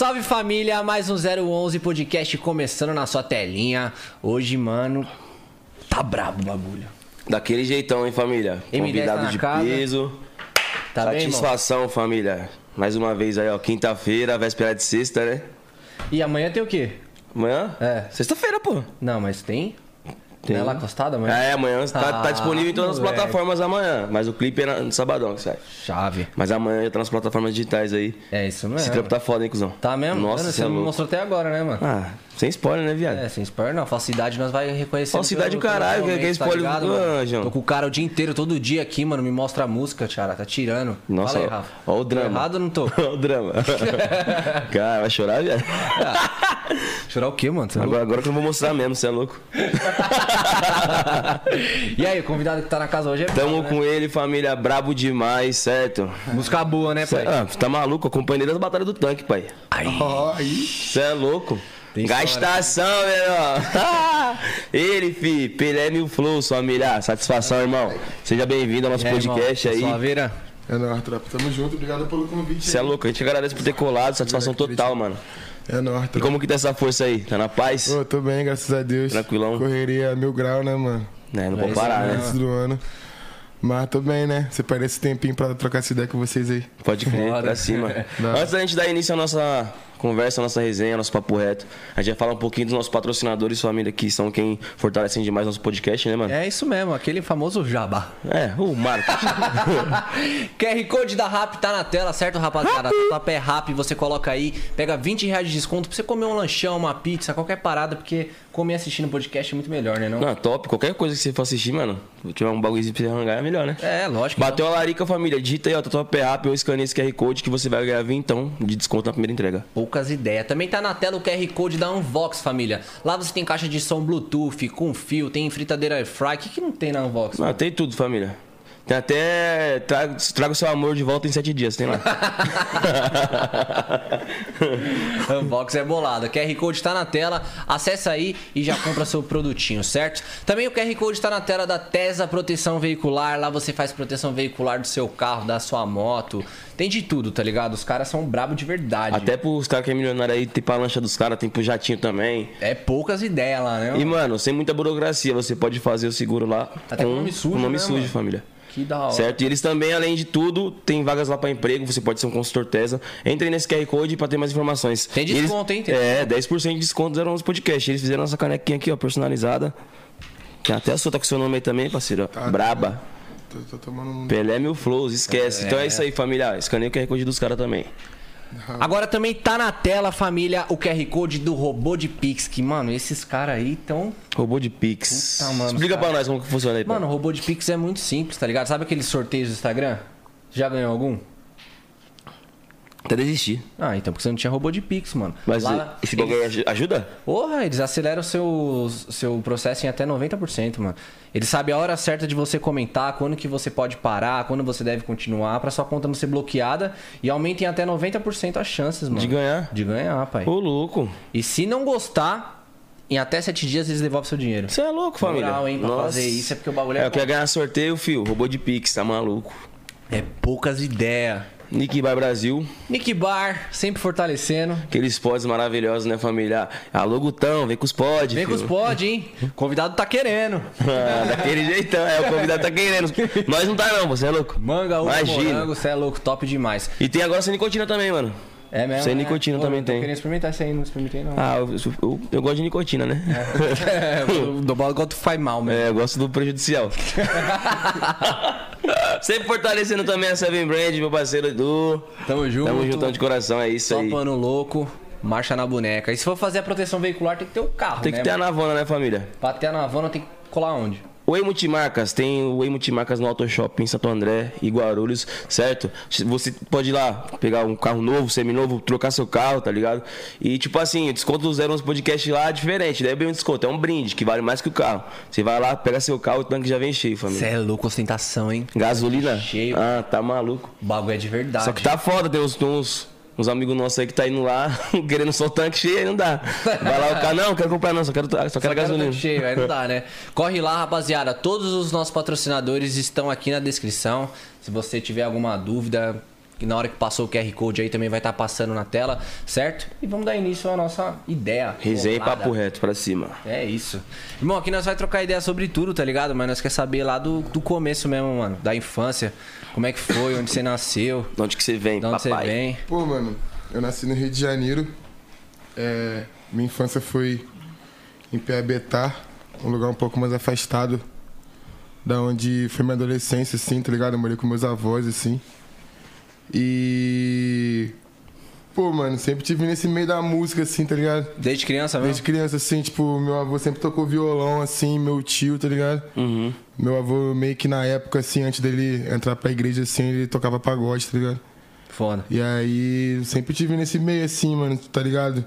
Salve família, mais um 011 podcast começando na sua telinha. Hoje, mano, tá brabo o bagulho. Daquele jeitão, hein, família? M10 Convidado tá na de casa. peso. Tá bem? Satisfação, família. Mais uma vez aí, ó. Quinta-feira, véspera de sexta, né? E amanhã tem o quê? Amanhã? É. Sexta-feira, pô. Não, mas tem? Tem. Não é lá acostada amanhã? É, amanhã tá, tá Ah, disponível em todas as plataformas amanhã. Mas o clipe é no sabadão que sai. Chave. Mas amanhã já tá nas plataformas digitais aí. É isso mesmo. Esse trampo tá foda, hein, cuzão? Tá mesmo? Nossa, Mano, você é me louco. mostrou até agora, né, mano? Ah, sem spoiler, né, viado? É, sem spoiler não. Falsidade nós vai reconhecer. Falsidade o caralho, pelo que- momento, tá spoiler ligado, do mano? Anjão. Tô com o cara o dia inteiro, todo dia aqui, mano. Me mostra a música, Tiara. Tá tirando. Nossa, Fala aí, ó, Rafa. ó o Tô drama. errado ou não tô? Ó o drama. Cara, vai chorar, viado? Chorar o quê, mano? É Agora, agora que eu não vou mostrar mesmo, você é louco. e aí, o convidado que tá na casa hoje é Tamo brabo, né? com ele, família, brabo demais, certo? Música boa, né, pai? Ah, tá maluco? Acompanhei das batalhas do tanque, pai. Aí. Você é louco? Tem Gastação, menor. ele, fi, Pelé Mil Flow, família. Satisfação, irmão. Seja bem-vindo ao nosso E aí, irmão? podcast aí. Suaveira. É nóis, tropa. Tamo junto, obrigado pelo convite. Você é louco, a gente agradece por ter colado, satisfação total, mano. É nóis, E tropa. como que tá essa força aí? Tá na paz? Ô, tô bem, graças a Deus. Tranquilão? Correria mil grau, né, mano? É, não É vou isso parar, né? Antes do ano. Mas tô bem, né? Você parece esse tempinho pra trocar essa ideia com vocês aí. Pode crer, pra cima. Antes da gente dar início à nossa conversa, nossa resenha, nosso papo reto, a gente vai falar um pouquinho dos nossos patrocinadores, família, que são quem fortalecem demais nosso podcast, né, mano? É isso mesmo, aquele famoso jabá. É, o Marcos. QR Code da RAP tá na tela, certo, rapaziada? Tapa é RAP, você coloca aí, pega 20 reais de desconto pra você comer um lanchão, uma pizza, qualquer parada, porque comer assistindo podcast é muito melhor, né? Não? Não, top. Qualquer coisa que você for assistir, mano, tiver um bagulhozinho pra você arrancar, é melhor, né? É, lógico. Bateu a larica, família. Digita aí, ó, Tatuapé Rap ou escaneia esse QR Code que você vai ganhar vintão de desconto na primeira entrega. Poucas ideias. Também tá na tela o QR Code da Unvox, família. Lá você tem caixa de som Bluetooth, com fio, tem fritadeira air fry. O que, que não tem na Unvox? Não, tem tudo, família. Tem até. Traga, traga o seu amor de volta em sete dias, tem lá. Unbox é bolada. QR Code tá na tela. Acessa aí e já compra seu produtinho, certo? Também o QR Code tá na tela da Tesa Proteção Veicular. Lá você faz proteção veicular do seu carro, da sua moto. Tem de tudo, tá ligado? Os caras são brabo de verdade. até pros caras que é milionário aí, tem pra lancha dos caras, tem pro jatinho também. É poucas ideias lá, né? E, mano, sem muita burocracia, você pode fazer o seguro lá Até com nome sujo, com nome né, sujo, mano? família. Que da hora. Certo? E eles também, além de tudo, tem vagas lá pra emprego. Você pode ser um consultor TESA. Entre aí nesse QR Code pra ter mais informações. Tem E eles- desconto, hein? Tem é, 10% de desconto 011 Podcast. Eles fizeram nossa canequinha aqui, ó, personalizada. Tem até a sua, tá com seu nome aí também, parceiro. Tá, Braba. Tô, tô tomando um. Pelé Mil Flows, esquece. Então é isso aí, família. Escaneia o QR Code dos caras também. Agora também tá na tela, família, o QR Code do robô de Pix. Que, mano, esses caras aí tão. Robô de Pix. Puta, mano, Explica cara. pra nós como que funciona aí. Mano, o robô de Pix é muito simples, tá ligado? Sabe aqueles sorteios do Instagram? Já ganhou algum? Até desistir. Ah, então porque você não tinha robô de Pix, mano. Mas Lá, esse eles- bagulho aju- ajuda? Porra, eles aceleram o seu, seu processo em até 90%, mano. Eles sabem a hora certa de você comentar, quando que você pode parar, quando você deve continuar, pra sua conta não ser bloqueada e aumentem até 90% as chances, mano. De ganhar? De ganhar, pai. Ô, louco. E se não gostar, em até 7 dias eles devolvem seu dinheiro. Você é louco, família. Moral, hein, pra fazer isso é porque o bagulho é É, eu quero ganhar sorteio, fio. Robô de Pix, tá maluco. É poucas ideias. Nick by Brasil, Nick Bar, sempre fortalecendo. aqueles pods maravilhosos, né, família? Alô, Gutão, vem com os pods. Vem com os fio. pod, hein? Convidado tá querendo. Ah, daquele jeitão, é, o convidado tá querendo. Nós não tá não, você é louco. Manga, uva, Imagina. morango, você é louco, top demais. E tem agora sem nicotina também, mano. É mesmo? Sem né? nicotina também eu tem. querendo experimentar isso aí, não experimentei não. Ah, eu, eu- eu gosto de nicotina, né? É, o do bola quanto faz mal mesmo. É, eu gosto do prejudicial. Sempre fortalecendo também a Seven Brand, meu parceiro Edu. Tamo junto. Tamo juntão de coração, é isso Só aí. pano louco, marcha na boneca. E se for fazer a proteção veicular, tem que ter o carro, Tem que né? ter a navona, né, família? Pra ter a navona, tem que colar onde? Oi Multimarcas, tem o Oi Multimarcas no Auto Shopping em Santo André e Guarulhos, certo? Você pode ir lá, pegar um carro novo, seminovo, trocar seu carro, tá ligado? E tipo assim, o desconto do 011 Podcast lá é diferente, não é bem um desconto, é um brinde que vale mais que o carro. Você vai lá, pega seu carro, o tanque já vem cheio, família. Cê é louco, ostentação, hein? Gasolina? Cheio. Ah, tá maluco. O bagulho é de verdade. Só que tá foda, tem uns, uns, uns amigos nossos aí que tá indo lá, querendo só o tanque cheio, aí não dá. Vai lá o cara, não, quero comprar não, só quero, só quero Só quero gasolina. tanque cheio, aí não dá, né? Corre lá, rapaziada. Todos os nossos patrocinadores estão aqui na descrição. Se você tiver alguma dúvida, que na hora que passou o QR Code aí também vai estar passando na tela, certo? E vamos dar início à nossa ideia. Resenha e papo reto pra cima. É isso. Irmão, aqui nós vai trocar ideia sobre tudo, tá ligado? Mas nós quer saber lá do, do começo mesmo, mano. Da infância. Como é que foi, onde você nasceu, De onde que você vem, de onde papai? você vem. Pô, mano, eu nasci no Rio de Janeiro. É, minha infância foi em Piabetá, um lugar um pouco mais afastado da onde foi minha adolescência, assim, tá ligado? Eu morei com meus avós, assim. E. Pô, mano, sempre tive nesse meio da música, assim, tá ligado? Desde criança mesmo? Desde criança, assim, tipo, meu avô sempre tocou violão, assim, meu tio, tá ligado? Uhum. Meu avô, meio que na época, assim, antes dele entrar pra igreja, assim, ele tocava pagode, tá ligado? Foda. E aí, sempre tive nesse meio assim, mano, tá ligado?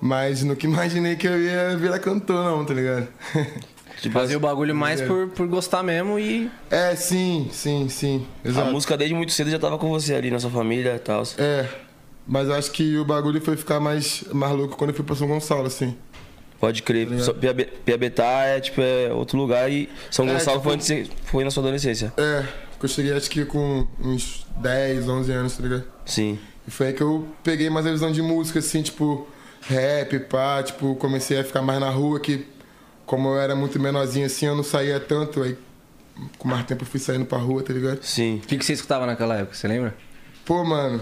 Mas nunca imaginei que eu ia virar cantor, não, tá ligado? Tipo, Fazer o bagulho mais por, por gostar mesmo e. é, sim, sim, sim. a Exato. música desde muito cedo já tava com você ali na sua família e tal. É, mas eu acho que o bagulho foi ficar mais, mais louco quando eu fui pra São Gonçalo, assim. Pode crer. Piabe- Piabetá é tipo é outro lugar e São É, Gonçalo tipo- foi, foi na sua adolescência. É, que eu cheguei acho que com uns 10, 11 anos, tá ligado? Sim. E foi aí que eu peguei mais a visão de música, assim, tipo, rap, pá, tipo, comecei a ficar mais na rua, que como eu era muito menorzinho assim, eu não saía tanto, aí com mais tempo eu fui saindo pra rua, tá ligado? Sim. O que, que você escutava naquela época? Você lembra? Pô, mano,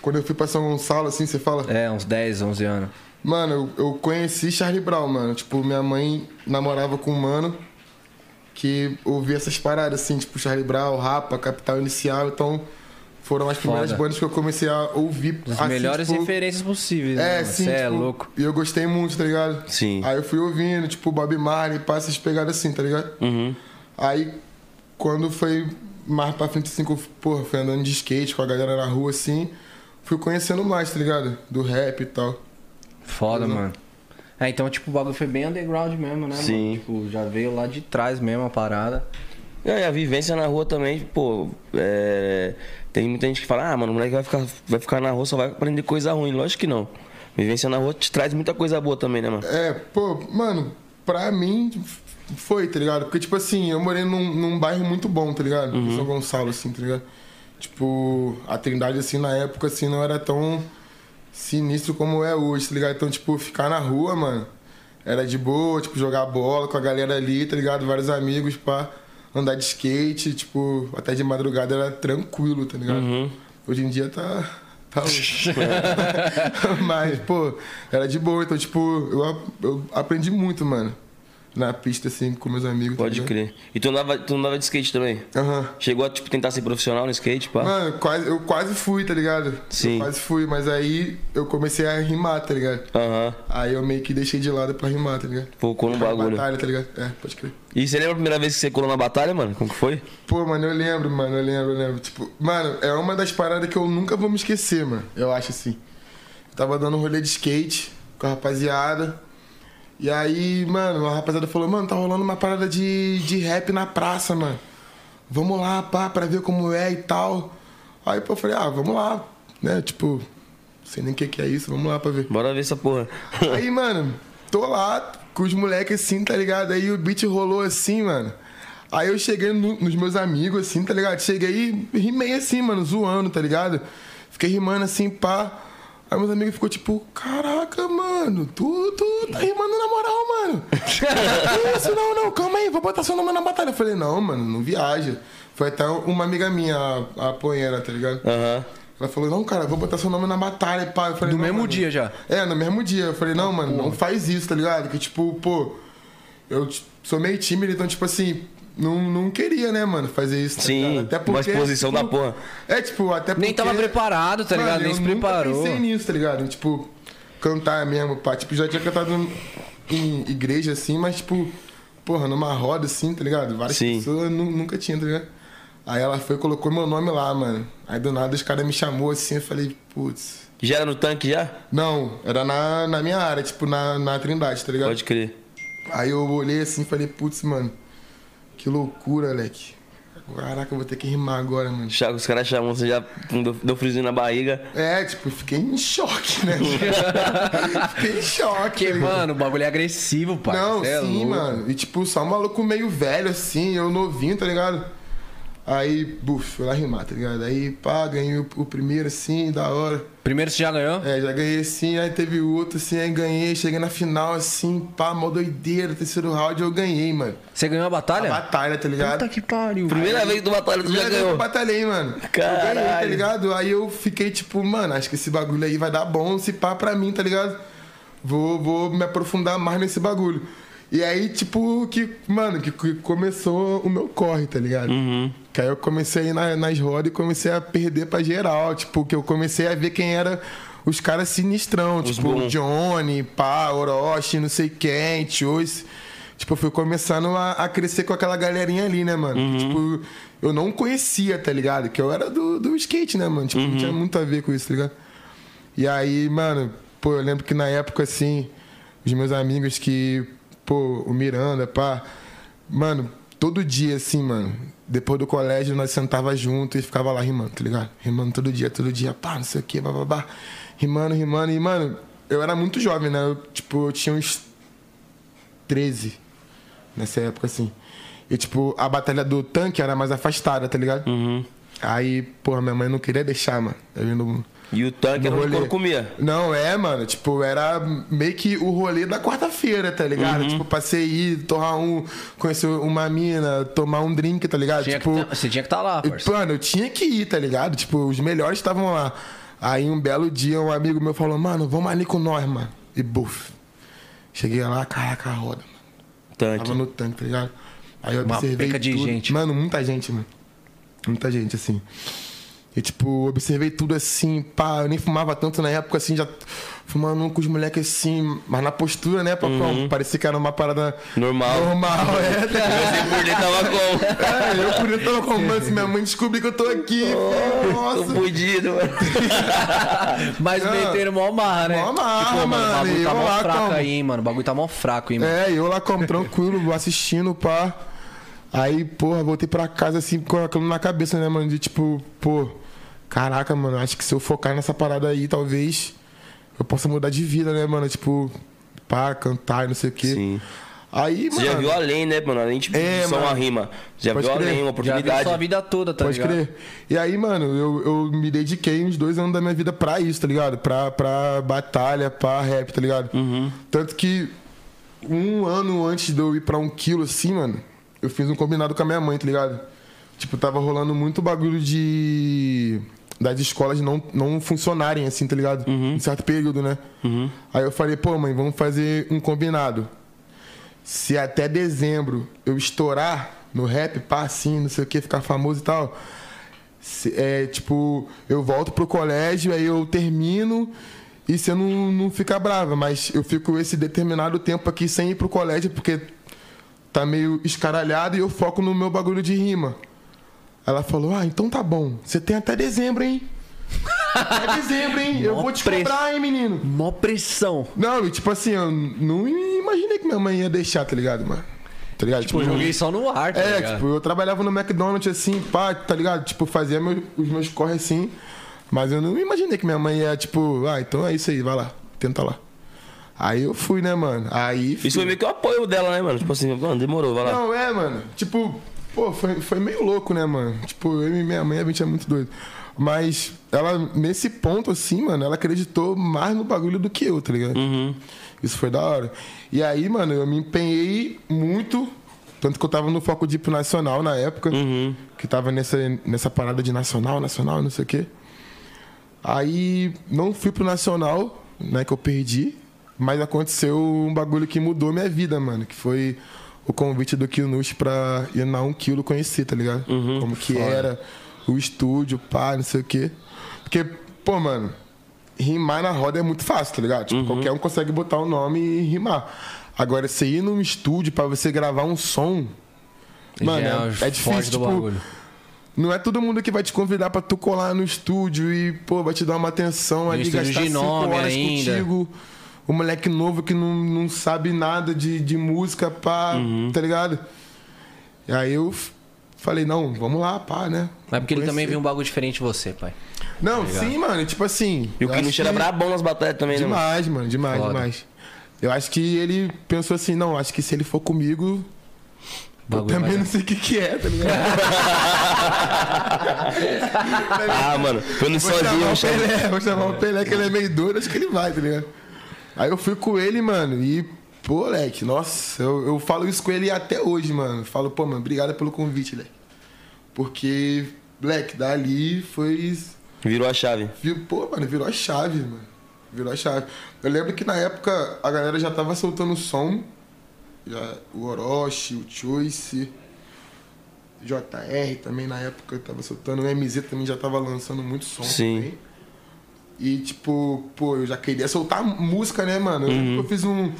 quando eu fui pra São Gonçalo, assim, você fala. É, uns 10, 11 anos. Mano, eu, eu conheci Charlie Brown, mano. Tipo, minha mãe namorava com um mano que ouvia essas paradas, assim, tipo, Charlie Brown, Rapa, Capital Inicial, então foram as primeiras Foda. bandas que eu comecei a ouvir. As assim, melhores tipo, referências possíveis, né? É, mano? sim, Você é tipo, louco. E eu gostei muito, tá ligado? Sim. Aí eu fui ouvindo, tipo, Bob Marley, passa essas pegadas assim, tá ligado? Uhum. Aí, quando foi mais pra frente, assim, porra, fui andando de skate com a galera na rua, assim, fui conhecendo mais, tá ligado? Do rap e tal. Foda, Uhum. mano. É, então, tipo, o bagulho foi bem underground mesmo, né, Sim. mano? Tipo, já veio lá de trás mesmo a parada. É, e a vivência na rua também, pô, é, tem muita gente que fala, ah, mano, o moleque vai ficar, vai ficar na rua, só vai aprender coisa ruim. Lógico que não. Vivência na rua te traz muita coisa boa também, né, mano? É, pô, mano, pra mim foi, tá ligado? Porque, tipo assim, eu morei num, num bairro muito bom, tá ligado? Em São Gonçalo, assim, tá ligado? Tipo, a Trindade, assim, na época, assim, não era tão sinistro como é hoje, tá ligado? Então, tipo, ficar na rua, mano, era de boa, tipo, jogar bola com a galera ali, tá ligado? Vários amigos pra andar de skate, tipo, até de madrugada era tranquilo, tá ligado? Hoje em dia tá. Tá louco. Mas, pô, era de boa. Então, tipo, eu, eu aprendi muito, mano. Na pista, assim, com meus amigos. tá Pode ligado? crer. E tu andava, tu andava de skate também? Aham. Chegou a, tipo, tentar ser profissional no skate, pá? Mano, quase, eu quase fui, tá ligado? Sim. Eu quase fui, mas aí eu comecei a rimar, tá ligado? Aham. Aí eu meio que deixei de lado pra rimar, tá ligado? Focou no bagulho. Batalha, tá ligado? É, pode crer. E você lembra a primeira vez que você colou na batalha, mano? Como que foi? Pô, mano, eu lembro, mano, eu lembro, eu lembro. Tipo, mano, é uma das paradas que eu nunca vou me esquecer, mano. Eu acho assim. Eu tava dando um rolê de skate com a rapaziada. E aí, mano, a rapaziada falou, mano, tá rolando uma parada de, de rap na praça, mano. Vamos lá, pá, pra ver como é e tal. Aí pô, eu falei, ah, vamos lá. Né, tipo, sei nem o que, que é isso, vamos lá pra ver. Bora ver essa porra. Aí, mano, tô lá com os moleques assim, tá ligado? Aí o beat rolou assim, mano. Aí eu cheguei no- nos meus amigos, assim, tá ligado? Cheguei e rimei assim, mano, zoando, tá ligado? Fiquei rimando assim, pá. Aí meus amigos ficou tipo, caraca, mano, tu, tu tá rimando na moral, mano. Que Isso, não, não, calma aí, vou botar seu nome na batalha. Eu falei, não, mano, não viaja. Foi até uma amiga minha, a, a Poena, tá ligado? Aham. Ela falou, não, cara, vou botar seu nome na batalha, pá. Eu falei, Do não, mesmo mano. dia já. É, no mesmo dia. Eu falei, não, mano, não faz isso, tá ligado? Que tipo, pô, eu sou meio tímido, então, tipo assim, não, não queria, né, mano, fazer isso. tá Sim, ligado? Até uma exposição tipo, da porra. É, tipo, até porque. Nem tava preparado, tá ligado? Mano, Nem eu se preparou. pensei nisso, tá ligado? Tipo, cantar mesmo, pá. Tipo, já tinha cantado em igreja assim, mas, tipo, porra, numa roda assim, tá ligado? Várias Sim. pessoas nu- nunca tinha, tá ligado? Aí ela foi e colocou meu nome lá, mano. Aí do nada os caras me chamou assim, eu falei, putz. Já era no tanque já? Não, era na, na minha área, tipo, na, na Trindade, tá ligado? Pode crer. Aí eu olhei assim e falei, putz, mano, que loucura, Alec. Caraca, eu vou ter que rimar agora, mano. Já- Os caras chamam, você já deu, deu frisinho na barriga. É, tipo, fiquei em choque, né? fiquei em choque. Porque, mano, o bagulho é agressivo, pai. Não, Cê é sim, louco. mano. E tipo, só um maluco meio velho assim, eu novinho, tá ligado? Aí, buf, fui lá rimar, tá ligado? Aí, pá, ganhei o, o primeiro assim, da hora. Primeiro você já ganhou? É, já ganhei assim, aí teve o outro assim, aí ganhei, cheguei na final assim, pá, mó doideira, terceiro round eu ganhei, mano. Você ganhou a A batalha? batalha, tá ligado? Puta que pariu. Primeira vez do batalha, tu já Primeira vez que ganhou. Eu batalhei, mano. Eu Caralho. ganhei, tá ligado? Aí eu fiquei tipo, mano, acho que esse bagulho aí vai dar bom se pá pra mim, tá ligado? Vou, vou me aprofundar mais nesse bagulho. E aí, tipo, que, mano, que, que começou o meu corre, tá ligado? Que aí eu comecei a ir na- nas rodas e comecei a perder pra geral. Tipo, que eu comecei a ver quem era os caras sinistrão. Os tipo, bons. Johnny, pá, Orochi, não sei quem, Tiois. Tipo, eu fui começando a, a crescer com aquela galerinha ali, né, mano? Tipo, eu não conhecia, tá ligado? Que eu era do, do skate, né, mano? Tipo, não tinha muito a ver com isso, tá ligado? E aí, mano, pô, eu lembro que na época, assim, os meus amigos que, pô, o Miranda, pá, mano, todo dia, assim, mano, depois do colégio, nós sentava junto e ficava lá rimando, tá ligado? Rimando todo dia, todo dia, pá, não sei o que, bababá. Rimando, rimando, e, mano, eu era muito jovem, né? Eu, tipo, eu tinha uns 13 nessa época, assim. E, tipo, a batalha do tanque era mais afastada, tá ligado? Uhum. Aí, porra, minha mãe não queria deixar, mano. Eu indo E o tanque era no onde o comia. Não, é, mano. Tipo, era meio que o rolê da quarta-feira, tá ligado? Uhum. Tipo, passei ir, tomar um. Conhecer uma mina, tomar um drink, tá ligado? Tinha tipo. que ter- você tinha que estar lá, e, parceiro. Mano, eu tinha que ir, tá ligado? Tipo, os melhores estavam lá. Aí um belo dia um amigo meu falou, mano, vamos ali com nós, mano. E buf. Cheguei lá, caraca, a roda, mano. Tanque. Tava no tanque, tá ligado? Aí eu Uma observei. peca de tudo. gente. Mano, muita gente, mano. Muita gente, assim. E, tipo, observei tudo assim, pá, eu nem fumava tanto na época, assim, já fumando com os moleques assim, mas na postura, né, papão? Parecia que era uma parada Uhum. Normal. normal, é, tá ligado? Você por dentro tava como? É, eu por dentro tava com mano, se minha mãe descobrir que eu tô aqui, filho, Tô nossa. fudido, mano. Mas Não. meteram mó marra, né? Mó marra, Tipo, mano, O bagulho e tá eu mó lá fraco como? aí, hein, mano. O bagulho tá mó fraco, hein, mano. É, eu lá como tranquilo, assistindo, pá. Aí, porra, voltei pra casa assim, com aquilo na cabeça, né, mano? De tipo, pô, caraca, mano, acho que se eu focar nessa parada aí, talvez eu possa mudar de vida, né, mano? Tipo, pá, cantar e não sei o quê. Sim. Aí, Você mano. já viu além, né, mano? Além de É, só uma rima. Já Pode viu crer. além, uma Já viu oportunidade. sua vida toda, tá Pode ligado? crer. E aí, mano, eu, eu me dediquei uns dois anos da minha vida pra isso, tá ligado? Pra, pra batalha, pra rap, tá ligado? Uhum. Tanto que um ano antes de eu ir pra um quilo, assim, mano, eu fiz um combinado com a minha mãe, tá ligado? Tipo, tava rolando muito bagulho de. das escolas não, não funcionarem, assim, tá ligado? Em certo período, né? Aí eu falei, pô, mãe, vamos fazer um combinado. Se até dezembro eu estourar no rap, pá, assim, não sei o que, ficar famoso e tal. se- é, tipo, eu volto pro colégio, aí eu termino e você não, não fica brava, mas eu fico esse determinado tempo aqui sem ir pro colégio porque tá meio escaralhado e eu foco no meu bagulho de rima. Ela falou: Ah, então tá bom, você tem até dezembro, hein? Até dezembro, hein? Eu Mó vou te preço. cobrar, hein, menino? Mó pressão. Não, e tipo assim, eu não imaginei que minha mãe ia deixar, tá ligado, mano? Tá ligado? Tipo, eu joguei só no ar, tá É, ligado? tipo, eu trabalhava no McDonald's assim, pá, tá ligado? Tipo, fazia meus- os meus corre assim. Mas eu não imaginei que minha mãe ia, tipo, ah, então é isso aí, vai lá, tenta lá. Aí eu fui, né, mano? Aí. Isso foi meio que o apoio dela, né, mano? Tipo assim, mano, demorou, vai lá. Não, é, mano. Tipo, pô, foi, foi meio louco, né, mano? Tipo, eu e minha mãe, a gente é muito doido. Mas ela, nesse ponto, assim, mano, ela acreditou mais no bagulho do que eu, tá ligado? Isso foi da hora. E aí, mano, eu me empenhei muito. Tanto que eu tava no foco de pro nacional na época. Que tava nessa, nessa parada de nacional, nacional, não sei o quê. Aí não fui pro nacional, né, que eu perdi. Mas aconteceu um bagulho que mudou minha vida, mano. Que foi o convite do Kinush pra ir na 1 quilo conhecer, tá ligado? Como que era, o estúdio, pá, não sei o quê. Porque, pô, mano, rimar na roda é muito fácil, tá ligado? Tipo, qualquer um consegue botar o nome e rimar. Agora, você ir num estúdio pra você gravar um som. Mano, é, é difícil, tipo, bagulho. não é todo mundo que vai te convidar pra tu colar no estúdio e, pô, vai te dar uma atenção ali, estúdio gastar de cinco nome horas ainda. contigo. O moleque novo que não, não sabe nada de, de música, pá, Uhum. tá ligado? E aí eu falei, não, vamos lá, pá, né? Mas porque ele também viu um bagulho diferente de você, pai. Não, sim, mano, tipo assim. E o eu Kinush acho era que- brabão nas batalhas também, né, mano? Demais, mano, demais, Foda. demais. Eu acho que ele pensou assim, não, acho que se ele for comigo, Eu também não sei o que que é, tá ligado? Ah, mano, foi no Vou sozinho, chamar eu o. Pelé, vou chamar o Pelé, que ele é meio doido, acho que ele vai, tá ligado? Aí eu fui com ele, mano, e, pô, Leque, nossa, eu, eu falo isso com ele até hoje, mano. Falo, pô, mano, obrigado pelo convite, Leque. Porque, Leque, dali foi. Virou a chave. Pô, mano, virou a chave, mano. Virou a chave. Eu lembro que na época a galera já tava soltando som. Já, o Orochi, o Choice, JR também na época tava soltando. O MZ também já tava lançando muito som Sim. também. E tipo, pô, eu já queria soltar música, né, mano? Eu, Uhum. que eu fiz um,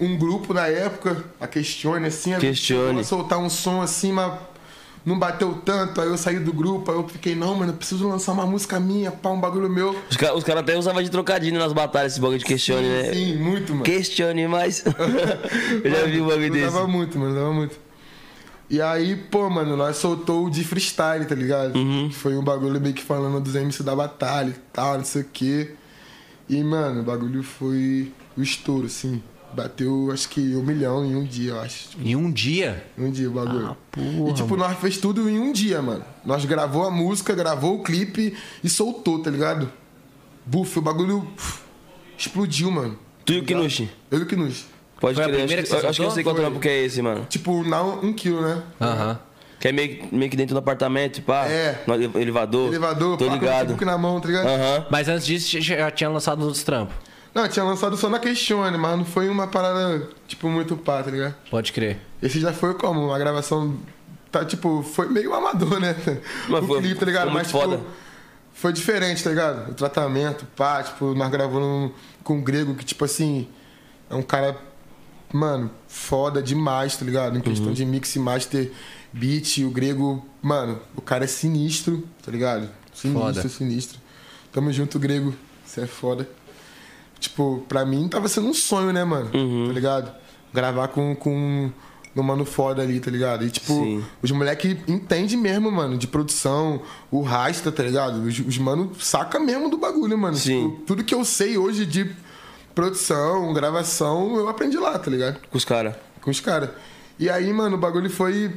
um grupo na época, a Questione, assim. Questione. a soltar um som assim, mas não bateu tanto. Aí eu saí do grupo, aí eu fiquei, não, mano, eu preciso lançar uma música minha, pá, um bagulho meu. Os caras os até usavam de trocadilho nas batalhas, esse bagulho de questione, né? Sim, muito, mano. Questione mais. eu já vi um bagulho desse. Usava muito, mano, usava muito. E aí, pô, mano, nós soltou o de freestyle, tá ligado? Uhum. Foi um bagulho meio que falando dos MC da batalha e tal, não sei o quê. E, mano, o bagulho foi o estouro, assim. Bateu, acho que um milhão em um dia, eu acho. Em um dia? Em um dia o bagulho. Ah, porra, e, tipo, nós fez tudo em um dia, mano. Nós gravou a música, gravou o clipe e soltou, tá ligado? Buf, o bagulho explodiu, mano. Tu e o Kinushi? Eu e o Kinush. Pode Foi a crer. primeira Acho, que você acho que eu sei qual trampo que é esse, mano. Tipo, não um quilo, né? Aham. Que é meio, meio que dentro do apartamento, pá. É. No ele- elevador. Elevador, Tô pá, com o ligado. notebook na mão, tá ligado? Aham. Mas antes disso, já- já tinha lançado os trampos. Não, tinha lançado só na Questione, mas não foi uma parada, tipo, muito pá, tá ligado? Pode crer. Esse já foi como? Uma gravação. Tá, tipo, foi meio amador, né? Mas o foi- clipe, tá ligado? foi Mas, muito tipo, foda. foi diferente, tá ligado? O tratamento, pá, tipo, nós gravando com o Grego, que, tipo assim, é um cara, mano, foda demais, tá ligado? Em questão Uhum. de mix e master, beat, o Grego, mano, o cara é sinistro, tá ligado? Sinistro, Foda. sinistro. Tamo junto, Grego, você é foda. Tipo, pra mim tava sendo um sonho, né, mano? Uhum. Tá ligado? Gravar com, com um mano foda ali, tá ligado? E, tipo, Sim. os moleque entende mesmo, mano, de produção, o rasta, tá ligado? Os, os mano saca mesmo do bagulho, mano. Sim. Tipo, tudo que eu sei hoje de produção, gravação, eu aprendi lá, tá ligado? Com os caras. Com os caras. E aí, mano, o bagulho foi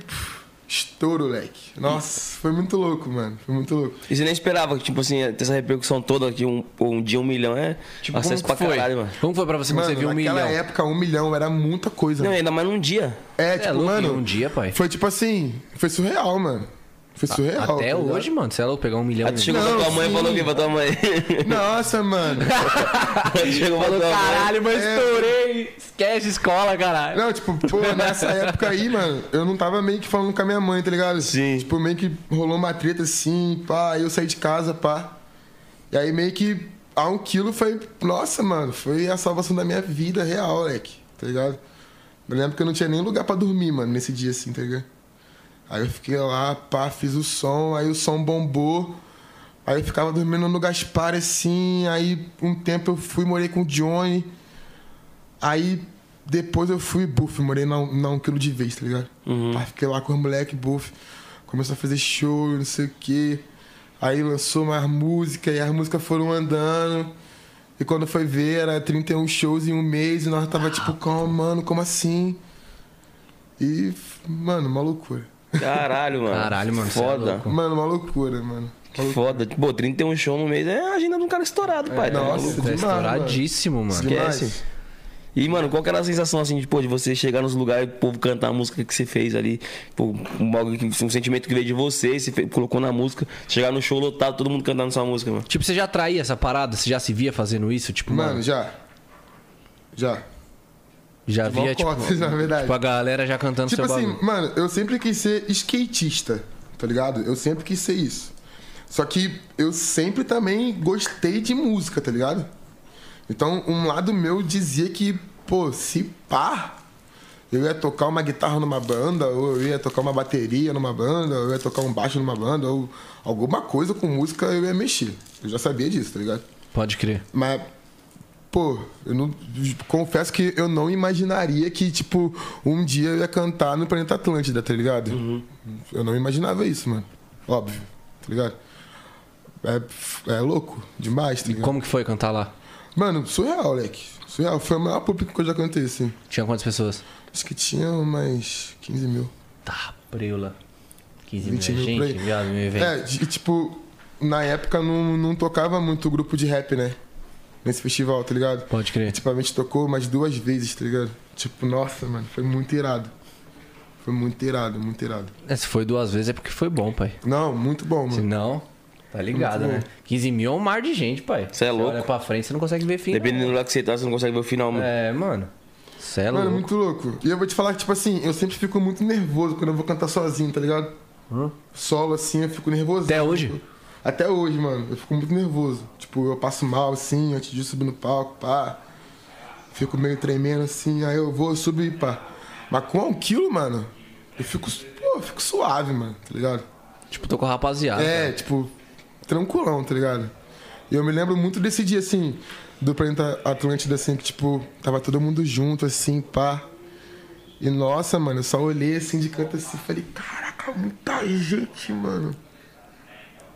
estouro, leque. Nossa, foi muito louco, mano. Foi muito louco. E você nem esperava, tipo assim, ter essa repercussão toda aqui, um, um dia um milhão é Tipo, acesso como pra foi? caralho, mano. Como foi pra você quando Mano, você viu um naquela milhão? época, um milhão era muita coisa. Não, mano. ainda mais num dia. É, É tipo, louco, mano. um dia, pai. Foi tipo assim, foi surreal, mano. Foi surreal. Até tá hoje, mano. Você é louco pegar um milhão. Aí tu chegou Não, pra tua mãe e falou o quê pra tua mãe? Nossa, mano. Aí chegou pra tua mãe. Caralho, mas É. estourei. Esquece escola, caralho. Não, tipo, pô, nessa época aí, mano, eu não tava meio que falando com a minha mãe, tá ligado? Sim. Tipo, meio que rolou uma treta assim, pá, aí eu saí de casa, pá. E aí meio que a um quilo foi, nossa, mano, foi a salvação da minha vida real, moleque, tá ligado? Eu lembro que eu não tinha nem lugar pra dormir, mano, nesse dia assim, tá ligado? Aí eu fiquei lá, pá, fiz o som, aí o som bombou. Aí eu ficava dormindo no Gaspar assim, aí um tempo eu fui, morei com o Johnny. Aí depois eu fui, buff, morei na, na um quilo de vez, tá ligado? Pá, fiquei lá com os moleque, buff. Começou a fazer show, não sei o quê. Aí lançou mais música e as músicas foram andando. E quando foi ver, era 31 shows em um mês e nós tava tipo, como, mano, como assim? E, mano, uma loucura. Caralho, mano. Caralho, mano, é Foda. louco. Mano, uma loucura, mano. Que foda. Pô, 31 show no mês é a agenda de um cara estourado, pai. tá nossa? Tá demais, estouradíssimo, mano. Esquece. E, mano, qual que era a sensação, assim, de, pô, de você chegar nos lugares e o povo cantar a música que você fez ali? Pô, um, um sentimento que veio de você, você fe- colocou na música. Chegar no show lotado, todo mundo cantando sua música, mano. Tipo, você já traía essa parada? Você já se via fazendo isso? Tipo, mano, Mano, já. Já. Já via, tipo, na verdade. tipo, a galera já cantando Tipo seu assim, bagulho. mano, eu sempre quis ser skatista, tá ligado? Eu sempre quis ser isso. Só que eu sempre também gostei de música, tá ligado? Então, um lado meu dizia que, pô, se pá, eu ia tocar uma guitarra numa banda, ou eu ia tocar uma bateria numa banda, ou eu ia tocar um baixo numa banda, ou alguma coisa com música eu ia mexer. Eu já sabia disso, tá ligado? Pode crer. Mas, pô, eu não. Confesso que eu não imaginaria que, tipo, um dia eu ia cantar no Planeta Atlântida, tá ligado? Eu não imaginava isso, mano. Óbvio, tá ligado? É, é louco demais, tá E ligado? como que foi cantar lá? Mano, surreal, leque. Surreal. Foi o maior público que eu já cantei, assim. Tinha quantas pessoas? Acho que tinha umas 15 mil. Tá, preula. 15 20 mil, mil gente, viado, me vem. É, tipo, na época não, não tocava muito grupo de rap, né? Nesse festival, tá ligado? Pode crer. Tipo, a gente tocou mais duas vezes, tá ligado? Tipo, nossa, mano, foi muito irado. Foi muito irado, muito irado. É, se foi duas vezes é porque foi bom, pai. Não, muito bom, Se mano. não, tá ligado, né? bom. 15 mil é um mar de gente, pai. Cê é louco. olha pra frente, você não consegue ver fim. Dependendo do lugar que você tá, você não consegue ver o final, mano. É, mano. Cê é Mano, louco. muito louco. E eu vou te falar que, tipo assim, eu sempre fico muito nervoso quando eu vou cantar sozinho, tá ligado? Solo, assim, eu fico nervoso. Até hoje? Até hoje, mano. Eu fico muito nervoso. Tipo, eu passo mal, assim, antes de subir no palco, pá. Fico meio tremendo, assim, aí eu vou subir, pá. Mas com um quilo, mano, eu fico, pô, eu fico suave, mano, tá ligado? Tipo, tô com a rapaziada. É, cara. tipo, tranquilão, tá ligado? E eu me lembro muito desse dia, assim, do Planeta Atlântida, assim, que, tipo, tava todo mundo junto, assim, pá. E, nossa, mano, eu só olhei, assim, de canto, assim, falei, caraca, muita gente, mano.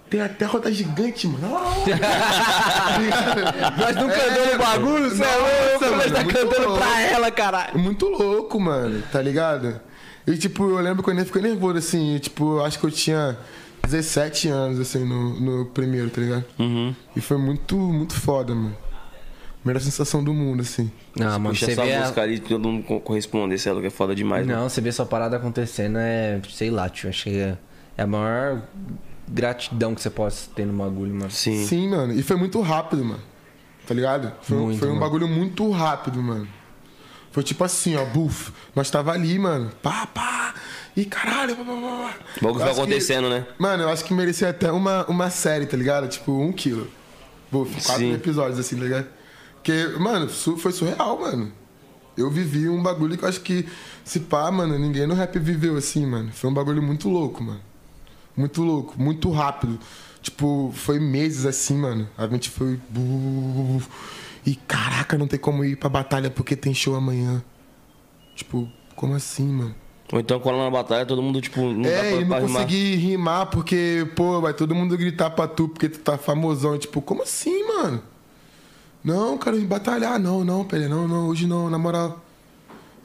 Tem até roda gigante, mano. Olha lá. Nós não cantamos o bagulho, cê é louco, nós tá cantando louco. pra ela, caralho. Muito louco, mano, tá ligado? E, tipo, eu lembro quando eu fiquei nervoso, assim, e, tipo, eu acho que eu tinha 17 anos, assim, no, no primeiro, tá ligado? Uhum. E foi muito, muito foda, mano. Melhor sensação do mundo, assim. Não, mano, Puxa você essa vê. a- música ali e todo mundo co- corresponder, esse é louco, é foda demais, mano. Não, você vê sua parada acontecendo é. Sei lá, tio. Acho que é, é a maior gratidão que você pode ter no bagulho, mano. Sim. Sim, mano. E foi muito rápido, mano. Tá ligado? Foi, um- Muito, foi um mano. bagulho muito rápido, mano. Foi tipo assim, ó, buf. Nós tava ali, mano. Pá, pá. E caralho, pá, pá, pá, pá. O bagulho Eu foi acho que- acontecendo, né? Mano, eu acho que merecia até uma, uma série, tá ligado? Tipo, um quilo. Buf, quatro Sim. episódios, assim, tá ligado? Porque, mano, foi surreal, mano. Eu vivi um bagulho que eu acho que, se pá, mano, ninguém no rap viveu assim, mano. Foi um bagulho muito louco, mano. Muito louco, muito rápido. Tipo, foi meses assim, mano. A gente foi. E caraca, não tem como ir pra batalha porque tem show amanhã. Tipo, como assim, mano? Ou então, quando na batalha, todo mundo, tipo, não dá é, e pra não consegui rimar porque, pô, vai todo mundo gritar pra tu porque tu tá famosão. E, tipo, como assim, mano? Não, quero ir batalhar. Não, não, Pelé, não, não, hoje não, na moral.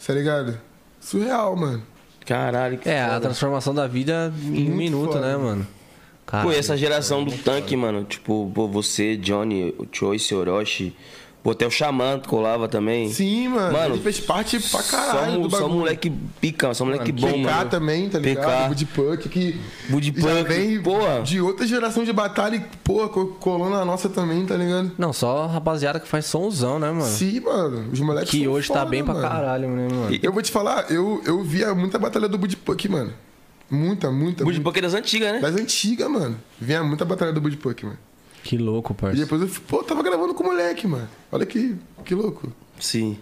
Tá ligado? Surreal, mano. Caralho, que É, a foda. transformação da vida em um minuto, foda. né, mano? Pô, Caralho. e essa geração do tanque, mano, tipo, pô, você, Johnny, o Choice, Orochi, o Xamã colava também. Sim, mano. Mano, ele fez parte pra Só, caralho mo- do só moleque pica, só moleque Mano, bom, PK mano. também, tá ligado? PK. Budipunk, que Budipunk, já vem porra. de outra geração de batalha e, pô, co- colou na nossa também, tá ligado? Não, só a rapaziada que faz somzão, né, mano? Sim, mano. Os moleques que são hoje tá foda, bem pra mano. caralho, né, mano? Eu vou te falar, eu, eu via muita batalha do Budipunk, mano. Muita, muita. muita. Budipunk é das antigas, né? Das antigas, mano. Vinha muita batalha do Budipunk, mano. Que louco, E parceiro. depois eu, pô, tava gravando com o moleque, mano. Olha que, que louco. Sim.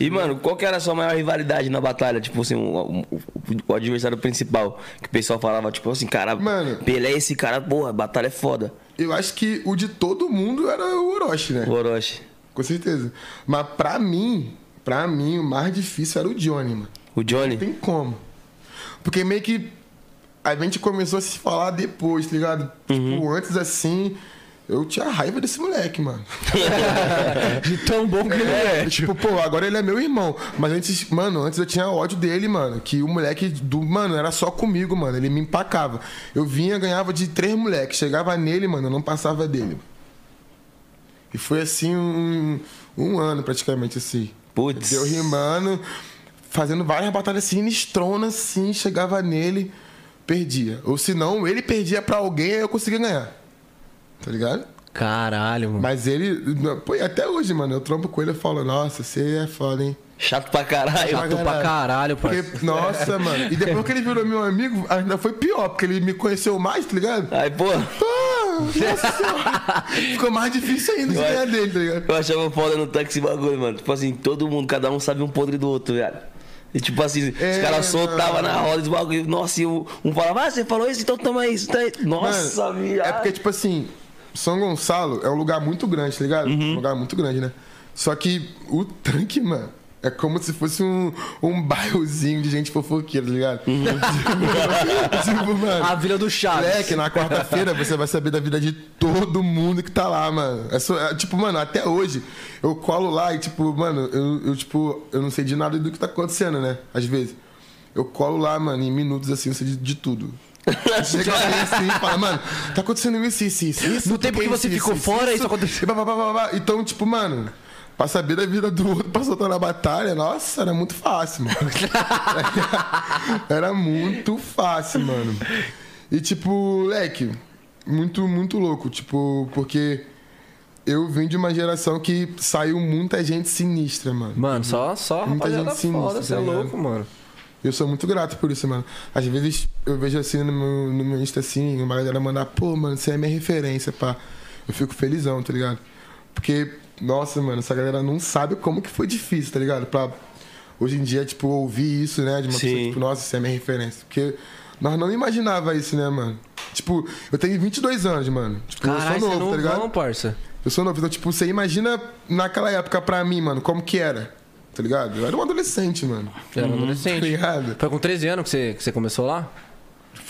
E, mano, qual que era a sua maior rivalidade na batalha? Tipo assim, o, o- o adversário principal. Que o pessoal falava, tipo assim, cara, Mano. Pelé é esse cara, porra, batalha é foda. Eu acho que o de todo mundo era o Orochi, né? O Orochi. Com certeza. Mas pra mim, pra mim, o mais difícil era o Johnny, mano. O Johnny. Não tem como. Porque meio que a gente começou a se falar depois, tá ligado? Tipo, antes assim, eu tinha raiva desse moleque, mano. De tão bom que ele é. tipo, pô, agora ele é meu irmão. Mas antes, mano, antes eu tinha ódio dele, mano. Que o moleque do. Mano, era só comigo, mano. Ele me empacava. Eu vinha, ganhava de três moleques. Chegava nele, mano, eu não passava dele. E foi assim um, um ano praticamente, assim. Putz. Deu rimando, fazendo várias batalhas sinistronas, assim, chegava nele, perdia. Ou se não, ele perdia pra alguém, aí eu conseguia ganhar. Tá ligado? Caralho, mano. Mas ele. Pô, até hoje, mano, eu trombo com ele e falo, nossa, você é foda, hein? Chato pra caralho. Chato pra caralho, parceiro. Porque, nossa, mano. E depois que ele virou meu amigo, ainda foi pior, porque ele me conheceu mais, tá ligado? Aí, pô, Ah, nossa. Ficou mais difícil ainda de ganhar dele, tá ligado? eu achava foda no tanque esse bagulho, mano. Tipo assim, todo mundo, cada um sabe um podre do outro, velho. E tipo assim, É, os caras soltavam na roda esse bagulho. Nossa, e um, um falava, ah, você falou isso, então toma isso. Tá aí. Nossa, Mano, viado. É porque, tipo assim, São Gonçalo é um lugar muito grande, tá ligado? Um lugar muito grande, né? Só que o tanque, mano, é como se fosse um, um bairrozinho de gente fofoqueira, tá ligado? tipo, tipo, mano. A Vila do Chaves. Moleque, na quarta-feira você vai saber da vida de todo mundo que tá lá, mano. É só- é, tipo, mano, até hoje eu colo lá e, tipo, mano, eu, eu, tipo, eu não sei de nada do que tá acontecendo, né? Às vezes. Eu colo lá, mano, em minutos assim, eu sei de, de tudo. Chega assim e fala, mano, tá acontecendo isso, isso, isso. isso No tempo que você isso, ficou fora, isso aconteceu. E blá, blá, blá. Então, tipo, mano, pra saber da vida do outro, pra soltar na batalha, nossa, era muito fácil, mano. era muito fácil, mano. E, tipo, leque, muito, muito louco, tipo, porque eu vim de uma geração que saiu muita gente sinistra, mano. Mano, só, só Muita gente sinistra, foda, você é tá louco, mano. Eu sou muito grato por isso, mano. Às vezes eu vejo assim no meu, no meu Insta assim, uma galera mandar, pô, mano, você é minha referência, pá. Eu fico felizão, tá ligado? Porque, nossa, mano, essa galera não sabe como que foi difícil, tá ligado? Pra hoje em dia, tipo, ouvir isso, né? De uma pessoa, Sim. tipo, nossa, você é minha referência. Porque nós não imaginava isso, né, mano? Tipo, eu tenho 22 anos, mano. Tipo, Caralho, eu sou novo, não tá ligado? vão, parça. Eu sou novo. Então, tipo, você imagina naquela época pra mim, mano, como que era. Tá ligado? Eu era um adolescente, mano. Você era um adolescente. Tá ligado? Foi com 13 anos que você, que você começou lá?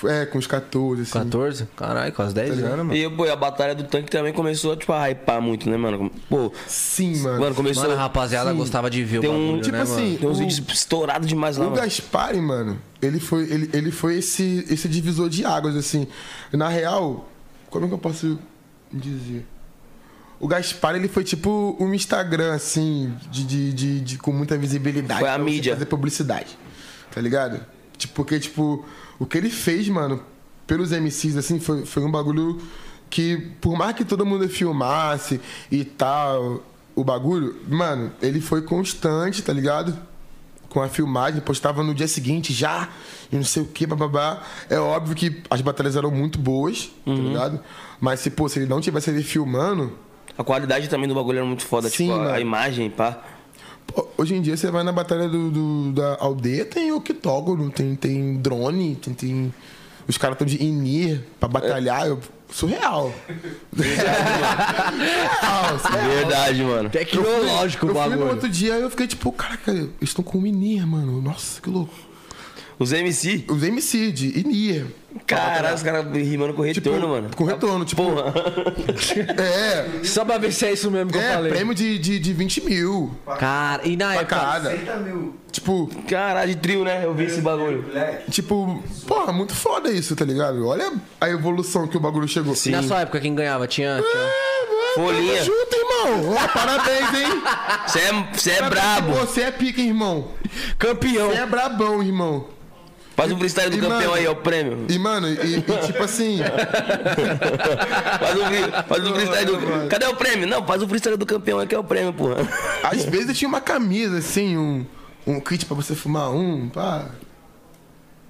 É, com os 14, assim. 14? Caralho, quase 10 ligado? anos, mano. E pô, a batalha do tanque também começou tipo, a hypar muito, né, mano? Pô, Sim, mano. mano, começou. Mano, a rapaziada Sim. gostava de ver Tem o um- bagulho, tipo né, assim, mano? Tem uns o- vídeos estourados demais lá, O mano. Gaspari, mano, ele foi, ele, ele foi esse, esse divisor de águas, assim. Na real, como é que eu posso dizer? O Gaspar, ele foi tipo um Instagram, assim, de, de, de, de- com muita visibilidade. Foi a mídia. fazer publicidade. Tá ligado? Tipo, porque, tipo, o que ele fez, mano, pelos MCs, assim, foi, foi um bagulho que, por mais que todo mundo filmasse e tal, o bagulho, mano, ele foi constante, tá ligado? com a filmagem, postava no dia seguinte já, e não sei o que, bababá. É óbvio que as batalhas eram muito boas, tá ligado? Mas se, pô, se ele não tivesse ali filmando, A qualidade também do bagulho era muito foda, Sim, tipo, a- a, mano. imagem, pá. pô, hoje em dia você vai na batalha do, do- da aldeia, tem octógono, tem, tem drone, tem, tem- Os caras estão de inir pra batalhar. Eu, surreal. surreal, surreal. Verdade, mano. Tecnológico o Eu fui no bagulho. outro dia e eu fiquei tipo, caraca, eles estão com Inir, mano. Nossa, que louco. Os MC. Os MC de Inir. Caralho, os caras rimando com Tipo, retorno, mano. Com retorno, tipo. Porra. É, Só pra ver se é isso mesmo que eu é, falei. prêmio de, de, de 20 mil. Cara, e na Pra época. cada. 60 mil. Tipo, Caralho, de trio, né? Eu vi esse bagulho. Tipo, porra, muito foda isso, tá ligado? Olha a evolução que o bagulho chegou. Sim. Na sua época, quem ganhava? Tinha. tinha... Folhinha. Chuta, irmão. Ó, parabéns, hein? Você é, cê é Parabéns, brabo. Você é pica, irmão. Campeão. Você é brabão, irmão. Faz um freestyle do E, campeão mano, aí, ó, o prêmio. E, mano, e, e tipo assim. Faz um, faz um freestyle do. Cadê o prêmio? Não, faz o freestyle do campeão aí que é o prêmio, porra. Às vezes tinha uma camisa, assim, um, um kit pra você fumar um, pá.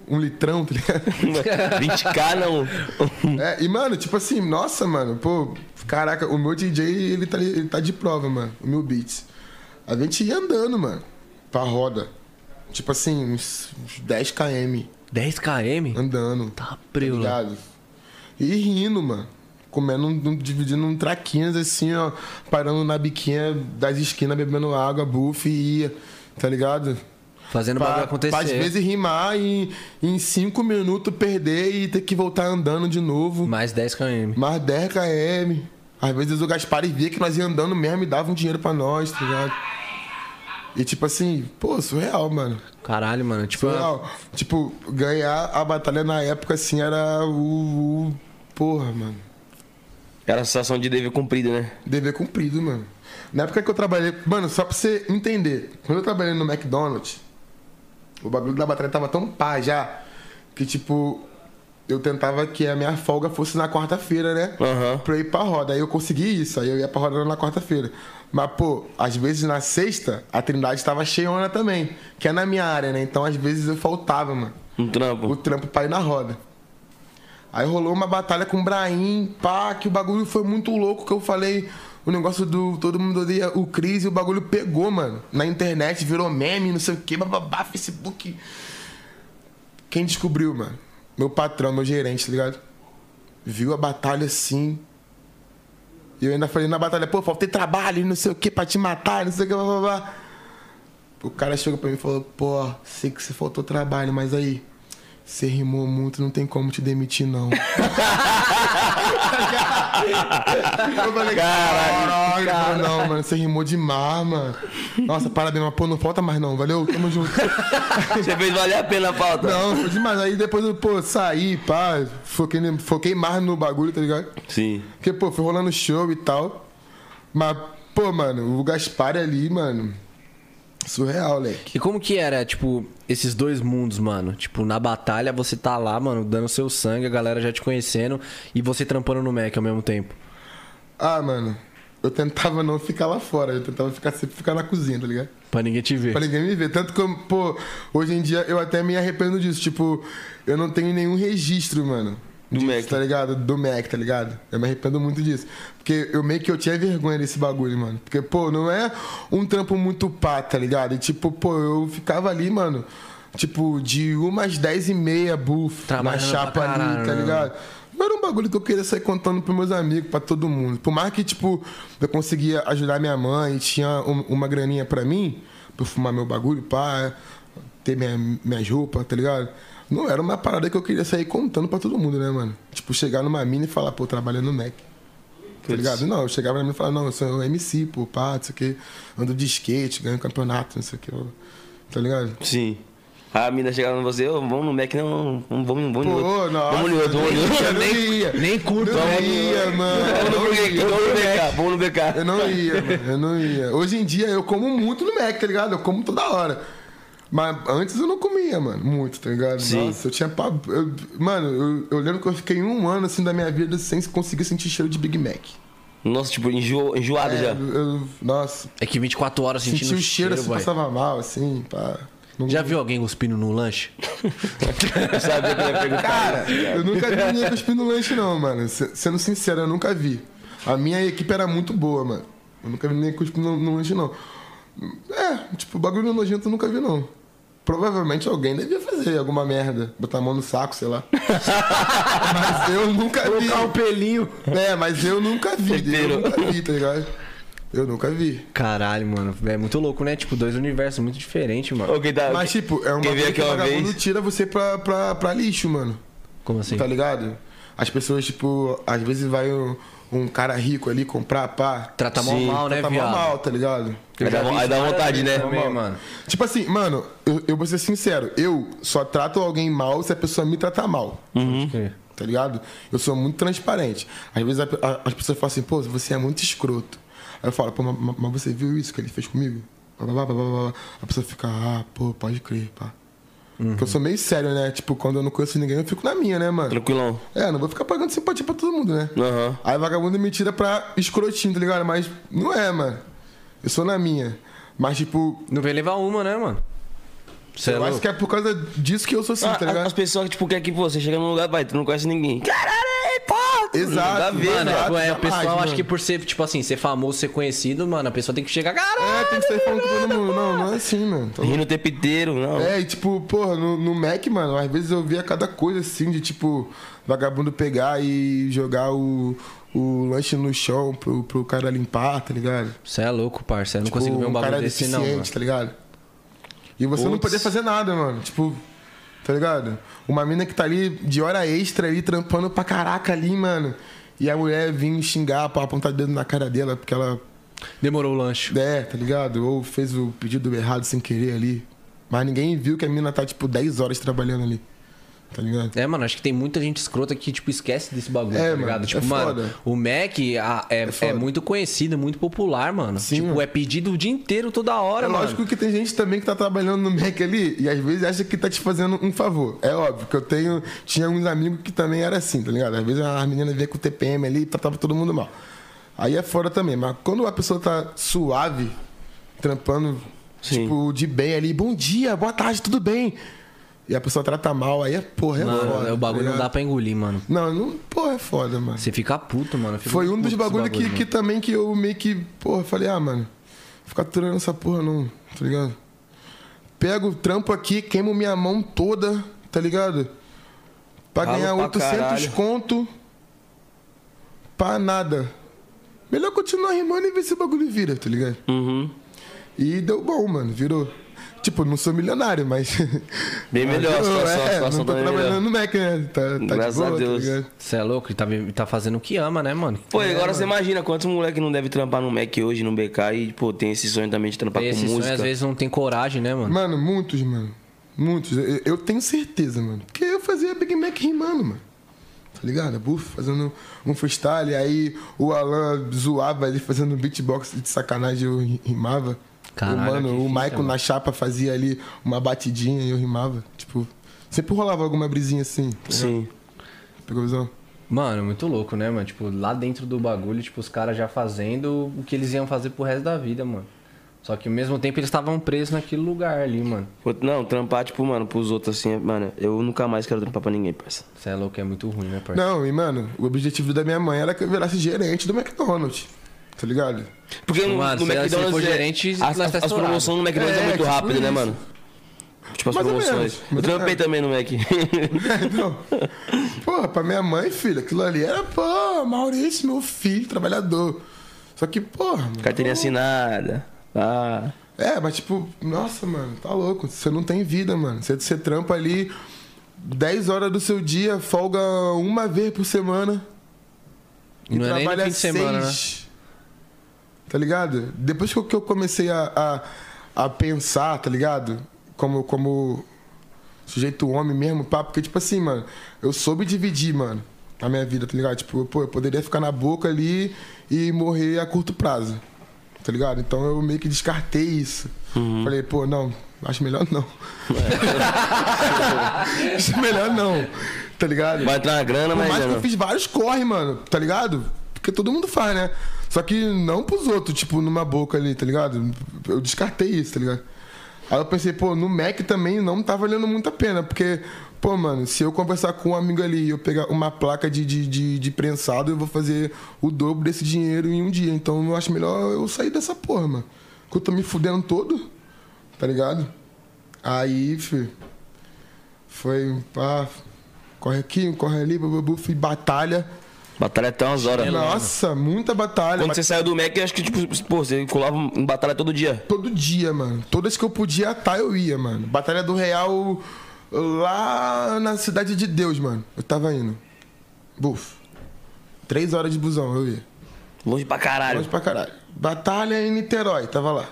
Um litrão, tá ligado? 20k não. É, e, mano, tipo assim, nossa, mano, pô, caraca, o meu DJ, ele tá, ele tá de prova, mano, o meu Beats. A gente ia andando, mano, pra roda. Tipo assim, uns, uns 10 km 10 km? andando. Tá Tá preula. ligado? E rindo, mano. Comendo, um- dividindo um traquinhos assim, ó. Parando na biquinha das esquinas, bebendo água, buff e ia. Tá ligado? Fazendo o bagulho Pra, acontecer. pra, às vezes rimar e em 5 minutos perder e ter que voltar andando de novo. Mais 10 km. Mais 10 km. Às vezes o Gaspar via que nós ia andando mesmo e dava um dinheiro pra nós, tá ligado? E tipo assim, pô, surreal, mano. Caralho, mano. Tipo, Surreal. Tipo, ganhar a batalha na época, assim, era o. o- porra, mano. Era a sensação de dever cumprido, né? Dever cumprido, mano. Na época que eu trabalhei. Mano, só pra você entender. Quando eu trabalhei no McDonald's, o bagulho da batalha tava tão pá já. Que tipo. Eu tentava que a minha folga fosse na quarta-feira, né? Aham. Pra eu ir pra roda. Aí eu consegui isso. Aí eu ia pra roda na quarta-feira. Mas, pô, às vezes na sexta, a Trindade tava cheiona também. Que é na minha área, né? Então, às vezes eu faltava, mano Um o trampo. trampo pra ir na roda. Aí rolou uma batalha com o Brahim, pá, que o bagulho foi muito louco, que eu falei o negócio do todo mundo odeia o Cris e o bagulho pegou, mano. Na internet, virou meme, não sei o que, bababá, Facebook. Quem descobriu, mano? Meu patrão, meu gerente, tá ligado? Viu a batalha assim. E eu ainda falei na batalha, pô, faltei trabalho, não sei o que, pra te matar, não sei o que, bababá. O cara chegou pra mim e falou, pô, sei que você faltou trabalho, mas aí, Você rimou muito, não tem como te demitir, não. eu falei, caralho, caralho. não, mano, você rimou demais, mano. Nossa, parabéns, mas pô, não falta mais não, valeu? Tamo junto. Você fez valer a pena a falta. Não, foi demais. Aí depois eu, pô, saí, pá, foquei, foquei mais no bagulho, tá ligado? Sim. Porque, pô, foi rolando show e tal. Mas, pô, mano, o Gaspar ali, mano. Surreal, leque. E como que era, tipo, esses dois mundos, mano? Tipo, na batalha você tá lá, mano, dando seu sangue, a galera já te conhecendo e você trampando no Mac ao mesmo tempo. Ah, mano, eu tentava não ficar lá fora, eu tentava ficar sempre ficar na cozinha, tá ligado? Pra ninguém te ver. Pra ninguém me ver. Tanto que, pô, hoje em dia eu até me arrependo disso. Tipo, eu não tenho nenhum registro, mano. Do disso, Mac. Tá ligado? Do Mac, tá ligado? Eu me arrependo muito disso. Porque eu meio que eu tinha vergonha desse bagulho, mano. Porque, pô, não é um trampo muito pá, tá ligado? E, tipo, pô, eu ficava ali, mano. Tipo, de umas 10 e meia, buff, na chapa ali, tá caramba. ligado? Não era um bagulho que eu queria sair contando pros meus amigos, pra todo mundo. Por mais que, tipo, eu conseguia ajudar minha mãe, tinha um- uma graninha pra mim, pra eu fumar meu bagulho, pá, ter minha, minhas roupas, tá ligado? Não era uma parada que eu queria sair contando pra todo mundo, né, mano? Tipo, chegar numa mina e falar, pô, trabalhando no Mac. Tá ligado? Não, eu chegava na mina e falava, não, eu sou MC, pô, pá, não sei o quê. Ando de skate, ganho campeonato, não sei o quê. Tá ligado? Sim. A mina chegava em você, ô, vamos no Mac, não, vamos, vamos, vamos no Pô, nossa. Vamos no outro, vamos no outro. Eu não ia. Nem curto, Não né? ia, mano. Vamos no BK, vamos no BK. Eu não ia, mano. Eu não ia. Hoje em dia eu como muito no Mac, tá ligado? Eu como toda hora. Mas antes eu não comia, mano. Muito, tá ligado? Sim. Nossa, eu tinha. pa- eu- mano, eu, eu lembro que eu fiquei um ano assim da minha vida sem conseguir sentir cheiro de Big Mac. Nossa, tipo, enjo, enjoado É, já. eu- nossa, É que 24 horas sentindo senti o cheiro, assim, boy. passava mal, assim, pá. Não- Já viu alguém cuspindo no lanche? Eu sabia que ele ia perguntar. Cara, eu nunca vi ninguém cuspindo no lanche, não, mano. Se- Sendo sincero, eu nunca vi. A minha equipe era muito boa, mano. Eu nunca vi ninguém cuspindo no, no lanche, não. É, tipo, bagulho nojento eu nunca vi, não. Provavelmente alguém devia fazer alguma merda. Botar a mão no saco, sei lá. mas eu nunca vi. Colocar um pelinho. É, mas eu nunca vi. Certeiro. Eu nunca vi, tá ligado? Eu nunca vi. Caralho, mano. É muito louco, né? Tipo, dois universos muito diferentes, mano. Quem tá- Mas, tipo, é um quem bagulho aqui que o uma vagabundo vez. tira você pra, pra, pra lixo, mano. Como assim? Tá ligado? As pessoas, tipo, às vezes vai um, um cara rico ali comprar, pá. Trata mal mal, né, tá viado? mal, tá ligado? Aí dá, aí dá vontade, né? Também, mano. Tipo assim, mano, eu, eu vou ser sincero, eu só trato alguém mal se a pessoa me tratar mal. Tá ligado? Eu sou muito transparente. Às vezes a- a- as pessoas falam assim, pô, você é muito escroto. Aí eu falo, pô, mas, mas você viu isso que ele fez comigo? A pessoa fica, ah, pô, pode crer, pá. Porque eu sou meio sério, né? Tipo, quando eu não conheço ninguém, eu fico na minha, né, mano? Tranquilão. É, não vou ficar pagando simpatia pra todo mundo, né? Aham. Aí vagabundo me tira pra escrotinho, tá ligado? Mas não é, mano. Eu sou na minha. Mas, tipo, Não vem levar uma, né, mano? É eu acho louco? que é por causa disso que eu sou assim, Ah, tá ligado? as pessoas, tipo, querem que pô, você chega num lugar, vai, tu não conhece ninguém. Caralho, aí, pô! Exato, Nada a ver, Mano, exato. é, é, o jamais, pessoal acha mano. que por ser, tipo assim, ser famoso, ser conhecido, mano, a pessoa tem que chegar, caralho. É, tem que sair falando com todo mundo. Não, não é assim, mano. Tá Rindo o tempo inteiro, não. É, e tipo, porra, no, no Mac, mano, às vezes eu via cada coisa assim, de tipo, vagabundo pegar e jogar o, o lanche no chão pro, pro cara limpar, tá ligado? Você é louco, parça. Eu não Tipo, consigo ver um bagulho cara desse, não, mano. tá ligado? E você não Putz. poder fazer nada, mano. Tipo, tá ligado? Uma mina que tá ali de hora extra ali, trampando pra caraca ali, mano. E a mulher vir xingar pra apontar o dedo na cara dela, porque ela Demorou o lanche. É, tá ligado? Ou fez o pedido errado sem querer ali. Mas ninguém viu que a mina tá, tipo, 10 horas trabalhando ali. Tá ligado? É, mano, acho que tem muita gente escrota que, tipo, esquece desse bagulho, É, tá ligado? mano, tipo, é mano, foda. o Mac a- é, é, foda. muito conhecido, muito popular, mano. Sim, tipo, mano. é pedido o dia inteiro, toda hora, É mano. lógico que tem gente também que tá trabalhando no Mac ali e às vezes acha que tá te fazendo um favor. É óbvio que eu tenho. Tinha uns amigos que também era assim, tá ligado? Às vezes as meninas vêm com o TPM ali e tratava todo mundo mal. Aí é fora também, mas quando a pessoa tá suave, trampando, Sim. tipo, de bem ali, bom dia, boa tarde, tudo bem. E a pessoa trata mal, aí é porra, é Mano, foda. o bagulho tá não dá pra engolir, mano. Não, não, porra, é foda, mano. Você fica puto, mano. Eu fico Foi um dos esse bagulho que, que também que eu meio que, porra, falei, ah, mano, ficar aturando essa porra não, tá ligado? Pego o trampo aqui, queimo minha mão toda, tá ligado? Pra Ralo ganhar pra 800 caralho. conto pra nada. Melhor continuar rimando e ver se o bagulho vira, tá ligado? Uhum. E deu bom, mano, virou. Tipo, não sou milionário, mas. Bem melhor, a situação, a é, situação não tô tá bem trabalhando melhor. no Mac, né? Tá, tá de Graças boa, a tá Deus. Você é louco? Ele tá, tá fazendo o que ama, né, mano? Pô, e agora você imagina quantos moleque não deve trampar no Mac hoje, no BK, e, pô, tem esse sonho também de trampar Esse com sonho música. às vezes não tem coragem, né, mano? Mano, muitos, mano. Muitos. Eu, eu tenho certeza, mano. Porque eu fazia Big Mac rimando, mano. Tá ligado? Buff, fazendo um freestyle. Aí o Alan zoava ele fazendo beatbox de sacanagem, eu ri- rimava. Caralho, o, mano, que o Michael mano. na chapa fazia ali uma batidinha e eu rimava. Tipo, sempre rolava alguma brisinha assim. tá? Sim. Pegou a visão? Mano, muito louco, né, mano? Tipo, lá dentro do bagulho, tipo, os caras já fazendo o que eles iam fazer pro resto da vida, mano. Só que ao mesmo tempo eles estavam presos naquele lugar ali, mano. Não, trampar, tipo, mano, pros outros assim, mano, eu nunca mais quero trampar pra ninguém, parça. Você é louco, é muito ruim, né, parceiro? Não, e mano, o objetivo da minha mãe era que eu virasse gerente do McDonald's. Tá ligado? Porque no, Mano, no se- se McDonald's. for é- gerente, as, tá as, as promoções no McDonald's é, É, muito tipo rápido, né, mano? Tipo, as Mais promoções. menos, eu trampei menos. também no Mac. Então, porra, pra minha mãe, filho, aquilo ali era, pô, Maurício, meu filho, trabalhador. Só que, porra, mano. Carteirinha assinada. Ah. É, mas tipo, nossa, mano, tá louco. Você não tem vida, mano. Você, você trampa ali 10 horas do seu dia, folga uma vez por semana. E Não é nem no trabalha fim de semana, né? Tá ligado? Depois que eu, comecei a, a, a pensar, tá ligado? Como, como sujeito homem mesmo, pá, porque, tipo assim, mano, eu soube dividir, mano, a minha vida, tá ligado? Tipo, pô, eu poderia ficar na boca ali e morrer a curto prazo, tá ligado? Então eu meio que descartei isso. Falei, pô, não, acho melhor não. acho melhor não, tá ligado? Vai entrar na grana, mas. já que eu fiz vários corre, mano, tá ligado? Porque todo mundo faz, né? Só que não pros outros, tipo, numa boca ali, tá ligado? Eu descartei isso, tá ligado? Aí eu pensei, pô, no Mac também não tá valendo muito a pena, porque, pô, mano, se eu conversar com um amigo ali e eu pegar uma placa de, de, de, de prensado, eu vou fazer o dobro desse dinheiro em um dia. Então eu acho melhor eu sair dessa porra, mano. Porque eu tô me fudendo todo, tá ligado? Aí, filho, foi, pá, corre aqui, corre ali, bababu, fui batalha. Batalha até umas horas. Nossa, muita batalha. Quando você saiu do Mac, eu acho que, tipo, pô, você colava em batalha todo dia. Todo dia, mano. Todas que eu podia estar, eu ia, mano. Batalha do Real lá na Cidade de Deus, mano. Eu tava indo. Buf. Três horas de busão, eu ia. Longe pra caralho. Longe pra caralho. Batalha em Niterói, tava lá.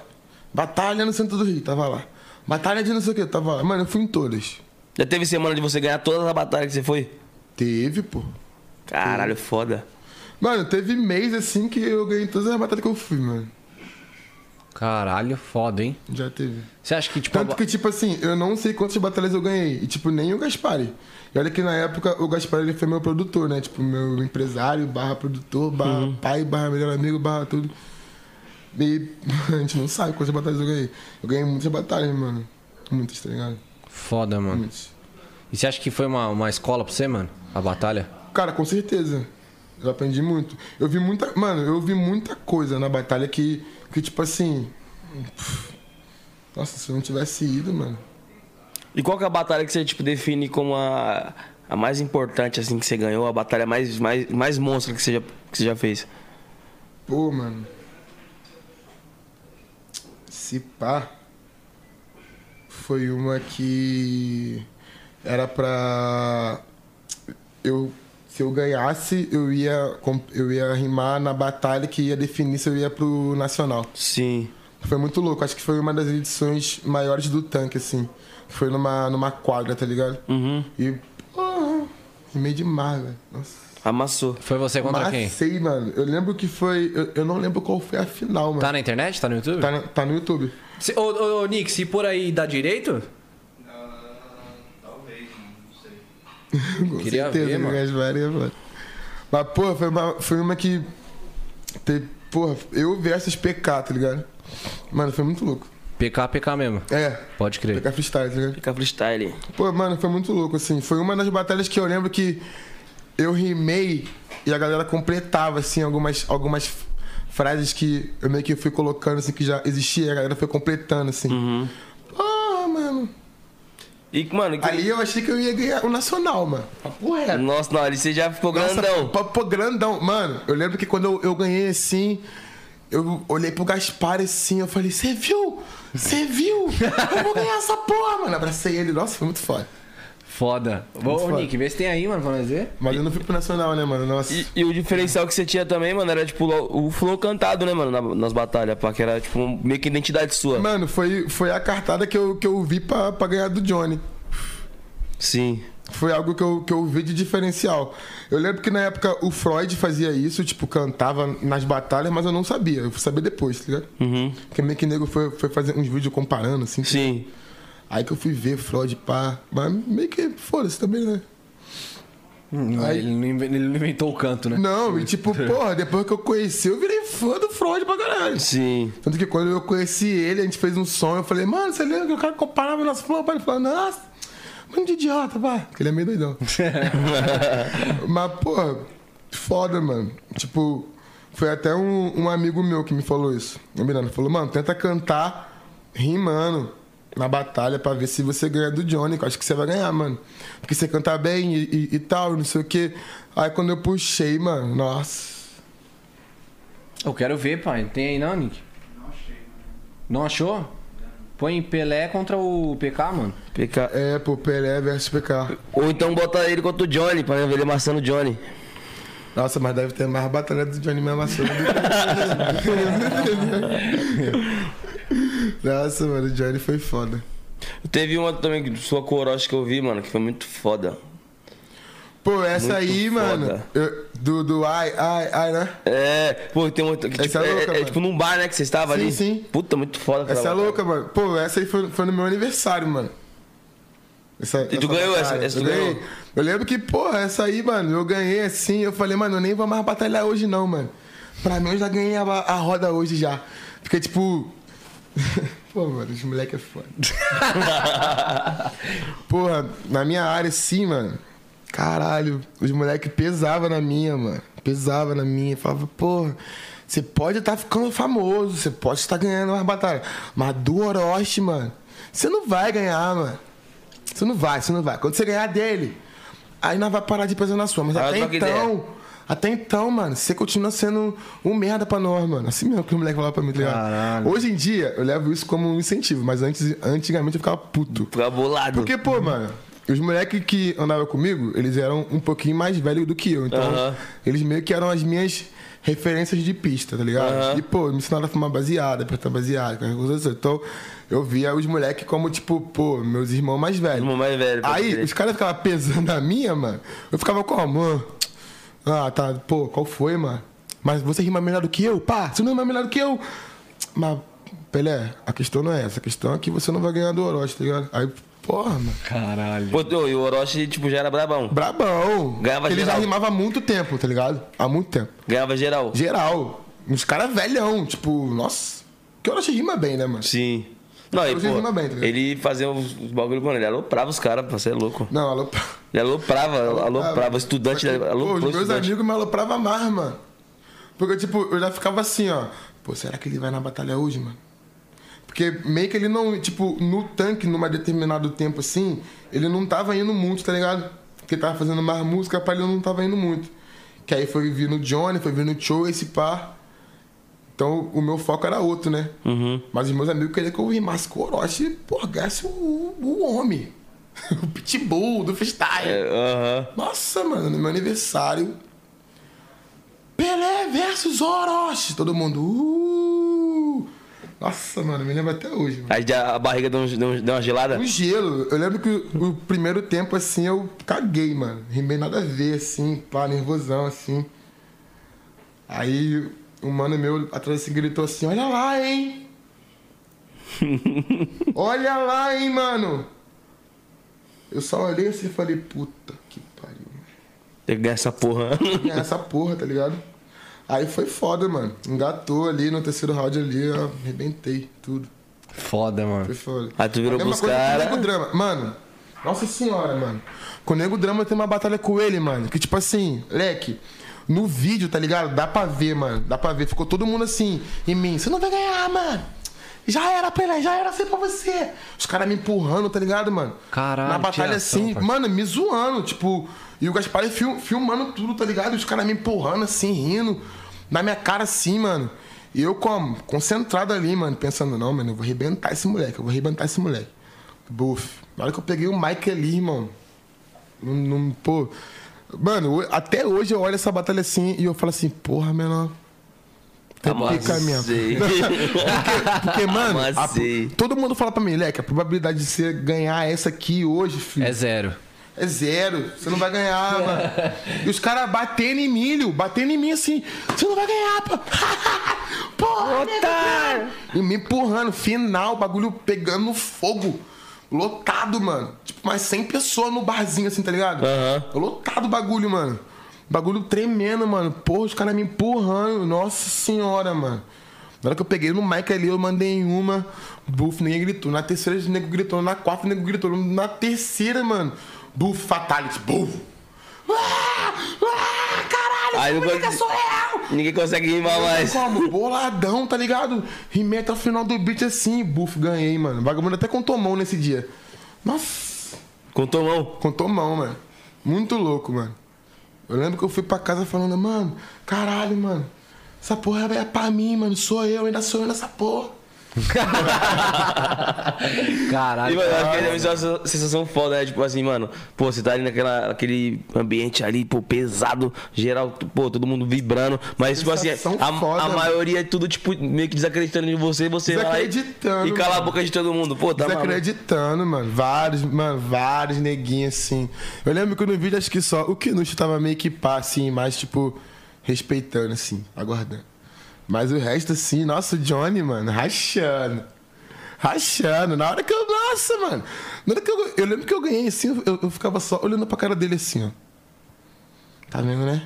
Batalha no centro do Rio, tava lá. Batalha de não sei o que, tava lá. Mano, eu fui em todas. Já teve semana de você ganhar todas as batalhas que você foi? Teve, pô. Caralho, foda. Mano, teve mês assim que eu ganhei todas as batalhas que eu fui, mano. Caralho, foda, hein? Já teve. Você acha que, tipo, Tanto a- que, tipo assim, eu não sei quantas batalhas eu ganhei. E, tipo, nem o Gaspari. E olha que na época o Gaspari ele foi meu produtor, né? Tipo, meu empresário, barra produtor, barra pai, barra melhor amigo, barra tudo. E a gente não sabe quantas batalhas eu ganhei. Eu ganhei muitas batalhas, mano. Muitas, tá ligado? foda, mano. Muitas. E você acha que foi uma, uma escola pra você, mano? A batalha? Cara, com certeza. Eu aprendi muito. Eu vi muita. Mano, eu vi muita coisa na batalha que. Que, tipo assim. pff, Nossa, se eu não tivesse ido, mano. E qual que é a batalha que você, tipo, define como a, a mais importante, assim, que você ganhou? A batalha mais, mais, mais monstra que você, já, que você já fez? Pô, mano. Se pá. Foi uma que. Era pra. Eu. Se eu ganhasse, eu ia, eu ia rimar na batalha que ia definir se eu ia pro Nacional. Sim. Foi muito louco. Acho que foi uma das edições maiores do tanque, assim. Foi numa, numa quadra, tá ligado? Uhum. E. Porra, rimei demais, velho. Nossa. Amassou. Foi você contra quem? Macei, mano. Eu lembro que foi. Eu, eu não lembro qual foi a final, mano. Tá na internet? Tá no YouTube? Tá, na- tá no YouTube. Se- Ô, ô, ô, Nick, se por aí dá direito? Com Queria certeza, ver, mano. Gaspar. Mas, porra, foi uma, foi uma que. Teve, porra, eu versus PK, tá ligado? Mano, foi muito louco. PK, PK mesmo. É, Pode crer. PK freestyle, tá ligado? Fica freestyle. Pô, mano, foi muito louco, assim. Foi uma das batalhas que eu lembro que eu rimei e a galera completava, assim, algumas, algumas frases que eu meio que fui colocando, assim, que já existia e a galera foi completando, assim. Uhum. E, mano, que- Ali eu achei que eu ia ganhar o Nacional, mano. Papo reto. nossa, não, ali você já ficou Nossa, grandão. Pô, grandão. Mano, eu lembro que quando eu, eu ganhei assim, eu olhei pro Gaspar assim, eu falei, você viu? Você viu? Eu vou ganhar essa porra, mano. Abracei ele. Nossa, foi muito foda. Foda. Ô, foda. Nick, vê se tem aí, mano, pra nós ver. Mas eu não fui pro Nacional, né, mano? Nossa. E, e o diferencial que você tinha também, mano, era tipo o flow cantado, né, mano, na- nas batalhas, pá, que era tipo meio que identidade sua. Mano, foi, foi a cartada que eu, que eu vi pra, pra ganhar do Johnny. Sim. Foi algo que eu, que eu vi de diferencial. Eu lembro que na época o Freud fazia isso, tipo, cantava nas batalhas, mas eu não sabia. Eu fui saber depois, tá ligado? Uhum. Porque meio que nego foi, foi fazer uns vídeos comparando, assim. Sim. Aí que eu fui ver Freud, pá. Mas meio que foda-se também, né? Aí- Ele, não inven- ele não inventou o canto, né? Não, e tipo, porra, depois que eu conheci, eu virei fã do Freud pra caralho. Sim. Tanto que quando eu conheci ele, a gente fez um som, eu falei, mano, você lembra que o cara comparava nosso flow? Ele falou, nossa, mano de idiota, pá. Porque ele é meio doidão. Mas, porra, foda, mano. Tipo, foi até um, um amigo meu que me falou isso. O Miranda falou, mano, tenta cantar rimando na batalha pra ver se você ganha do Johnny, que eu acho que você vai ganhar, mano. Porque você canta bem e, e- e tal, não sei o quê. Aí quando eu puxei, mano, nossa. Eu quero ver, pai. Tem aí não, Nick? Não achei. Não achou? Põe Pelé contra o PK, mano. PK. É, pô, Pelé versus PK. Ou então bota ele contra o Johnny, pra ver ele amassando o Johnny. Nossa, mas deve ter mais batalha do Johnny me amassando do que Nossa, mano, o Johnny foi foda. Teve uma também, sua corocha que eu vi, mano, que foi muito foda. Pô, essa Muito aí, foda. mano, eu- do, do ai, ai, ai, né? É, pô, tem uma. Que, tipo, Essa é é, louca, é mano. tipo num bar, né, que você estava Sim, ali. sim. Puta, muito foda Essa é louca, mano. Pô, essa aí foi, foi no meu aniversário, mano. Essa, E tu ganhou essa- batalha. essa tu ganhou? ganhei. Eu lembro que, porra, essa aí, mano, eu ganhei assim, eu falei, mano, eu nem vou mais batalhar hoje não, mano. Pra mim, eu já ganhei a, a roda hoje já. Porque, tipo... Pô, mano, os moleque é foda. Porra, na minha área, sim, mano. Caralho, os moleque pesava na minha, mano. Pesava na minha. Falava, porra, você pode estar ficando famoso, você pode estar ganhando umas batalhas. Mas do Orochi, mano, você não vai ganhar, mano. Você não vai, você não vai. Quando você ganhar dele, aí nós vai parar de pesar na sua. Mas Ah, até então, ideia. Até então, mano, você continua sendo um merda pra nós, mano. Assim mesmo que o moleque falava pra mim, tá ligado? Caralho. Hoje em dia, eu levo isso como um incentivo, mas antes, antigamente eu ficava puto. Ficava bolado. Porque, pô, mano, os moleques que andavam comigo, eles eram um pouquinho mais velhos do que eu. Então, eles meio que eram as minhas referências de pista, tá ligado? E, pô, me ensinaram a fumar baseada, apertar baseada, qualquer coisa assim. Então, eu via os moleques como, tipo, pô, meus irmãos mais velhos. Irmão mais velho. Aí, os caras ficavam pesando a minha, mano. Eu ficava como? mano? Ah, tá. Pô, qual foi, mano? Mas você rima melhor do que eu? Pá, você não rima melhor do que eu? Mas, Pelé, a questão não é essa. A questão é que você não vai ganhar do Orochi, tá ligado? Aí, porra, mano. Caralho. Pô, e o Orochi, tipo, já era brabão. Brabão. Ganhava Ele já geral. rimava há muito tempo, tá ligado? Há muito tempo. Ganhava geral. Geral. Uns caras velhão, tipo, nossa. Que Orochi rima bem, né, mano? Sim. Não, e, pô, bem, tá ele fazia os, os bagulho, mano, ele aloprava os caras, pra ser louco. Não, alô. Ele aloprava, aloprava, estudante, ele Pô, os meus estudante. amigos me alopravam mais, mano. Porque, tipo, eu já ficava assim, ó. Pô, será que ele vai na batalha hoje, mano? Porque meio que ele não, tipo, no tanque, numa determinado tempo assim, ele não tava indo muito, tá ligado? Porque ele tava fazendo mais música, pra ele não tava indo muito. Que aí foi vindo o Johnny, foi vindo o Cho, esse pá. Então o meu foco era outro, né? Uhum. Mas os meus amigos queriam que eu rimasse com o Orochi e, pô, ganhasse o, o homem. o pitbull do freestyle. É. Nossa, mano, no meu aniversário. Pelé versus Orochi. Todo mundo. Uh! Nossa, mano, me lembro até hoje. Mano. Aí a barriga deu, deu deu uma gelada? Um gelo. Eu lembro que o, o primeiro tempo, assim, eu caguei, mano. Rimei nada a ver, assim, pá, nervosão, assim. Aí um mano meu atrás assim gritou assim: Olha lá, hein? Olha lá, hein, mano? Eu só olhei assim e falei: Puta que pariu. Tem que ganhar essa porra. ganhar essa porra, tá ligado? Aí foi foda, mano. Engatou ali no terceiro round ali, eu arrebentei tudo. Foda, mano. Foi foda. Aí tu virou pros coisa com o cara. Nego Drama. Mano, nossa senhora, mano. Com o Nego Drama tem uma batalha com ele, mano. Que tipo assim, leque, no vídeo, tá ligado? Dá pra ver, mano. Dá pra ver. Ficou todo mundo assim, em mim. Você não vai ganhar, mano. Já era, Pelé, já era assim pra você. Os caras me empurrando, tá ligado, mano? Caralho, Na batalha tiração, assim, parceiro. mano, me zoando, tipo. E o Gaspar fil- filmando tudo, tá ligado? Os caras me empurrando assim, rindo. Na minha cara assim, mano. E eu como? Concentrado ali, mano, pensando, não, mano, eu vou arrebentar esse moleque, eu vou arrebentar esse moleque. Buf. Na hora que eu peguei o Mike ali, irmão. Não, não, pô. Mano, até hoje eu olho essa batalha assim e eu falo assim, porra, menor. Tem pica mesmo. porque, porque, mano, a, todo mundo fala pra mim, Leque, a probabilidade de você ganhar essa aqui hoje, filho. É zero. É zero. Você não vai ganhar, mano. E os caras batendo em milho, batendo em mim assim. Você não vai ganhar, pô. Porra, Otário. E me empurrando. Final, bagulho pegando fogo. Lotado, mano. Tipo, mais 100 pessoas no barzinho, assim, tá ligado? Uhum. Lotado o bagulho, mano. Bagulho tremendo, mano. Porra, os caras me empurrando. Nossa senhora, mano. Na hora que eu peguei no mic ali, eu mandei uma. Buff, ninguém gritou. Na terceira, o nego gritou. Na quarta, o nego gritou. Na terceira, mano. Buff, fatality. Buff. Ah, ah, Aí não é surreal. Ninguém consegue rimar mais. Como? Boladão, tá ligado? Rimei até o final do beat assim. Buff, ganhei, mano. O vagabundo até contou mão nesse dia. Nossa. Contou mão? Contou mão, mano. Muito louco, mano. Eu lembro que eu fui pra casa falando, mano, caralho, mano. Essa porra é pra mim, mano. Sou eu, ainda sou eu nessa porra. Caralho. E, mano, acho que é uma sensação foda, né? Tipo assim, mano, pô, você tá ali naquela, naquele ambiente ali, pô, pesado, geral, pô, todo mundo vibrando. Mas, tipo assim, a, foda, a maioria é tudo, tipo, meio que desacreditando em você, você vai e, e cala a boca de todo mundo. Pô, tá Desacreditando, mano. Vários, mano, vários neguinhos assim. Eu lembro que no vídeo, acho que só o Kinush tava meio que pá, assim, mais, tipo, respeitando, assim, aguardando. Mas o resto, assim, nossa, o Johnny, mano, rachando. Rachando. Na hora que eu. Nossa, mano. Na hora que eu, eu lembro que eu ganhei assim, eu, eu ficava só olhando pra cara dele assim, ó. Tá vendo, né?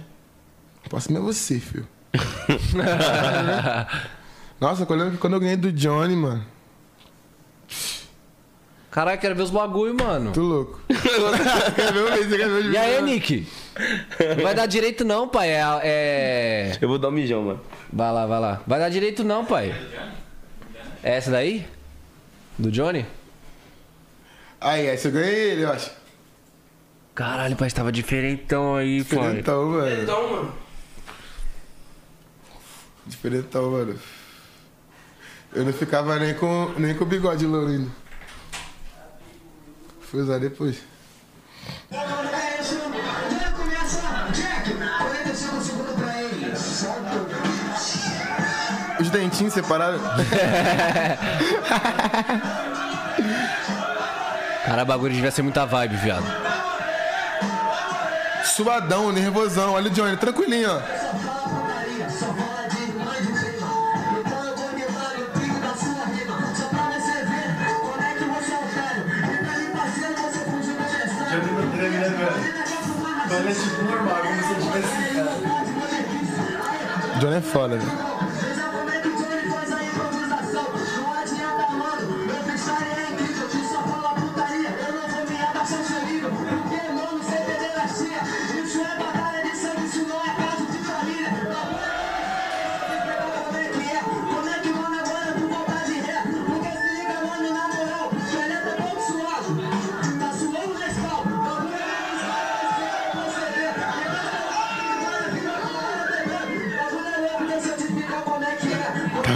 O próximo é você, filho. Nossa, eu lembro que quando eu ganhei do Johnny, mano. Caralho, quero ver os bagulho, mano. Tô louco. quer ver o vídeo, quer ver o E aí, Nick? Não vai dar direito não, pai. É, é... Eu vou dar um mijão, mano. Vai lá, vai lá. Vai dar direito não, pai. É essa daí? Do Johnny? Aí, essa eu ganhei ele, eu acho. Caralho, pai, tava diferentão aí, pai. Diferentão, mano. Diferentão, mano. Diferentão, mano. Eu não ficava nem com, nem com o bigode lourinho. Fui usar depois. Os dentinhos separados. Cara, bagulho devia ser muita vibe, viado. Suadão, nervosão. Olha o Johnny, tranquilinho, ó. Johnny é foda, velho.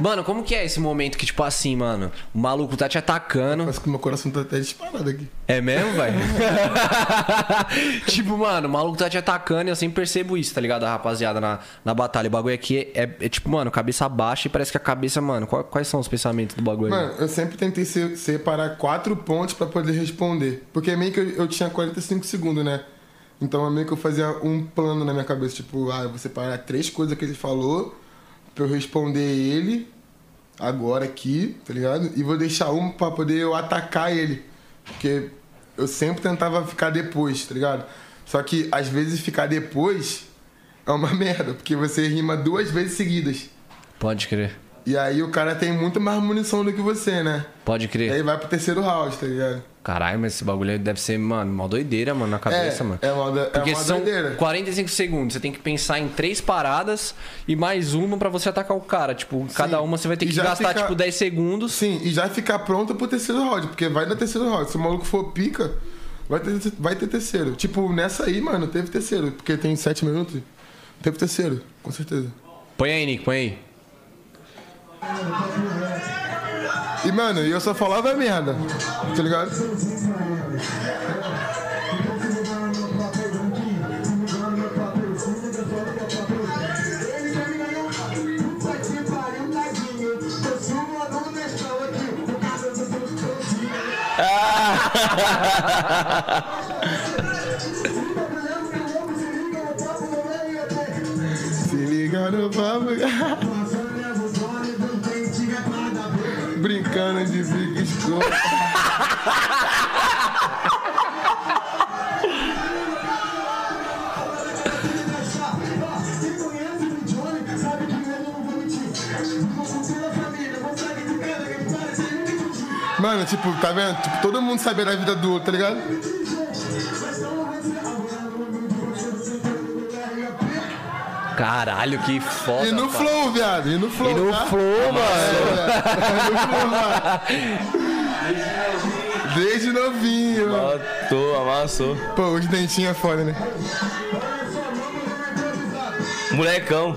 Mano, como que é esse momento que, tipo assim, mano, o maluco tá te atacando. Parece que meu coração tá até disparado aqui. É mesmo, velho? tipo, mano, o maluco tá te atacando e eu sempre percebo isso, tá ligado? A rapaziada na, na batalha. O bagulho aqui é, é, é tipo, mano, cabeça baixa e parece que a cabeça, mano, qual, quais são os pensamentos do bagulho? Mano, eu sempre tentei separar quatro pontos pra poder responder. Porque meio que eu, eu tinha 45 segundos, né? Então é meio que eu fazia um plano na minha cabeça, tipo, ah, eu vou separar três coisas que ele falou pra eu responder ele agora aqui, tá ligado? E vou deixar uma pra poder eu atacar ele. Porque eu sempre tentava ficar depois, tá ligado? Só que às vezes ficar depois é uma merda, porque você rima duas vezes seguidas. Pode crer. E aí o cara tem muito mais munição do que você, né? Pode E crer. aí vai pro terceiro round, tá ligado? Caralho, mas esse bagulho aí deve ser, mano, uma doideira, mano, na cabeça, é, mano. É uma, é Porque uma são doideira. 45 segundos, você tem que pensar em três paradas e mais uma pra você atacar o cara. Tipo, cada uma você vai ter E que gastar, fica- tipo, 10 segundos. Sim, e já ficar pronto pro terceiro round, porque vai dar terceiro round. Se o maluco for pica, vai ter, vai ter terceiro. Tipo, nessa aí, mano, teve terceiro, porque tem sete minutos. Teve terceiro, com certeza. Põe aí, Nick, põe aí. E, mano, eu só falava merda, tá ligado? Se liga no papo. Brincando de fica. Mano, tipo, tá vendo? Tipo, todo mundo sabe da vida do outro, tá ligado? Caralho, que foda. E no pai. flow, viado. E no flow. E no tá? flow, mano. É, no flow, mano. Desde novinho. Matou, amassou. Pô, os dentinhos é foda, né? Molecão.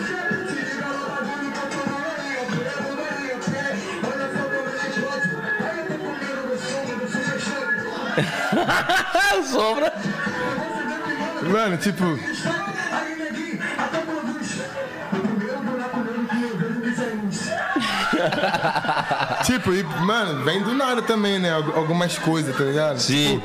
Sombra. Mano, tipo. tipo, e, mano, vem do nada também, né? Algu- Algumas coisas, tá ligado? Sim.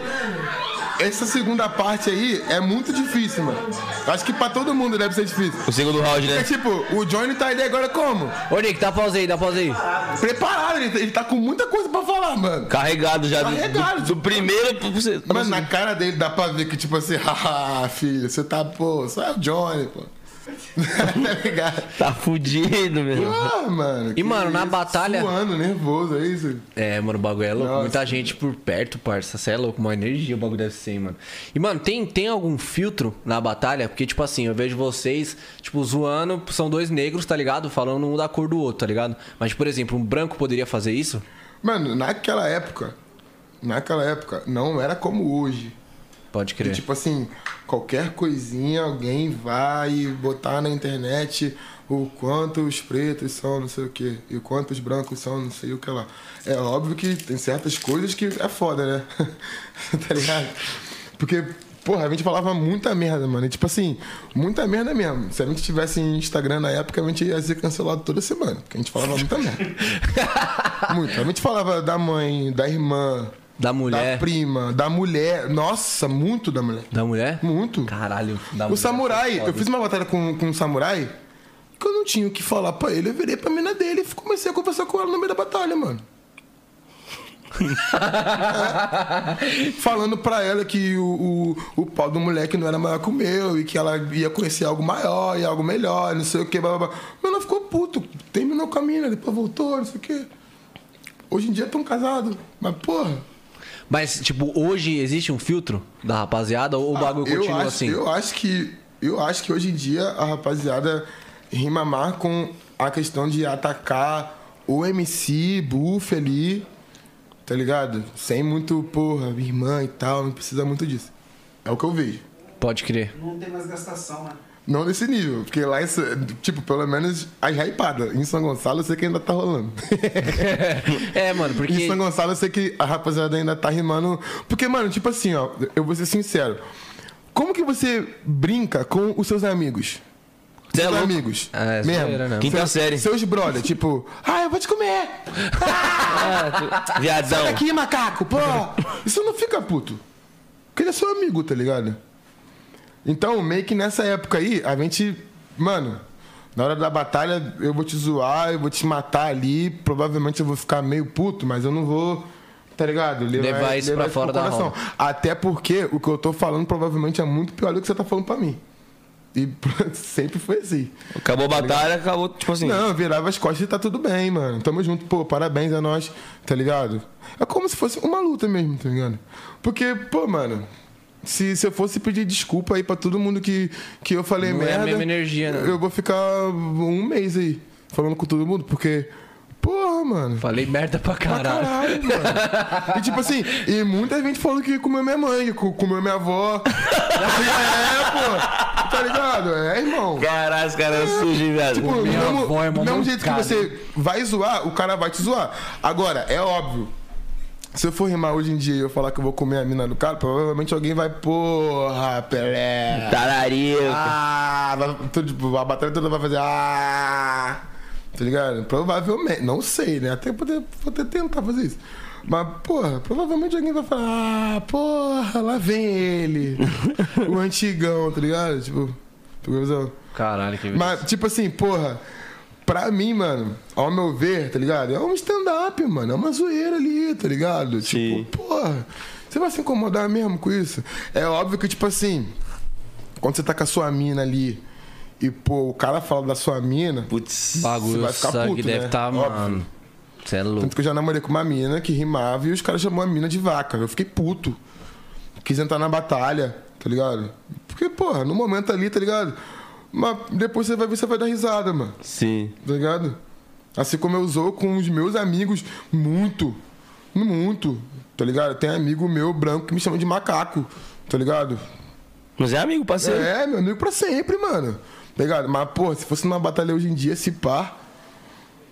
Essa segunda parte aí é muito difícil, mano. Acho que pra todo mundo deve ser difícil. O segundo round, É né? tipo, o Johnny tá aí agora como? Ô, Nick, dá pausa aí, dá pausa aí. Preparado, ele, ele tá com muita coisa pra falar, mano. Carregado já. do- Carregado. Do, do primeiro pro você. Mano, na cara dele dá pra ver que, tipo assim, haha, filho, você tá, pô, só é o Johnny, pô. Tá ligado? Tá fudido, meu. Ah, mano. que mano, na isso, batalha- Suando, nervoso, é isso? É, mano, o bagulho é louco. Nossa. Muita gente por perto, parça. Você é louco, uma energia o bagulho deve ser, hein, mano. E, mano, tem, tem algum filtro na batalha? Porque, tipo assim, eu vejo vocês, tipo, zoando, são dois negros, tá ligado? Falando um da cor do outro, tá ligado? Mas, por exemplo, um branco poderia fazer isso? Mano, naquela época, naquela época, não era como hoje. Pode Que, crer. tipo assim, qualquer coisinha alguém vai botar na internet o quanto os pretos são não sei o que, e o quanto os brancos são não sei o que lá. É óbvio que tem certas coisas que é foda, né? tá ligado? Porque, porra, a gente falava muita merda, mano. E, tipo assim, muita merda mesmo. Se a gente tivesse Instagram na época, a gente ia ser cancelado toda semana. Porque a gente falava muita merda. Muito. A gente falava da mãe, da irmã, Da mulher. da prima, da mulher. Nossa, muito da mulher. Da mulher? Muito. Caralho. Da O mulher samurai, foi foda. eu fiz uma batalha com, com um samurai que eu não tinha o que falar pra ele. Eu virei pra mina dele e comecei a conversar com ela no meio da batalha, mano. É. Falando pra ela que o, o, o pau do moleque não era maior que o meu e que ela ia conhecer algo maior e algo melhor, não sei o que, blá blá blá. Mas ela ficou puto, terminou com a mina, depois voltou, não sei o que. Hoje em dia estão casados, mas porra. Mas, tipo, hoje existe um filtro da rapaziada ou o bagulho Ah, eu continua acho, assim? Eu acho que eu acho que hoje em dia a rapaziada rima mais com a questão de atacar o MC, buff ali, tá ligado? Sem muito, porra, irmã e tal, não precisa muito disso. É o que eu vejo. Pode crer. Não tem mais gastação, né? Não nesse nível, porque lá, em tipo, pelo menos as hypadas. Em São Gonçalo eu sei que ainda tá rolando. é, mano, Em porque. São Gonçalo eu sei que a rapaziada ainda tá rimando. Porque, mano, tipo assim, ó, eu vou ser sincero. Como que você brinca com os seus amigos? Cê é Seus louco. amigos. É, mesmo. zoeira, né? Quinta Seus- série. Seus brother, tipo, ah, eu vou te comer. Viadão. Sai daqui, macaco, pô. Isso não fica puto. Porque ele é seu amigo, tá ligado? Então, meio que nessa época aí, a gente. Mano, na hora da batalha, eu vou te zoar, eu vou te matar ali. Provavelmente eu vou ficar meio puto, mas eu não vou. Tá ligado? Levar isso pra fora da coração. Até porque o que eu tô falando provavelmente é muito pior do que você tá falando pra mim. E sempre foi assim. Acabou a batalha, acabou, tipo assim. Não, eu virava as costas e tá tudo bem, mano. Tamo junto, pô, parabéns a nós, tá ligado? É como se fosse uma luta mesmo, tá ligado? Porque, pô, mano, se, se eu fosse pedir desculpa aí pra todo mundo que, que eu falei Não é a merda. mesma energia, né? Eu vou ficar um mês aí falando com todo mundo, porque. Porra, mano. Falei merda pra Pra caralho. caralho, mano. E tipo assim, e muita gente falou que comeu minha mãe, que comeu minha avó. é, pô. Tá ligado? É, irmão. Caralho, os caras sujos, viado. Tipo, Minha mesmo, avó é uma do mesmo jeito que mancada. você vai zoar, o cara vai te zoar. Agora, é óbvio. Se eu for rimar hoje em dia e eu falar que eu vou comer a mina do cara, provavelmente alguém vai, porra, Pelé. Tararico. Ah, vai, tudo, tipo, a batalha toda vai fazer. Ah! Tá ligado? Provavelmente. Não sei, né? Até poder, poder tentar fazer isso. Mas, porra, provavelmente alguém vai falar, ah, porra, lá vem ele. o antigão, tá ligado? Tipo, pegou a visão? Caralho, que Mas, tipo assim, porra, pra mim, mano, ao meu ver, tá ligado? É um stand-up, mano. É uma zoeira ali, tá ligado? Sim. Tipo, porra, você vai se incomodar mesmo com isso? É óbvio que, tipo assim, quando você tá com a sua mina ali e, pô, o cara fala da sua mina. Putz. bagulho Você vai ficar puto, deve né? estar, Óbvio. mano. Você é louco. Tanto que eu já namorei com uma mina que rimava e os caras chamou a mina de vaca. Eu fiquei puto. Quis entrar na batalha, tá ligado? Porque, porra, no momento ali, tá ligado? Mas depois você vai ver, você vai dar risada, mano. Sim. tá ligado? Assim como eu usou com os meus amigos muito, muito, tá ligado? Tem amigo meu branco que me chama de macaco, tá ligado? Mas é amigo, parceiro. É, meu amigo pra sempre, mano. Tá ligado? Mas, pô, se fosse numa batalha hoje em dia, se pá,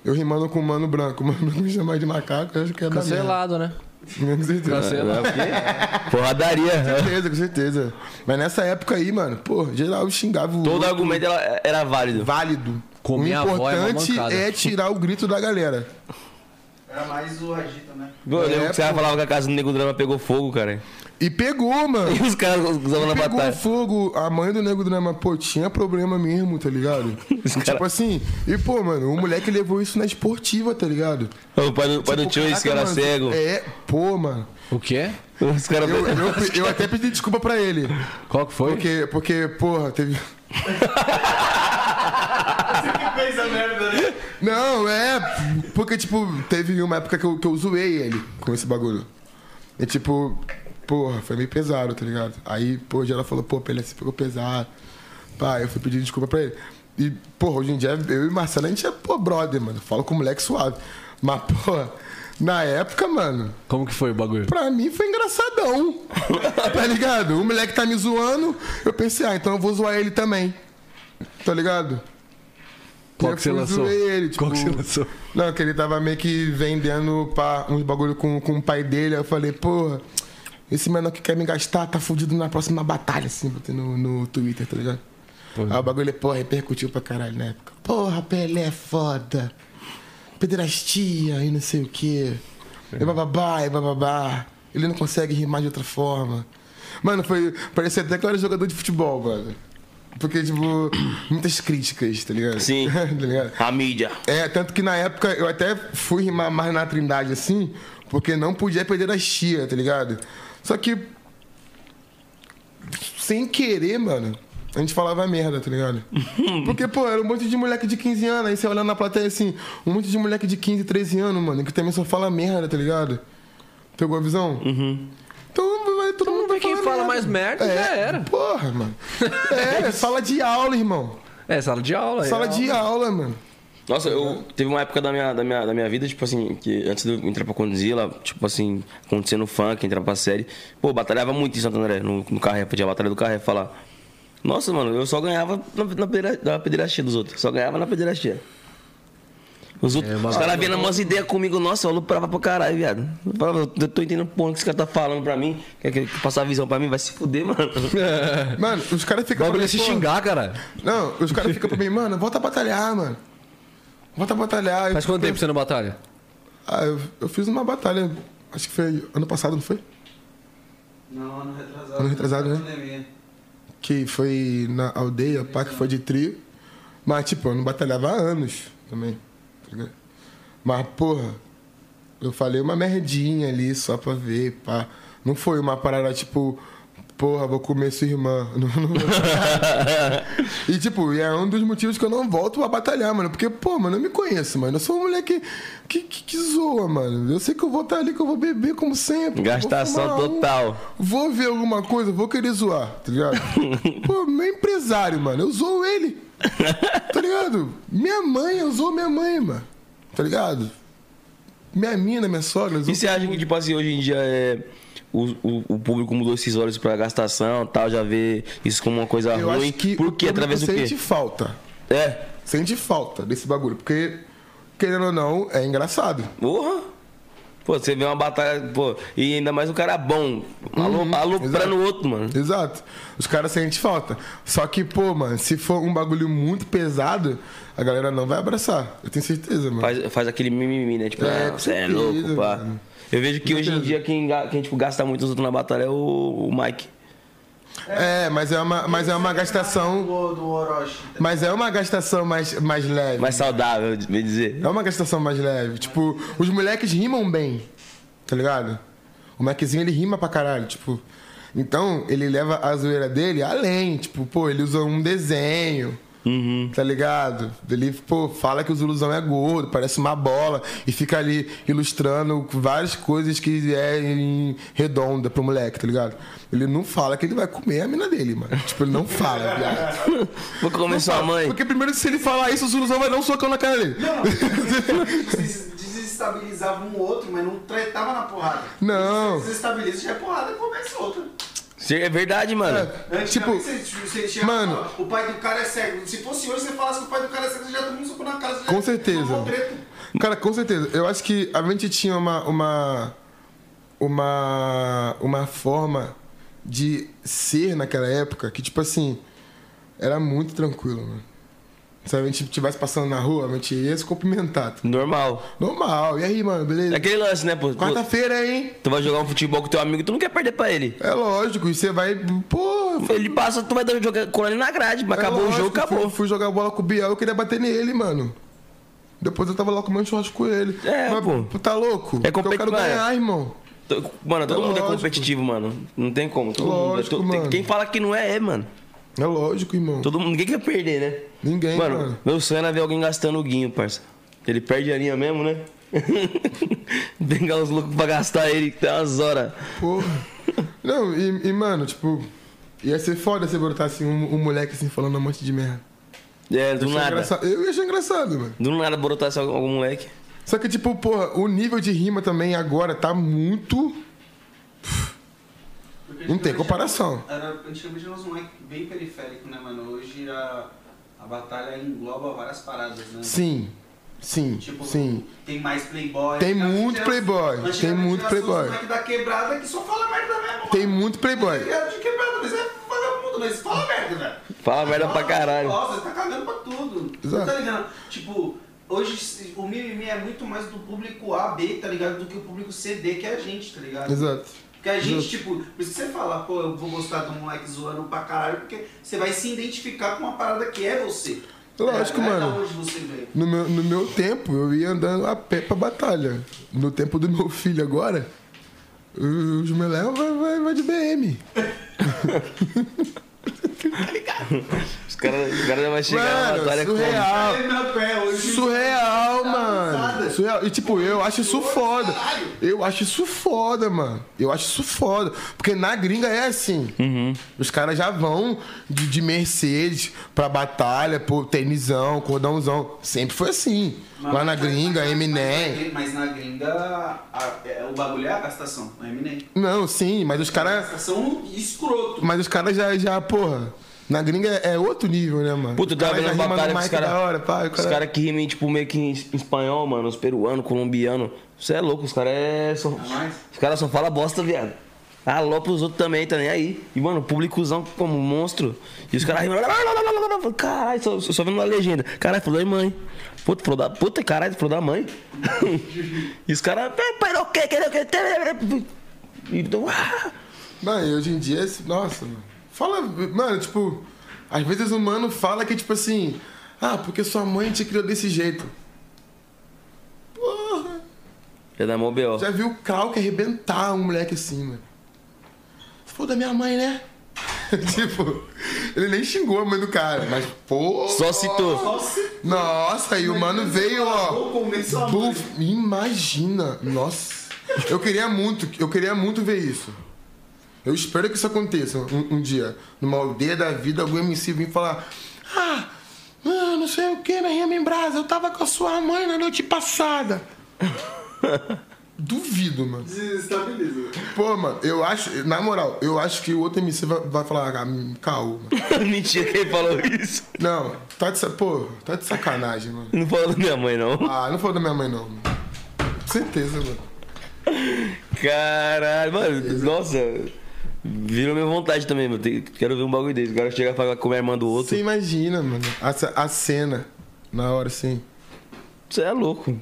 eu rimando com o mano branco, o mano branco me chamar de macaco, eu acho que é da merda. Cancelado, né? Com certeza. Cancelado. Porradaria. Com certeza, com certeza. Mas nessa época aí, mano, pô, geral xingava o Todo outro. argumento era, era válido. válido. Comer o é importante é tirar o grito da galera. Era mais o Ragita, né? Eu lembro É, que pô. falavam que a casa do Nego Drama pegou fogo, cara. E pegou, mano. E os caras usavam na Pegou batalha. fogo, a mãe do Nego Drama, pô, tinha problema mesmo, tá ligado? Os E, cara- Tipo assim, e pô, mano, o moleque levou isso na esportiva, tá ligado? O pai do, pai do Tipo, tio, esse cara mano, cego. É, pô, mano. O quê? Os caras. Eu, eu, eu até pedi desculpa pra ele. Qual que foi? Porque, porque, porra, teve. que fez a merda, né? Não, é. Porque, tipo, teve uma época que eu, que eu zoei ele com esse bagulho. E, tipo, porra, foi meio pesado, tá ligado? Aí, pô, ela falou, pô, Pelé, você pegou pesado. Pá, eu fui pedir desculpa pra ele. E, porra, hoje em dia, eu e Marcelo, a gente é, pô, brother, mano. Falo com o moleque suave. Mas, porra, na época, mano, Como que foi o bagulho? pra mim foi engraçadão. tá ligado? O moleque tá me zoando, eu pensei, ah, então eu vou zoar ele também. Tá ligado? Qual Eu que você lançou? Ele, tipo, Qual que você lançou? Não, que ele tava meio que vendendo pá, uns bagulho com, com o pai dele. Aí eu falei, porra, esse menor que quer me gastar tá fudido na próxima batalha, assim, botei no, no Twitter, tá ligado? Aí o bagulho, porra, repercutiu pra caralho na época. Porra, Pelé é foda. Pederastia e não sei o quê. E bababá, e bababá. Ele não consegue rimar de outra forma. Mano, foi. Parecia até que eu era jogador de futebol, mano. Porque, tipo, muitas críticas, tá ligado? Sim. tá ligado? A mídia. É, tanto que na época eu até fui rimar mais na Trindade assim, porque não podia perder as tia, tá ligado? Só que. Sem querer, mano, a gente falava merda, tá ligado? Porque, pô, era um monte de moleque de 15 anos, aí você olhando na plateia assim, um monte de moleque de 15, 13 anos, mano, que também só fala merda, tá ligado? Pegou a visão? Então vai todo mundo vai quem fala mais merda, é, já era. Porra, mano. É, sala de aula, irmão. É, sala de aula. Sala é de aula, mano. Nossa, eu teve uma época da minha, da, minha, da minha vida, tipo assim, que antes de eu entrar pra conduzir, lá, tipo assim, acontecendo funk, entrar pra série, pô, batalhava muito em Santo André, no, no carré, podia a batalha do carré falar. Nossa, mano, eu só ganhava na, na, na pederastia dos outros, só ganhava na pederastia. Os, outros, os caras vendo umas ideias comigo, nossa, eu aloprava pra caralho, viado. Eu falava, eu tô entendendo porra que esse cara tá falando pra mim. Quer, quer, quer passar a visão pra mim? Vai se fuder, mano. Mano, os caras ficam. Bagulho pra é se xingar, cara. Não, os caras ficam pra mim, mano, volta a batalhar, mano. Volta a batalhar. Faz quanto tempo você não batalha? Ah, eu, eu fiz uma batalha, acho que foi ano passado, não foi? Não, ano retrasado. Ano retrasado, né? Pandemia. Que foi na aldeia, pá, que foi de trio. Mas, tipo, eu não batalhava há anos também, ligado? Mas, porra, eu falei uma merdinha ali só pra ver, pá. Não foi uma parada, tipo, porra, vou comer sua irmã. Não, não- e, tipo, é um dos motivos que eu não volto a batalhar, mano. Porque, pô, mano, eu me conheço, mano. Eu sou um moleque que, que, que zoa, mano. Eu sei que eu vou estar ali, que eu vou beber como sempre. vou Gastação fumar um, total. Vou ver alguma coisa, vou querer zoar, tá ligado? Pô, meu empresário, mano, eu zoo ele. Tá ligado? Minha mãe, zoo minha mãe, mano. Tá ligado? Minha mina, minha sogra, zoo E você acha que, tipo assim, hoje em dia é. O, o, o público mudou esses olhos pra gastação tal, já vê isso como uma coisa Eu ruim. acho que Por quê? Através do quê? sente falta. É. Sente falta desse bagulho. Porque, querendo ou não, é engraçado. Porra! Pô, você vê uma batalha, pô, e ainda mais um cara bom, Uhum, aloprando o outro, mano. Exato. Os caras sentem falta. Só que, pô, mano, se for um bagulho muito pesado, a galera não vai abraçar. Eu tenho certeza, mano. Faz, faz aquele mimimi, né? Tipo, É, ah, você é louco, pá. mano. Eu vejo que hoje em dia quem, quem tipo, gasta muito os outros na batalha é o, o Mike. É, mas é uma, mas é uma gastação. Do, do Orochi. Mas é uma gastação mais, mais leve. Mais saudável, bem dizer. É uma gastação mais leve. Tipo, os moleques rimam bem, tá ligado? O Maczinho, ele rima pra caralho, tipo... Então, ele leva a zoeira dele além. Tipo, pô, ele usa um desenho, tá ligado? Ele, pô, fala que o Zuluzão é gordo, parece uma bola. E fica ali ilustrando várias coisas que é em redonda pro moleque, tá ligado? Ele não fala que ele vai comer a mina dele, mano. Tipo, ele não fala, viado. Vou comer sua mãe. Porque primeiro, se ele falar isso, o Zuluzão vai dar um socão na cara dele. Des- Desestabilizava um outro, mas não tretava na porrada. Não. Se desestabiliza, já é porrada e começa outra. É verdade, mano. É, tipo, você, você chega mano- o pai do cara é cego. Se fosse hoje, você falasse que o pai do cara é cego, você já tomou um soco na cara. Já Com certeza. Cara, com certeza. Eu acho que a gente tinha uma. uma. uma, uma forma de ser naquela época que, tipo assim, era muito tranquilo, mano. Se a gente estivesse passando na rua, a gente ia se cumprimentar. Normal. Normal. E aí, mano, beleza? É aquele lance, né, pô? Quarta-feira, hein? tu vai jogar um futebol com teu amigo, tu não quer perder pra ele. É lógico. E você vai. Pô. Ele passa, tu vai dar jogar com ele na grade, mas é acabou o lógico, jogo, acabou. Fui, fui jogar bola com o Biel, eu queria bater nele, mano. Depois eu tava lá comendo churrasco com ele. É, Mas, pô. Tá louco? É Porque eu quero mano. ganhar, irmão. To- Mano, todo É mundo é lógico. competitivo, mano. Não tem como. Todo mundo. é- Lógico, to- mano. Quem fala que não é, é, mano. É lógico, irmão. Todo mundo, ninguém quer perder, né? Ninguém, mano, mano. meu sonho é ver alguém gastando o guinho, parça. Ele perde a linha mesmo, né? Pegar os loucos pra gastar ele, que tem umas horas. Porra. Não, e, e, mano, tipo, ia ser foda você botar assim um, um moleque assim falando um monte de merda. É, do nada. engraçado- Eu ia achar engraçado, mano. Do nada brotar algum algum moleque. Só que, tipo, porra, o nível de rima também agora tá muito. Porque Não tem comparação. Era, antigamente era uns moleques bem periféricos, né, mano? Hoje a, a batalha engloba várias paradas, né? Sim. Sim. Tipo, sim. tem mais playboy. Tem muito era- playboy, tem muito playboy. da quebrada que só fala merda mesmo. Tem mano. muito playboy. É de quebrada, mas é vagabundo, mas fala merda, velho. Fala merda pra caralho. Nossa, você tá cagando pra tudo. Exato. Tá ligado? Tipo, hoje o mimimi é muito mais do público A, B, tá ligado? Do que o público CD, que é a gente, tá ligado? Exato. Porque a gente, Justo. tipo, por isso que você fala, pô, eu vou gostar do moleque zoando pra caralho, porque você vai se identificar com uma parada que é você. Lógico, é, não é mano. Onde você veio. No meu, no meu tempo, eu ia andando a pé pra batalha. No tempo do meu filho agora, os Meléu vai, vai, vai de BM. Os caras cara vai chegar na Mano, batalha como? surreal. Pé, hoje- Surreal, Tá mano. Surreal. E tipo, eu acho isso foda. Eu acho isso foda, mano. Eu acho isso foda. Porque na gringa é assim. Os caras já vão de, de Mercedes pra batalha, pô, tenisão, cordãozão. Sempre foi assim. Lá na gringa, mas- Eminem. Mas na gringa, a- é- o bagulho é a gastação, o Eminem. Não, sim, mas os caras. Gastação escroto. Mas os caras já, já, porra. Na gringa é, é outro nível, né, mano? Puta, eu tava cara vendo uma batalha com os caras. o Os cara- caras que rimam, tipo, meio que em espanhol, mano. Os peruanos, colombianos. Você é louco, os caras é. Só... mais? Os caras só falam bosta, viado. Alô pros outros também, tá nem aí. E, mano, públicozão como monstro. E os caras rimam. Caralho, só, só vendo na legenda. Caralho, falou da mãe. Puta, falou da. Puta, caralho, falou da mãe. e os caras. Que. Então. ah. Mano, e hoje em dia, esse- nossa, mano. Fala, mano, tipo, às vezes o mano fala que, tipo assim, ah, porque sua mãe te criou desse jeito. Porra, Já dá mó B.O. já viu o Krauk arrebentar um moleque assim, mano. Você falou da minha mãe, né? tipo, ele nem xingou a mãe do cara, mas, pô. Só citou. Nossa, e o mano veio, ó. Buf, imagina, nossa. Eu queria muito, eu queria muito ver isso. Eu espero que isso aconteça um, um dia. Numa aldeia da vida, algum MC vir falar: Ah, mano, não sei o que, em Brasa, eu tava com a sua mãe na noite passada. Duvido, mano. Desestabiliza. Pô, mano, eu acho, na moral, eu acho que o outro MC vai, vai falar, ah, caô, mano. Mentira, quem falou isso? Não, tá de, pô, tá de sacanagem, mano. Não falou da minha mãe, não. Ah, não falou da minha mãe, não. Mano. Certeza, mano. Caralho, mano, nossa. Virou minha vontade também, mano. Quero ver um bagulho desse. O cara chega a falar com a irmã do outro. Você imagina, mano, a, a cena na hora, assim. Você é louco.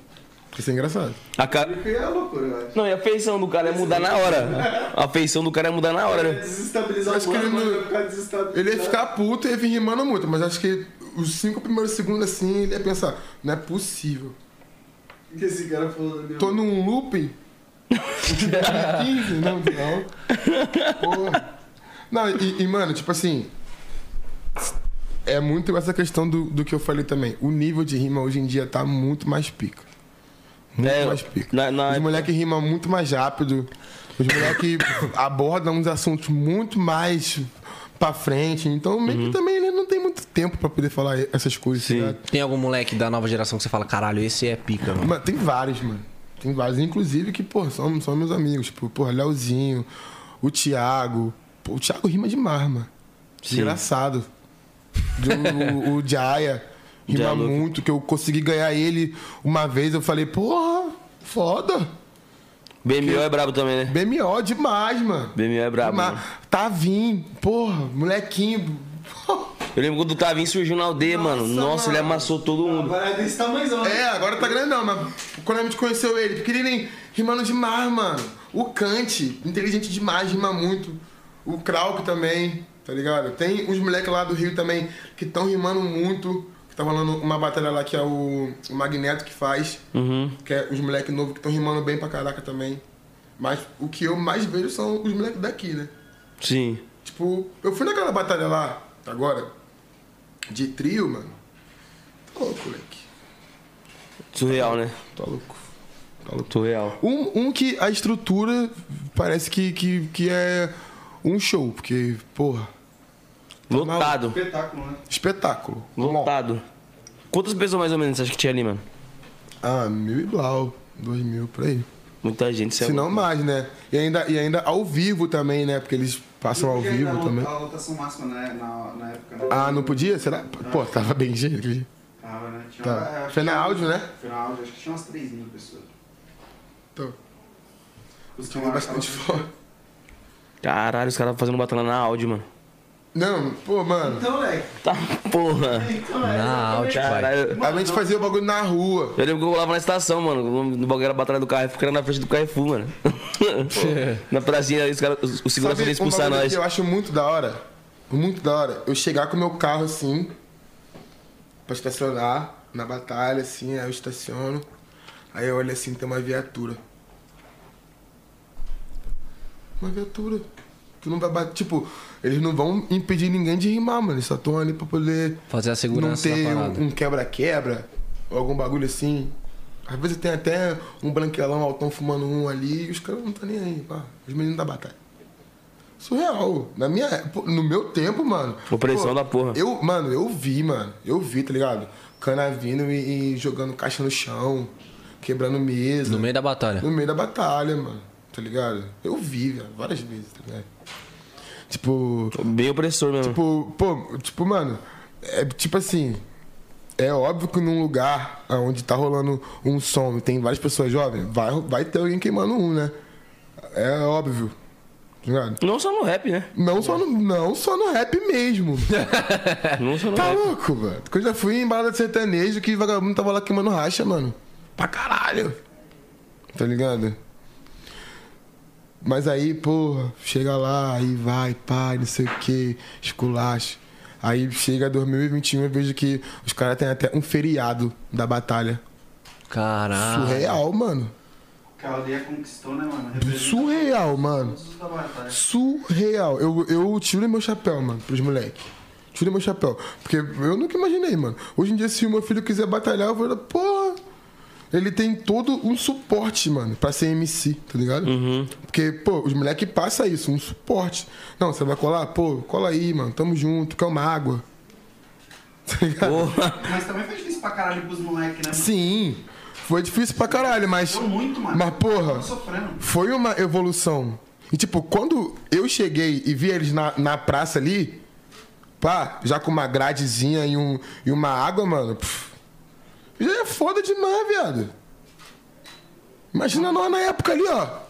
Isso é engraçado. A ca... É loucura, eu acho. Não, e a feição do cara é mudar na hora. A feição do cara é mudar na hora, né? Desestabilizar Acho o mano, ele não- ficar desestabilizado. Ele ia ficar puto e ia vir rimando muito, mas acho que os cinco primeiros segundos, assim, ele ia pensar, não é possível. O que esse cara falou da minha Tô num looping? 15? Não, não. Porra. Não, e, e, mano, tipo assim. É muito essa questão do, do que eu falei também. O nível de rima hoje em dia tá muito mais pica. Muito É, mais pica. na- na- Os moleques rimam muito mais rápido. Os moleques abordam uns assuntos muito mais pra frente. Então, meio que também ele não tem muito tempo pra poder falar essas coisas. tá Sim. ligado? Tem algum moleque da nova geração que você fala, caralho, esse é pica, mano. Mano, tem vários, mano. Tem vários. Inclusive que, pô, são, são meus amigos. Tipo, porra, Leozinho, o Thiago. Pô, o Thiago rima demais, mano. Sim. Engraçado. Do- o, o Jaya rima Luke. muito, que eu consegui ganhar ele uma vez. Eu falei, porra, foda. BMO é brabo também, né? BMO demais, mano. BMO é brabo. Demais. mano. Tavim, porra, molequinho. Eu lembro quando o Tavinho surgiu na aldeia, mano. Nossa, ele amassou todo mundo. Agora é desse tamanhozão. né? É, agora tá grandão, mas quando a gente conheceu ele, pequenininho, rimando demais, mano. O Kant, inteligente demais, rima muito. O Krauk também, tá ligado? Tem uns moleques lá do Rio também que estão rimando muito. Que tá rolando uma batalha lá que é o, o Magneto que faz. Uhum. Que é os moleques novos que estão rimando bem pra caraca também. Mas o que eu mais vejo são os moleques daqui, né? Sim. Tipo, eu fui naquela batalha lá, agora, de trio, mano. Tá louco, moleque. Surreal, né? Tá louco. Surreal. Um, um que a estrutura parece que, que, que é um show, porque, porra, Lotado. Espetáculo, né? espetáculo. Lotado. Quantas pessoas mais ou menos você acha que tinha ali, mano? Ah, mil e blau, dois mil por aí. Muita gente, é Se não louco. mais, né? E ainda, e ainda ao vivo também, né? Porque eles passam ao vivo ainda também. A lotação máxima né, na, na época, né? Ah, não podia? Será? Pô, tava bem cheio aquele dia. Tava, né? Tinha, Tá. é, Foi na tinha- áudio, né? Foi na áudio, acho que tinha umas 3 mil pessoas. Então, Os tirei bastante foto. Caralho, os caras fazendo batalha na áudio, mano. Não, pô, mano. Então, moleque. Tá, porra. Então, é, pai. Caralho. A gente fazia o bagulho na rua. Eu lembro que eu rolava na estação, mano. O nome do bagulho era Batalha do que era na frente do Carrefour, mano. na pracinha aí, os caras, os- o segurança veio um expulsar nós. que eu acho muito da hora? Muito da hora. Eu chegar com o meu carro assim, pra estacionar na batalha, assim, aí eu estaciono. Aí eu olho assim, tem uma viatura. Uma viatura. Tu não vai bater. Tipo, eles não vão impedir ninguém de rimar, mano. Eles só estão ali pra poder Fazer a não segurança da ter um quebra-quebra, ou algum bagulho assim. Às vezes tem até um branquelão altão fumando um ali e os caras não tá nem aí, pá. Os meninos da batalha. Surreal. Na minha, pô, no meu tempo, mano. Opressão pô, da porra. Eu, mano, eu vi, mano. Eu vi, tá ligado? Cana vindo e, e jogando caixa no chão, quebrando mesa. No meio da batalha. No meio da batalha, mano. Tá ligado? Eu vi, velho, várias vezes, tá ligado? Tipo, Bem opressor mesmo. Tipo, pô, tipo, mano, é tipo assim. É óbvio que num lugar onde tá rolando um som e tem várias pessoas jovens, vai, vai ter alguém queimando um, né? É óbvio. tá ligado? Não só no rap, né? Não só, no, não só no rap mesmo. Não só no Tá rap. louco, mano? Eu já fui em balada de sertanejo que vagabundo tava lá queimando racha, mano. Pra caralho. Tá ligado? Mas aí, porra, chega lá, aí vai, pai, não sei o que, esculacho. Aí chega 2021 eu vejo que os caras têm até um feriado da batalha. Caralho. Surreal, mano. Que a aldeia conquistou, né, mano? Representa Surreal, mano. Surreal. Eu, eu tiro meu chapéu, mano, pros moleques. Tiro meu chapéu. Porque eu nunca imaginei, mano. Hoje em dia, se o meu filho quiser batalhar, eu vou falar, porra. Ele tem todo um suporte, mano, pra ser MC, tá ligado? Porque, pô, os moleques passam isso, um suporte. Não, você vai colar? Pô, cola aí, mano. Tamo junto, quer uma água. Tá ligado? Porra. Mas também foi difícil pra caralho pros moleques, né? mano? Sim. Foi difícil pra caralho, mas. Deu muito, mano. Mas, porra. Foi uma evolução. E, tipo, quando eu cheguei e vi eles na, na praça ali, pá, já com uma gradezinha e, um, e uma água, mano, pff, é foda demais, viado. Imagina nós na época ali, ó.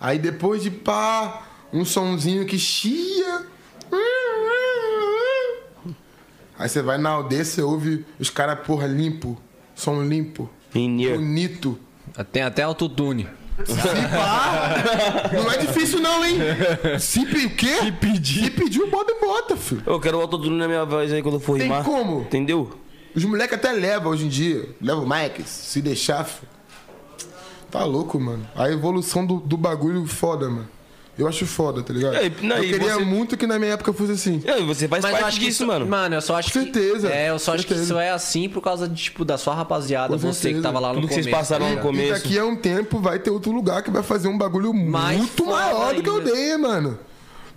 Aí depois de pá, um sonzinho que chia. Aí você vai na aldeia, você ouve os caras, porra, limpo. Som limpo. Bonito. Tem até autotune. Se pá, não é difícil não, hein? Se pe- o quê? Se pedir. Se pedir, o Bob bota, filho. Eu quero o autotune na minha voz aí quando eu for Tem rimar. como? Entendeu? Os moleques até levam hoje em dia. Leva o Mike, se deixar, filho. Tá louco, mano. A evolução do, do bagulho foda, mano. Eu acho foda, tá ligado? É, não, eu queria você- muito que na minha época fosse assim. É, você faz Mas eu parte acho que disso, isso, mano. Mano, eu só acho Com certeza. que. É, eu só Com acho que certeza. isso é assim por causa de, tipo, da sua rapaziada, Com você que certeza. tava lá no Tudo que começo. vocês passaram tá no começo. E daqui a um tempo vai ter outro lugar que vai fazer um bagulho Mais muito maior do que a ainda. aldeia, mano.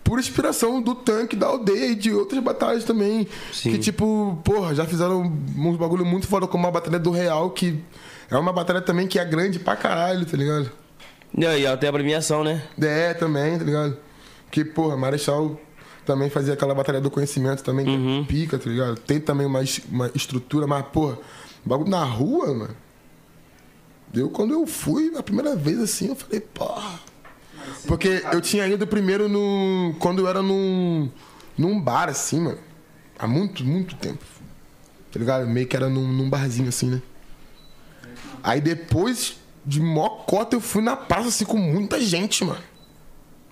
Por inspiração do tanque da aldeia e de outras batalhas também. Sim. Que, tipo, porra, já fizeram uns bagulho muito foda, como a Batalha do Real, que é uma batalha também que é grande pra caralho, tá ligado? E aí, até a premiação, né? É, também, tá ligado? Que, porra, Marechal também fazia aquela batalha do conhecimento também, que é pica, tá ligado? Tem também uma, uma estrutura, mas, porra, bagulho na rua, mano. Eu, quando eu fui a primeira vez assim, eu falei, porra. Porque eu tinha ido primeiro no. Quando eu era num. num bar, assim, mano. Há muito, muito tempo. Tá ligado? Meio que era num, num barzinho assim, né? Aí depois de mocota eu fui na praça assim com muita gente, mano.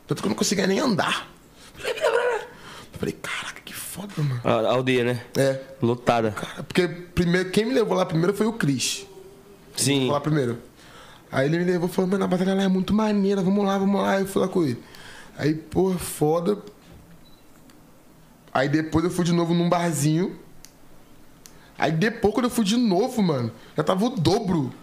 Tanto que eu não conseguia nem andar. Eu falei, caraca, que foda, mano. A aldeia, né? É, Lotada. cara, porque primeiro, quem me levou lá primeiro foi o Cris. Sim. Lá primeiro. Aí ele me levou e falou, mano, a batalha lá é muito maneira, vamos lá, vamos lá. Aí eu fui lá com ele. Aí, porra, foda. Aí depois eu fui de novo num barzinho. Aí depois, quando eu fui de novo, mano, já tava o dobro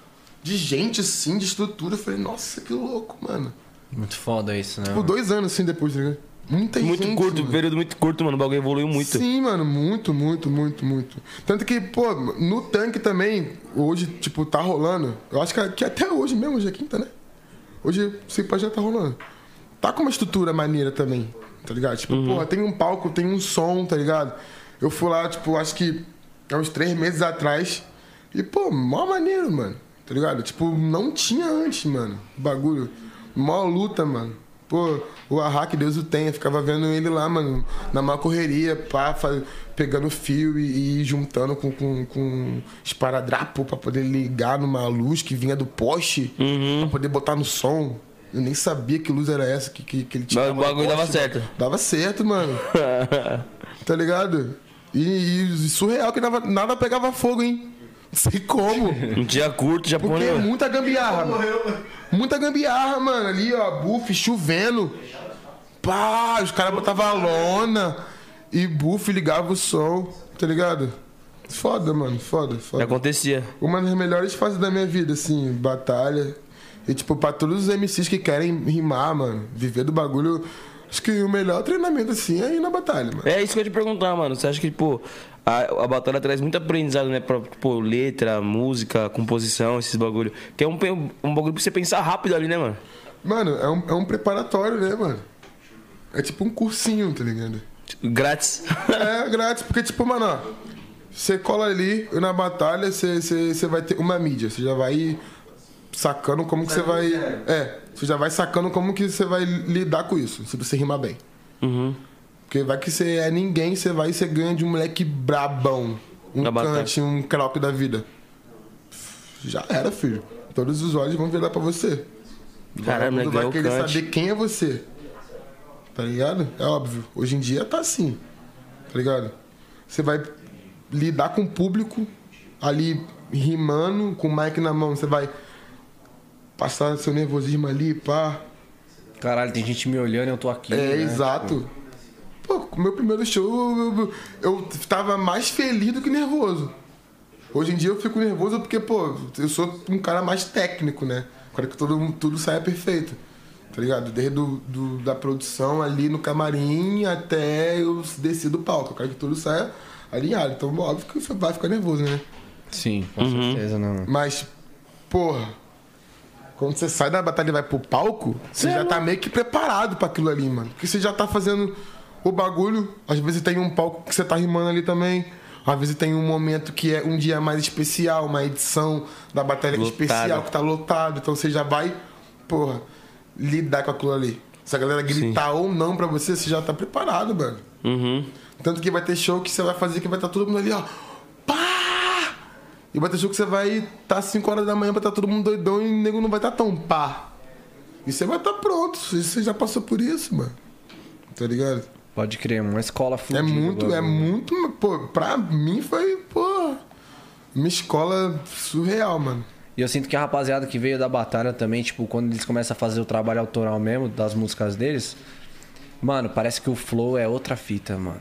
de gente, assim, de estrutura. Eu falei, nossa, que louco, mano. Muito foda isso, né? Tipo, dois anos assim depois, tá ligado? Muita Muito gente. curto, mano. período muito curto, mano. O bagulho evoluiu muito. Sim, mano, muito, muito, muito, muito. Tanto que, pô, no tanque também, hoje, tipo, tá rolando. Eu acho que, que até hoje mesmo, hoje é quinta, né? Hoje, se pá, já tá rolando. Tá com uma estrutura maneira também, tá ligado? Tipo, porra, tem um palco, tem um som, tá ligado? Eu fui lá, tipo, acho que há uns três meses atrás. E, pô, mó maneiro, mano. Tá ligado? Tipo, não tinha antes, mano, bagulho. Mó luta, mano. Pô, o Arra, que Deus o tenha, ficava vendo ele lá, mano, na maior correria, pá, pegando fio e, e juntando com, com, com esparadrapo pra poder ligar numa luz que vinha do poste, pra poder botar no som. Eu nem sabia que luz era essa que, que, que ele tinha. Mas o bagulho dava certo. Dava certo, mano. tá ligado? E, e surreal que nada, nada pegava fogo, hein? Não sei como. Um dia curto, já Porque é põe. muita gambiarra, mano. Muita gambiarra, mano. Ali, ó, buff, chovendo. Pá, os caras botavam a lona e buff ligava o som, tá ligado? Foda, mano, foda, foda. acontecia. Uma das melhores fases da minha vida, assim, batalha. E, tipo, pra todos os MCs que querem rimar, mano, viver do bagulho, acho que o melhor treinamento, assim, é ir na batalha, mano. É isso que eu ia te perguntar, mano. Você acha que, tipo, a, a batalha traz muito aprendizado, né? Pra, tipo, letra, música, composição, esses bagulho. Que é um, um bagulho pra você pensar rápido ali, né, mano? Mano, é um, é um preparatório, né, mano? É tipo um cursinho, tá ligado? Grátis. É grátis, porque, tipo, mano, ó, você cola ali e na batalha você, você, você vai ter uma mídia. Você já vai sacando como que você vai. É, você já vai sacando como que você vai lidar com isso, se você rimar bem. Uhum. Porque vai que você é ninguém, você vai e você ganha de um moleque brabão. Um cante, um croque da vida. Já era, filho. Todos os olhos vão virar pra você. Caramba, Todo mundo vai o querer cante. saber quem é você. Tá ligado? É óbvio. Hoje em dia tá assim. Tá ligado? Você vai lidar com o público ali rimando, com o mic na mão. Você vai passar seu nervosismo ali, pá. Caralho, tem gente me olhando e eu tô aqui. É, né? exato. Pô, com o meu primeiro show, eu, eu, eu tava mais feliz do que nervoso. Hoje em dia eu fico nervoso porque, pô, eu sou um cara mais técnico, né? Quero que todo, tudo saia perfeito. Tá ligado? Desde do, do- da produção ali no camarim até eu descer do palco. Eu quero que tudo saia alinhado. Então, óbvio que você vai ficar nervoso, né? Sim, com Uhum. certeza, né, mano? Mas, porra, quando você sai da batalha e vai pro palco, você já tá meio que preparado pra aquilo ali, mano. Porque você já tá fazendo o bagulho. Às vezes tem um palco que você tá rimando ali também. Às vezes tem um momento que é um dia mais especial, uma edição da batalha Lotado. especial que tá lotado. Então você já vai, porra, lidar com aquilo ali. Se a galera gritar ou não pra você, você já tá preparado, mano. Uhum. Tanto que vai ter show que você vai fazer que vai estar todo mundo ali, ó. Pá! E vai ter show que você vai estar tá 5 horas da manhã, vai estar todo mundo doidão e o nego não vai estar tão pá. E você vai estar pronto. Você já passou por isso, mano. Tá ligado? Pode crer, uma escola É fudida. muito, é agora. muito. Pô, pra mim foi, pô. Uma escola surreal, mano. E eu sinto que a rapaziada que veio da batalha também, tipo, quando eles começam a fazer o trabalho autoral mesmo, das músicas deles, mano, parece que o flow é outra fita, mano.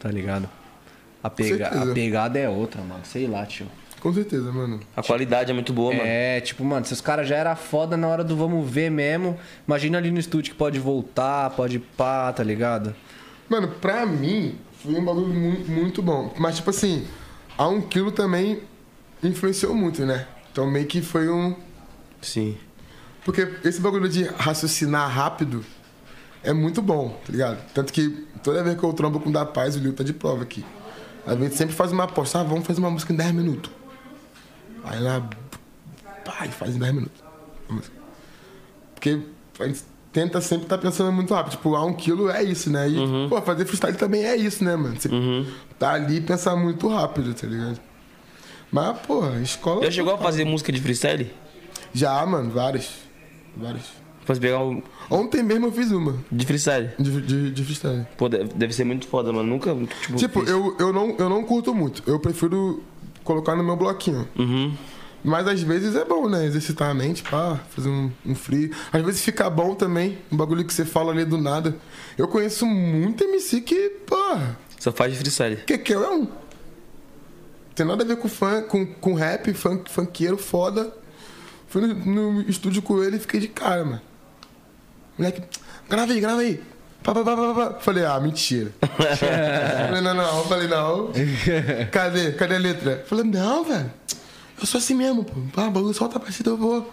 Tá ligado? A, pega... a pegada é outra, mano. Sei lá, tio. Com certeza, mano. A qualidade é muito boa, mano. É, tipo, mano, se os caras já era foda na hora do vamos ver mesmo, imagina ali no estúdio que pode voltar, pode pá, tá ligado? Mano, pra mim, foi um bagulho muito, muito bom. Mas, tipo assim, a um quilo também influenciou muito, né? Então, meio que foi um. Sim. Porque esse bagulho de raciocinar rápido é muito bom, tá ligado? Tanto que toda vez que eu trombo com o da Paz, o Lil tá de prova aqui. A gente sempre faz uma aposta, ah, vamos fazer uma música em 10 minutos. Aí ela. Pai, faz em 10 minutos. Porque a gente tenta sempre estar pensando muito rápido. Tipo, ah, um quilo é isso, né? E, pô, fazer freestyle também é isso, né, mano? Você tá ali e pensar muito rápido, tá ligado? Mas, pô, a escola. Já chegou a fazer música de freestyle? Já, mano, várias. Várias. Posso pegar um Ontem mesmo eu fiz uma de freestyle? de, de, de freestyle. Pô, deve, deve ser muito foda, mano. Nunca, tipo... Tipo, eu, eu, não, eu não curto muito. Eu prefiro colocar no meu bloquinho. Uhum. Mas às vezes é bom, né? Exercitar a mente, pá, fazer um, um free. Às vezes fica bom também, um bagulho que você fala ali do nada. Eu conheço muito MC que, pô, Só faz de freestyle. que que é um. Tem nada a ver com fã, com, com rap, funk, funkeiro foda. Fui no, no estúdio com ele e fiquei de cara, mano. Moleque, grava aí, grava aí. Pá, pá, pá, pá, pá. Falei, ah, mentira. Falei, não, não. Falei, não. Cadê? Cadê a letra? Falei, não, velho. Eu sou assim mesmo, pô. Pá, o bagulho solta a partida, eu vou.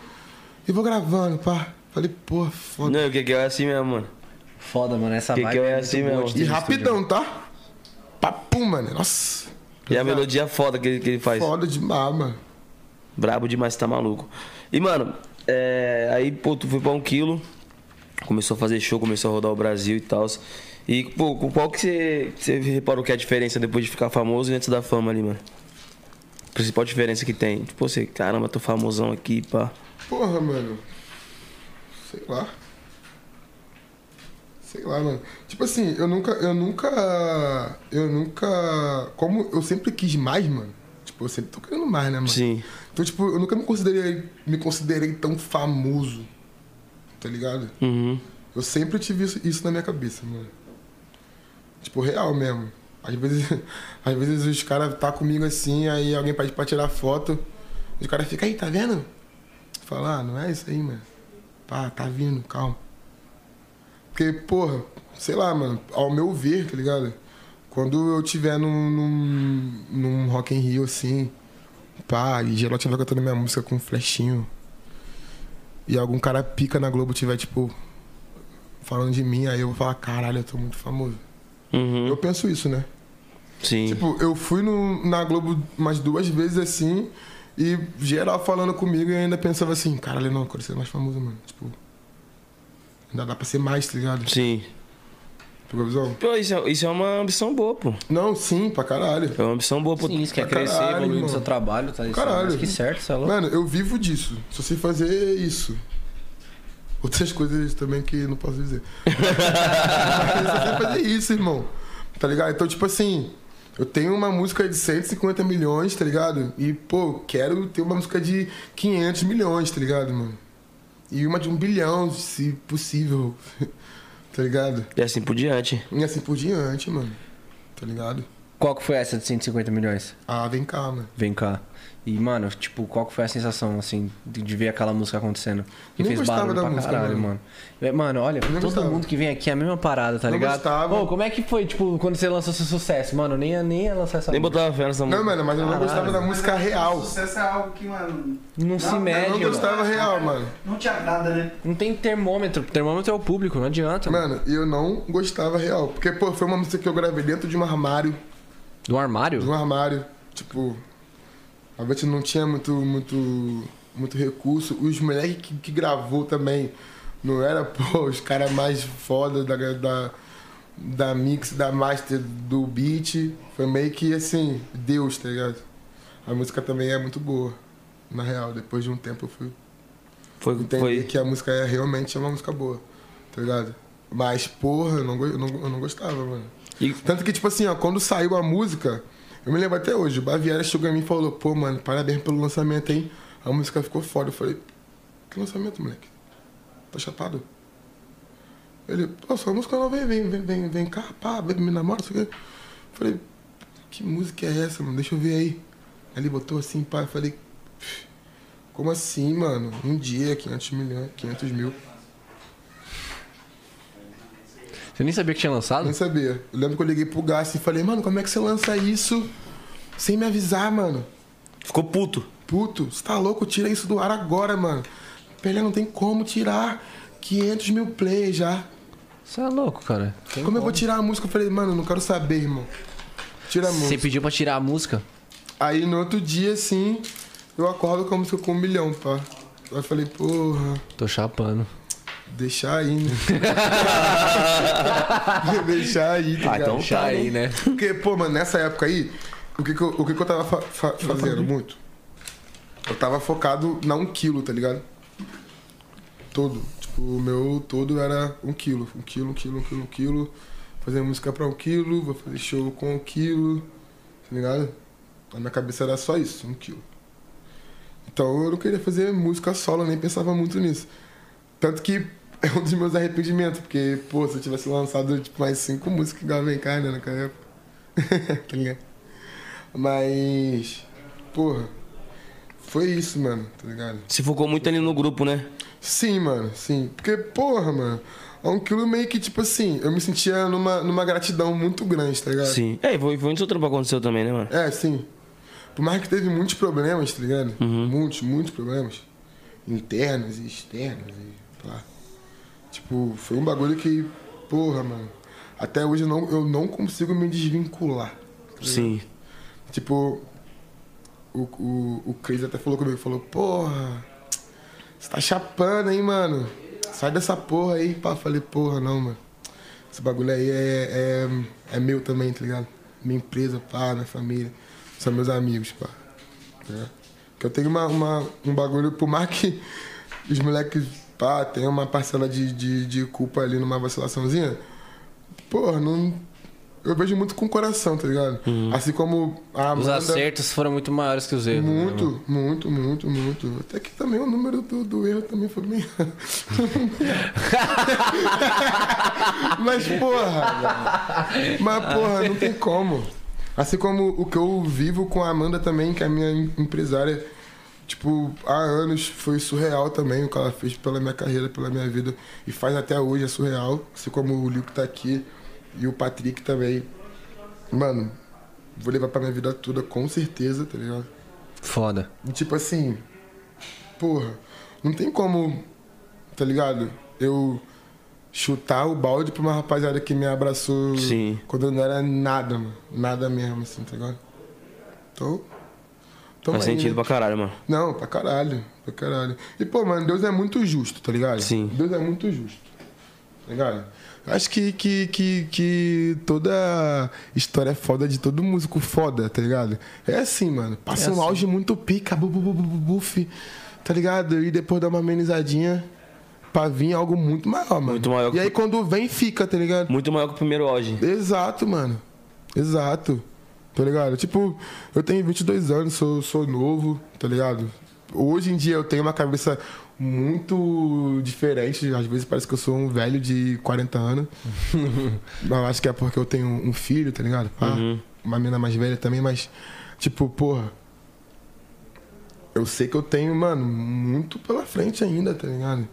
Eu vou gravando, pá. Falei, pô, foda. Não, o que que é assim mesmo, mano. Foda, mano, essa Que que vibe é é assim mesmo? de E rapidão, tá? Papum, mano. Nossa. E a melodia foda que ele, que ele faz. Foda demais, mano. Brabo demais, tá maluco. E, mano, é, aí, pô, tu foi pra um quilo, começou a fazer show, começou a rodar o Brasil e tal. E, pô, qual que você, você reparou que é a diferença depois de ficar famoso e antes da fama ali, mano? Principal diferença que tem. Tipo, você, caramba, tô famosão aqui, pá. Porra, mano. Sei lá. Sei lá, mano. Tipo assim, eu nunca. Eu nunca. Eu nunca. Como eu sempre quis mais, mano. Tipo, eu sempre tô querendo mais, né, mano? Sim. Então, tipo, eu nunca me considerei, me considerei tão famoso. Tá ligado? Uhum. Eu sempre tive isso, isso na minha cabeça, mano. Tipo, real mesmo. Às vezes, às vezes os caras tá comigo assim, aí alguém pede pra tirar foto. Os caras ficam, aí, tá vendo? Fala, ah, não é isso aí, mano. Pá, tá vindo, calma. Porque, porra, sei lá, mano, ao meu ver, tá ligado? Quando eu tiver num, num, num Rock in Rio, assim, pá, e geral tiver cantando minha música com um flechinho, e algum cara pica na Globo tiver, tipo, falando de mim, aí eu vou falar, caralho, eu tô muito famoso. Uhum. Eu penso isso, né? Sim. Tipo, eu fui no, na Globo umas duas vezes assim, e geral falando comigo e eu ainda pensava assim, caralho, não, eu quero ser mais famoso, mano. Tipo, ainda dá pra ser mais, tá ligado? Sim. Pegou a visão? Pô, isso é, isso é uma ambição boa, pô. Não, sim, pra caralho. É uma ambição boa, pô. Sim, você quer pra crescer, caralho, evoluir no irmão. seu trabalho, tá? Isso é Caralho. mais que certo, você é louco. Mano, eu vivo disso. Só sei fazer isso. Outras coisas também que não posso dizer. Mas eu fazer isso, irmão. Tá ligado? Então, tipo assim, eu tenho uma música de 150 milhões, tá ligado? E, pô, quero ter uma música de 500 milhões, tá ligado, mano? E uma de um bilhão, se possível. tá ligado? E assim por diante. E assim por diante, mano. Tá ligado? Qual que foi essa de 150 milhões? Ah, vem cá, mano. Vem cá. E, mano, tipo, qual que foi a sensação, assim, de, de ver aquela música acontecendo? Que Nem fez gostava barulho da pra música, caralho, mano. mano. É, Mano, olha, Nem todo gostava. mundo que vem aqui é a mesma parada, tá Não ligado? gostava. Pô, como é que foi, tipo, quando você lançou seu sucesso? Mano, nem ia, nem ia lançar essa Nem música. botava fé nessa música. Não, mano, mas eu não Caralho. gostava da música real. Sucesso é algo que, mano. Não se Não, mede, Eu não mano. gostava real, mano. Não te agrada, né? Não tem termômetro. Termômetro é o público, não adianta. Mano, e eu não gostava real. Porque, pô, foi uma música que eu gravei dentro de um armário. Do armário? De um armário. Tipo, a gente não tinha muito, muito, muito recurso. Os moleques que, que gravou também não era, pô, os caras mais foda da, da, da mix, da master do beat. Foi meio que assim, Deus, tá ligado? A música também é muito boa. Na real, depois de um tempo eu fui Foi, entender foi. que a música é realmente é uma música boa, tá ligado? Mas, porra, eu não, eu não, eu não gostava, mano. E- Tanto que, tipo assim, ó, quando saiu a música, eu me lembro até hoje, o Baviera chegou em mim e falou, pô, mano, parabéns pelo lançamento, hein? A música ficou foda. Eu falei, que lançamento, moleque? Tá chapado? Ele, pô, sua música nova vem, vem, vem, vem, vem cá, pá, vem, me namora, não sei o quê. Eu falei, que música é essa, mano? Deixa eu ver aí. Aí ele botou assim, pá, eu falei, como assim, mano? Um dia, 500 milhões, 500 mil. Você nem sabia que tinha lançado? Não sabia. Eu lembro que eu liguei pro Gassi e falei, mano, como é que você lança isso sem me avisar, mano? Ficou puto. Puto, você tá louco? Tira isso do ar agora, mano. Pelé, não tem como tirar 500 mil plays já. Você é louco, cara. Tem Como eu vou tirar a música? Eu falei, mano, não quero saber, irmão. Tira a Você música. pediu pra tirar a música? Aí no outro dia, assim, eu acordo com a música com um milhão, pá. Aí eu falei, porra, Tô chapando. Deixar aí, né? deixar aí, tá Ah, então tá, aí, né? Porque, pô, mano, nessa época aí, o que que eu, o que que eu tava fa- fa- fazendo muito? Eu tava focado na um quilo, tá ligado? Todo. Tipo, o meu todo era um quilo. Um quilo, um quilo, um quilo, um quilo. Fazer música pra um quilo, vou fazer show com um quilo, tá ligado? Na minha cabeça era só isso, um quilo. Então eu não queria fazer música solo, nem pensava muito nisso. Tanto que é um dos meus arrependimentos, porque, pô, se eu tivesse lançado tipo, mais cinco músicas igual vem cá, né, naquela época. tá ligado? Mas, porra, foi isso, mano, tá ligado? Se focou muito ali no grupo, né? Sim, mano, sim. Porque, porra, mano, é um quilo meio que, tipo assim, eu me sentia numa, numa gratidão muito grande, tá ligado? Sim. É, e foi, foi onde seu trampo aconteceu também, né, mano? É, sim. Por mais que teve muitos problemas, tá ligado? Muitos, muitos problemas. Internos e externos e. Tipo, foi um bagulho que, porra, mano. Até hoje eu não, eu não consigo me desvincular. tá? Sim. Tipo, o, o, o Cris até falou comigo, falou, porra, você tá chapando, hein, mano? Sai dessa porra aí, pá. Falei, porra, não, mano. Esse bagulho aí é, é, é meu também, tá ligado? Minha empresa, pá, minha família. São meus amigos, pá. É. Que eu tenho uma, uma, um bagulho, por mais que os moleques, pá, tenham uma parcela de, de, de culpa ali numa vacilaçãozinha, porra, não. Eu vejo muito com o coração, tá ligado? Assim como a Os Amanda. acertos foram muito maiores que os erros. né? Muito, muito, muito, muito. Até que também o número do, do erro também foi bem. Mas, porra. Mas, porra, não tem como. Assim como o que eu vivo com a Amanda também, que é a minha em- empresária, tipo, há anos foi surreal também o que ela fez pela minha carreira, pela minha vida. E faz até hoje, é surreal. Assim como o Liu que tá aqui e o Patrick também. Mano, vou levar pra minha vida toda, com certeza, tá ligado? Foda. E, tipo assim, porra, não tem como tá ligado? Eu chutar o balde pra uma rapaziada que me abraçou Sim. quando eu não era nada, mano. Nada mesmo, assim, tá ligado? Tô. Tamo Faz aí, sentido né? pra caralho, mano. Não, pra caralho. Pra caralho. E, pô, mano, Deus é muito justo, tá ligado? Sim. Deus é muito justo. Tá ligado? Acho que, que, que, que toda história é foda de todo músico foda, tá ligado? É assim, mano. Passa É um assim. auge muito pica, bu, bu, bu, bu, bu, buf, tá ligado? E depois dá uma amenizadinha pra vir algo muito maior, mano. Muito maior que- E aí quando vem, fica, tá ligado? Muito maior que o primeiro hoje. Exato, mano. Exato. Tá ligado? Tipo, eu tenho 22 anos, sou, sou novo, tá ligado? Hoje em dia eu tenho uma cabeça muito diferente. Às vezes parece que eu sou um velho de 40 anos. eu acho que é porque eu tenho um filho, tá ligado? Pá, Uma menina mais velha também, mas, tipo, porra. Eu sei que eu tenho, mano, muito pela frente ainda, tá ligado?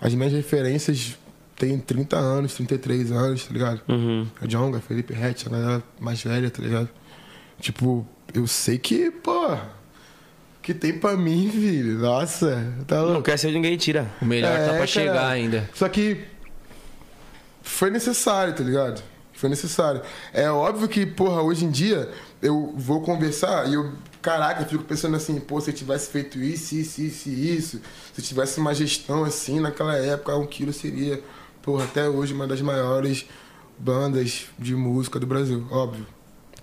As minhas referências têm 30 anos, 33 anos, tá ligado? Uhum. A Jonga, Felipe Rett, a galera mais velha, tá ligado? Tipo, eu sei que, pô, que tem pra mim, filho. Nossa, tá Não louco. quer ser ninguém tira. O melhor tá É, pra cara. chegar ainda. Só que foi necessário, tá ligado? Foi necessário. É óbvio que, porra, hoje em dia eu vou conversar e eu, caraca, eu fico pensando assim, pô, se eu tivesse feito isso, isso, isso isso, se eu tivesse uma gestão assim naquela época, um quilo seria, porra, até hoje uma das maiores bandas de música do Brasil, óbvio.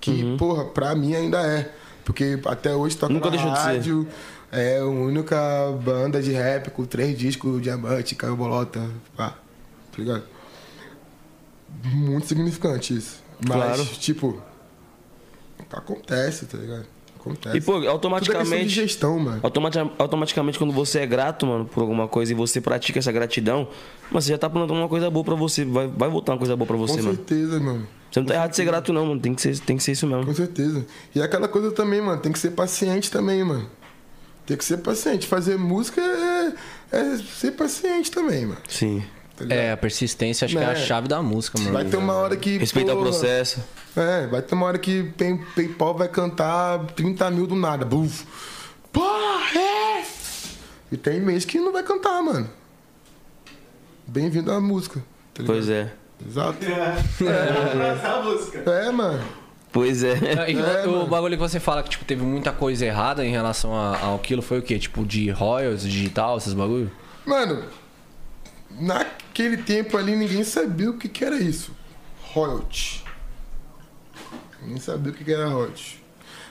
Que, porra, pra mim ainda é. Porque até hoje toca Nunca na deixou de rádio, é a única banda de rap com três discos, Diamante, Caio Bolota, pá, tá ligado? Muito significante isso. Mas, Claro. tipo, acontece, tá ligado? Acontece. E, pô, Tudo é automaticamente. gestão, mano. automati- automaticamente, quando você é grato, mano, por alguma coisa e você pratica essa gratidão, mas você já tá plantando uma coisa boa pra você. Vai, vai voltar uma coisa boa pra você, Com mano. certeza, mano. Você não tá errado de ser grato, não, mano. Tem que ser, tem que ser isso mesmo. Com certeza. E aquela coisa também, mano, tem que ser paciente também, mano. Tem que ser paciente. Fazer música é, é ser paciente também, mano. Sim. Tá ligado? É, a persistência acho que é a É. chave da música, mano. Vai ter uma hora que. Respeitar o processo. É, vai ter uma hora que Pay- PayPal vai cantar 30 mil do nada. Buf. Porra, é! E tem mês que não vai cantar, mano. Bem-vindo à música. tá? Pois é. Exato. Essa música. É, mano. Pois é. E É, o mano. bagulho que você fala que tipo, teve muita coisa errada em relação a- ao quilo foi o quê? Tipo, de royalties, digital, esses bagulho? Mano, naquele tempo ali ninguém sabia o que, que era isso. Royalty. Ninguém sabia o que, que era royalty.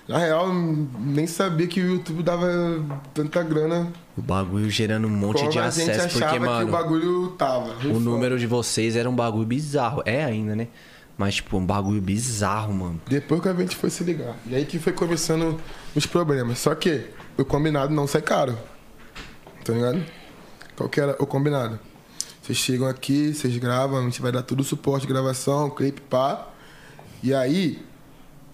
Na real, nem sabia que o YouTube dava tanta grana O bagulho gerando um monte como de a gente acesso, achava porque, que o mano, bagulho tava. o número de vocês era um bagulho bizarro. É ainda, né? Mas, tipo, um bagulho bizarro, mano. Depois que a gente foi se ligar. E aí que foi começando os problemas. Só que o combinado não sai caro. Tá ligado? Qual que era o combinado? Vocês chegam aqui, vocês gravam, a gente vai dar todo o suporte de gravação, clipe, pá. E aí,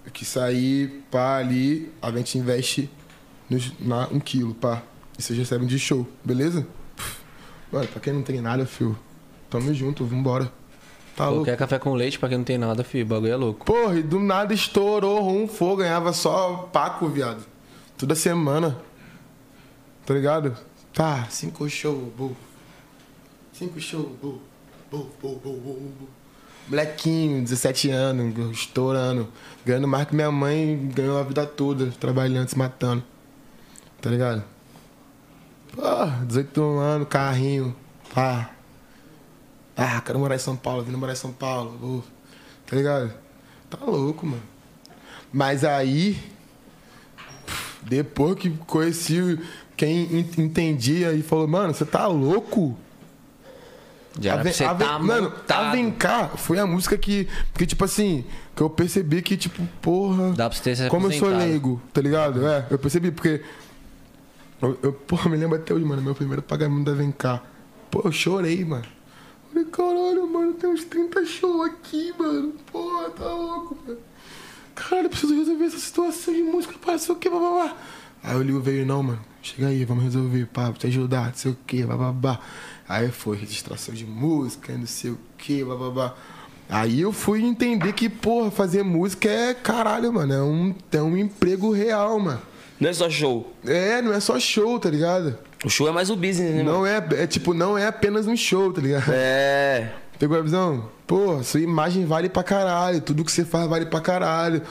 o que sair, pá, ali, a gente investe nos, na um quilo, pá. E vocês recebem de show, beleza? Mano, pra quem não tem nada, fio, tamo junto, vambora. Tá louco? Qualquer café com leite, pra quem não tem nada, filho, o bagulho é louco. Porra, e do nada estourou um fogo, ganhava só Paco, viado. Toda semana. Tá ligado? Tá, cinco show, bu. Cinco show, bu. Bu, bu, bu, bu. Molequinho, 17 anos, estourando. Ganhando mais que minha mãe ganhou a vida toda, trabalhando, se matando. Tá ligado? Porra, 18 anos, carrinho, pá. Ah, quero morar em São Paulo, vindo morar em São Paulo. bu. Tá ligado? Tá louco, mano. Mas aí, depois que conheci quem en- entendia e falou, mano, você tá louco? Já era pra você Ave- tá mano, montado. foi a música que, que, tipo assim, que eu percebi que, tipo, porra. Dá pra você ter Como eu sou leigo, tá ligado? É, eu percebi, porque. Eu, eu, porra, me lembro até hoje, mano, meu primeiro pagamento da Vem cá. Pô, eu chorei, mano. Falei, caralho, mano, tem uns 30 shows aqui, mano. Porra, tá louco, mano. Caralho, eu preciso resolver essa situação de música, sei o que, babá. Aí o Ligo veio, não, mano, chega aí, vamos resolver, pá, vou te ajudar, não sei o que, babá. Aí foi registração de música, não sei o que, babá. Aí eu fui entender que, porra, fazer música é caralho, mano, é um, é um emprego real, mano. Não é só show. É, não é só show, tá ligado? O show é mais o business, né, mano? Não é, é tipo, não é apenas um show, tá ligado? É. Pegou a visão? Pô, sua imagem vale pra caralho. Tudo que você faz vale pra caralho.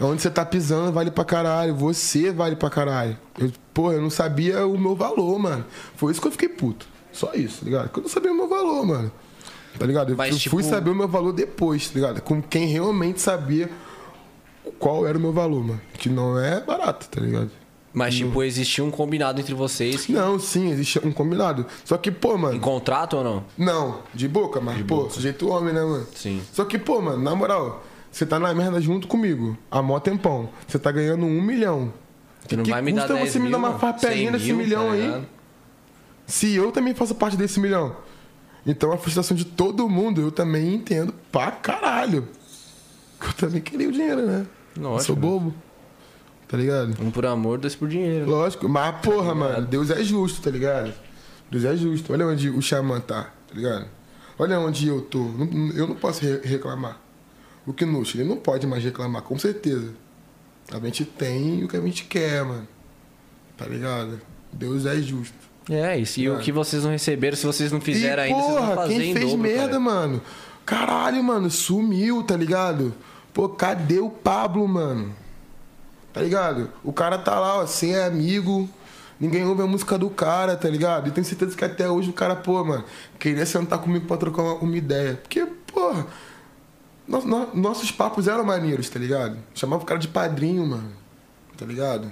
Onde você tá pisando vale pra caralho. Você vale pra caralho. Eu, pô, eu não sabia o meu valor, mano. Foi isso que eu fiquei puto. Só isso, tá ligado? Porque eu não sabia o meu valor, mano. Tá ligado? Eu Mas, eu fui tipo- saber o meu valor depois, tá ligado? Com quem realmente sabia qual era o meu valor, mano. Que não é barato, tá ligado? Mas, tipo, existia um combinado entre vocês. que- Não, sim, existe um combinado. Só que, pô, mano. Em contrato ou não? Não, de boca, mas, pô, sujeito homem, né, mano? Sim. Só que, pô, mano, na moral, você tá na merda junto comigo há mó tempão. Você tá ganhando um milhão. Que não que vai me dar custa 10 você me mil, dar uma farpelinha 100 desse mil, milhão tá aí? Se eu também faço parte desse milhão. Então a frustração de todo mundo eu também entendo pra caralho. Eu também queria o dinheiro, né? Eu Lógico, sou né? bobo. Tá ligado? Um por amor, dois por dinheiro. Lógico, mas porra, mano, Deus é justo, tá ligado? Deus é justo. Olha onde o xamã tá, tá ligado? Olha onde eu tô. Eu não posso re- reclamar. O Kinush, ele não pode mais reclamar, com certeza. A gente tem o que a gente quer, mano. Tá ligado? Deus é justo. É, isso. E o É. que vocês não receberam, se vocês não fizeram e, ainda, vocês vão porra, fazer quem em fez dobro, merda, cara. mano? Caralho, mano, sumiu, tá ligado? Pô, cadê o Pablo, mano? Tá ligado? O cara tá lá, ó, sem amigo. Ninguém ouve a música do cara, tá ligado? E tenho certeza que até hoje o cara, pô, mano, queria sentar comigo pra trocar uma, uma ideia. Porque, porra, no- no- nossos papos eram maneiros, tá ligado? Chamava o cara de padrinho, mano. Tá ligado?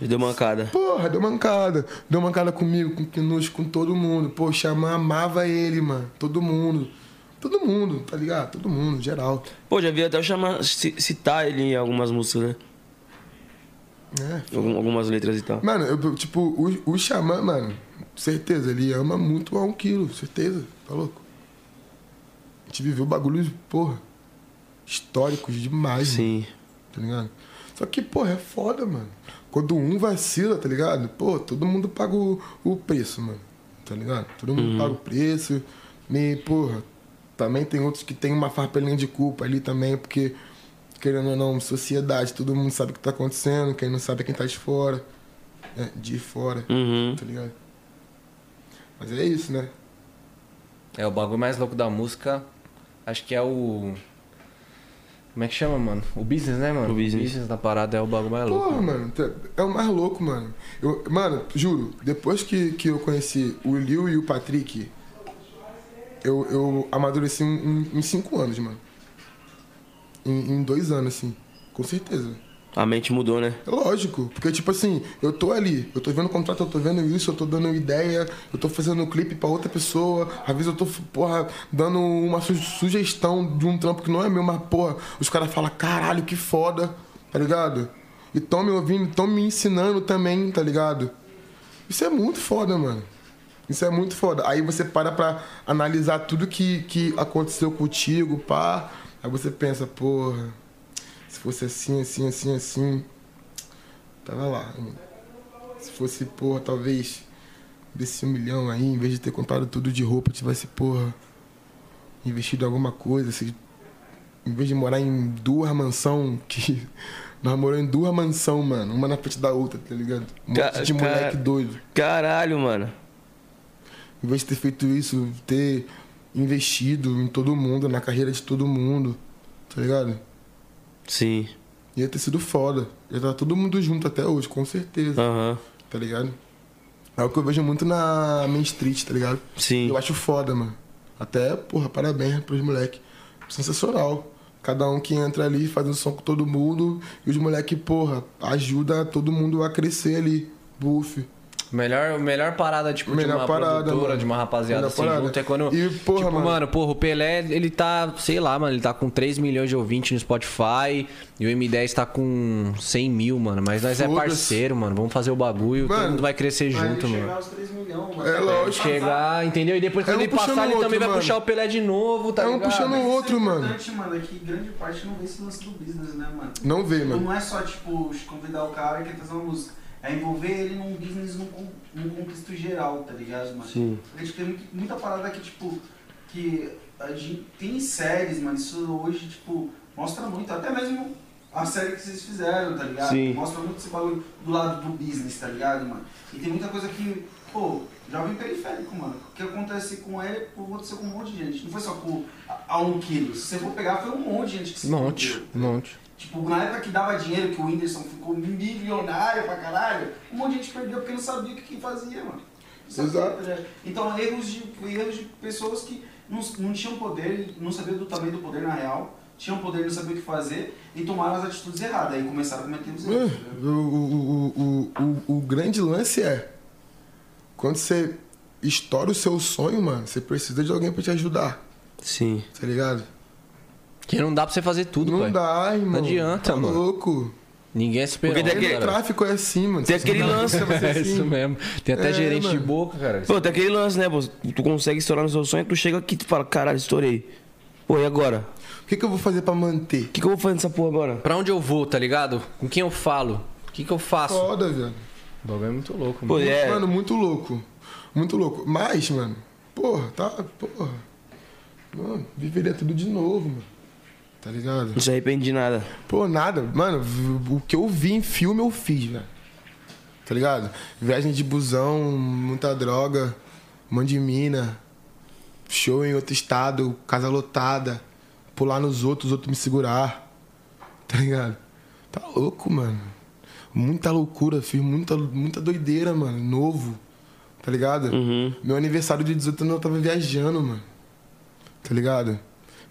Deu mancada. Porra, deu mancada. Deu mancada comigo, com o com todo mundo. Pô, Xamã amava ele, mano. Todo mundo. Todo mundo, tá ligado? Todo mundo, geral. Pô, já vi até chamar, ci- citar ele em algumas músicas, né? É. Algum- Algumas letras e tal. Mano, eu, tipo, o, o Xamã, mano, certeza, ele ama muito a um quilo, certeza. Tá louco? A gente viveu bagulhos, porra, históricos demais, mano. Sim. tá ligado? Só que, porra, é foda, mano. Quando um vacila, tá ligado? Pô, todo mundo paga o, o preço, mano. Tá ligado? Todo mundo paga o preço. E, porra, também tem outros que tem uma farpelinha de culpa ali também, porque, querendo ou não, sociedade, todo mundo sabe o que tá acontecendo, quem não sabe é quem tá de fora. É, de fora, Uhum. tá ligado? Mas é isso, né? É, o bagulho mais louco da música, acho que é o... Como é que chama, mano? O business, né, mano? O business. da parada é o bagulho mais louco. Porra, mano, é o mais louco, mano. Eu, mano, juro, depois que, que eu conheci o Liu e o Patrick, eu, eu amadureci em, em, em cinco anos, mano. Em, em dois anos, assim. Com certeza. A mente mudou, né? Lógico, porque tipo assim, eu tô ali, eu tô vendo contrato, eu tô vendo isso, eu tô dando ideia, eu tô fazendo clipe pra outra pessoa, às vezes eu tô, porra, dando uma su- sugestão de um trampo que não é meu, mas porra, os caras falam, caralho, que foda, tá ligado? E tão me ouvindo, tão me ensinando também, tá ligado? Isso é muito foda, mano. Isso é muito foda. Aí você para pra analisar tudo que, que aconteceu contigo, pá. Aí você pensa, porra, fosse assim, assim, assim, assim. Tava lá. mano. Se fosse, porra, talvez desse um milhão aí, em vez de ter comprado tudo de roupa, tivesse, porra, investido em alguma coisa. Se, em vez de morar em duas mansão, que. Nós moramos em duas mansão, mano. Uma na frente da outra, tá ligado? Um monte de cara- moleque doido. Caralho, mano. Em vez de ter feito isso, ter investido em todo mundo, na carreira de todo mundo, tá ligado? Sim. Ia ter sido foda. Ia estar todo mundo junto até hoje, com certeza, Aham. tá ligado? É o que eu vejo muito na Main Street, tá ligado? Sim. Eu acho foda, mano. Até, porra, parabéns pros moleques. Sensacional. Cada um que entra ali fazendo som com todo mundo. E os moleques, porra, ajuda todo mundo a crescer ali. Buff. Melhor, melhor parada, tipo, Melhor de uma parada, produtora, mano. de uma rapaziada Melhor assim junto. É quando. E, porra, tipo, mano. mano, porra, o Pelé, ele tá, sei lá, mano, ele tá com 3 milhões de ouvintes no Spotify. E o M10 tá com 100 mil, mano. Mas nós é parceiro, mano. Vamos fazer o bagulho. todo Mano, mundo vai crescer junto, chegar mano. aos 3 milhões, mano. É lógico. Chegar, entendeu? E depois É quando um ele passar, ele o também outro, vai mano. puxar o Pelé de novo, tá É um ligado? puxando o outro, é mano. importante, mano, é que grande parte não vê esse lance do business, né, mano? Não vê, mano. Não é só, tipo, convidar o cara que quer fazer uma música. É envolver ele num business, num, num contexto geral, tá ligado, mano? Sim. Porque tipo, tem muita parada que, tipo, que a gente tem séries, mano, isso hoje, tipo, mostra muito. Até mesmo a série que vocês fizeram, tá ligado? Sim. Mostra muito esse bagulho do lado do business, tá ligado, mano? E tem muita coisa que, pô, jovem periférico, mano. O que acontece com ele, aconteceu com um monte de gente. Não foi só com a, a um quilo. Se você for pegar, foi um monte de gente que se Monte, fudeu. monte. Tipo, na época que dava dinheiro, que o Whindersson ficou milionário pra caralho, um monte de gente perdeu porque não sabia o que, que fazia, mano. Exato. ligado? Então, erros de, erros de pessoas que não, não tinham poder, não sabiam do tamanho do poder na real, tinham poder, não sabiam o que fazer e tomaram as atitudes erradas. Aí começaram a cometer os erros. tá O, o, o, o, o grande lance é quando você estoura o seu sonho, mano, você precisa de alguém pra te ajudar, Sim. tá ligado? Que não dá pra você fazer tudo, não pai. dá, irmão. adianta, tá mano. louco. Ninguém é super Porque tem aquele o tráfico é assim, mano. Tem Você aquele não lance. É assim. isso mesmo. Tem até É, gerente de mano. boca, cara. Pô, tem aquele lance, né, pô? Tu consegue estourar no seu sonho, tu chega aqui e tu fala, caralho, estourei. Pô, e agora? O que, que eu vou fazer pra manter? O que, que eu vou fazer nessa porra agora? Pra onde eu vou, tá ligado? Com quem eu falo? O que, que eu faço? Foda, velho. O bagulho é muito louco, Pô, mano. é. Mano, muito louco. Muito louco. Mas, mano, porra, tá, porra. Mano, viveria tudo de novo, mano. Tá ligado? Não se arrepende de nada. Pô, nada. Mano, o que eu vi em filme eu fiz, velho. Tá ligado? Viagem de busão, muita droga, monte de mina, show em outro estado, casa lotada, pular nos outros, os outros me segurar. Tá ligado? Tá louco, mano. Muita loucura, fiz muita, muita doideira, mano. Novo. Tá ligado? Uhum. Meu aniversário de 18 anos eu tava viajando, mano. Tá ligado?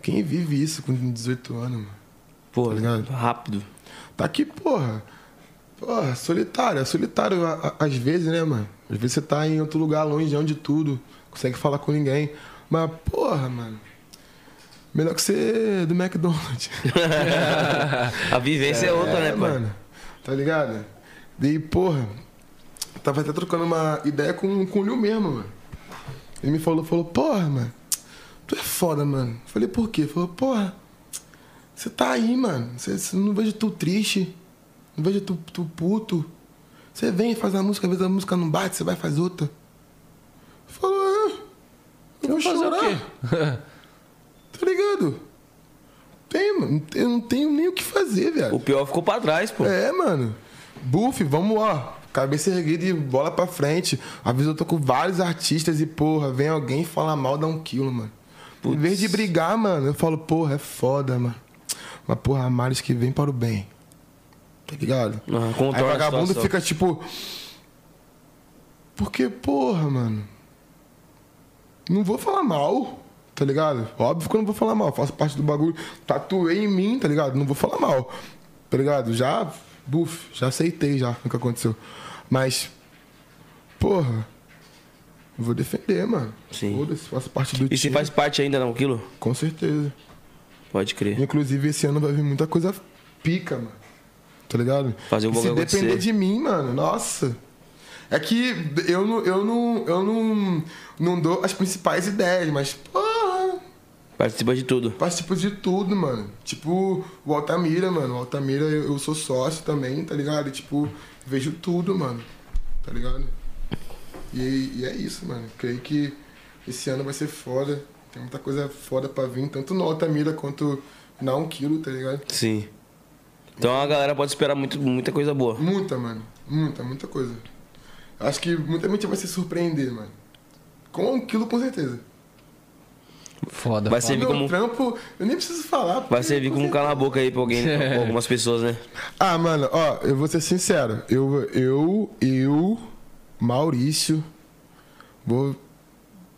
Quem vive isso com 18 anos, mano? Pô, Tá rápido. Tá aqui, porra. Porra, solitário. É solitário às vezes, né, mano? Às vezes você tá em outro lugar, longe de tudo, consegue falar com ninguém. Mas, porra, mano. Melhor que ser do McDonald's. A vivência é, outra, né, mano? Tá ligado? Daí, porra, tava até trocando uma ideia com, com o Liu mesmo, mano. Ele me falou, falou, porra, mano, tu é foda, mano. Falei, por quê? Falou, porra, você tá aí, mano. Você, você não vejo tu triste, não vejo tu, tu puto. Você vem e faz a música, às vezes a música não bate, você vai e faz outra. Falou, é. Eu vou Fazer o chorar. quê? Tá ligado? Tem, mano. Eu não tenho nem o que fazer, velho. O pior ficou pra trás, pô. É, mano. Buff, vamos ó. Cabeça erguida e bola pra frente. Às vezes eu tô com vários artistas e, porra, vem alguém e fala mal, dá um quilo, mano. Em vez de brigar, mano, eu falo, porra, é foda, mano. Mas, porra, há males que vem para o bem. Tá ligado? Ah, Aí a vagabundo fica tipo. Porque, porra, mano. Não vou falar mal, tá ligado? Óbvio que eu não vou falar mal. Faço parte do bagulho. Tatuei em mim, tá ligado? Não vou falar mal. Tá ligado? Já, buf, já aceitei já o que aconteceu. Mas, porra. Vou defender, mano. Sim. Foda-se, faço parte do E você time. faz parte ainda, não, quilo? Com certeza. Pode crer. Inclusive, esse ano vai vir muita coisa pica, mano. Tá ligado? Fazer o E Se bagulho depender acontecer. de mim, mano, nossa. É que eu não, eu não, eu não, não dou as principais ideias, mas, porra, Participa de tudo. participo de tudo, mano. Tipo, o Altamira, mano. O Altamira, eu, eu sou sócio também, tá ligado? E, tipo, vejo tudo, mano. Tá ligado? E, e é isso, mano. Creio que esse ano vai ser foda. Tem muita coisa foda pra vir, tanto no Altamira quanto na 1 quilo, tá ligado? Sim. Então a galera pode esperar muito, muita coisa boa. Muita, mano. Muita, muita coisa. Acho que muita gente vai se surpreender, mano. Com um quilo, com certeza. Foda. Vai foda. servir como, trampo, eu nem preciso falar. vai servir com como um certeza- cala a boca aí pra alguém, pra algumas pessoas, né? Ah, mano, ó, eu vou ser sincero. Eu, eu, eu, Maurício, vou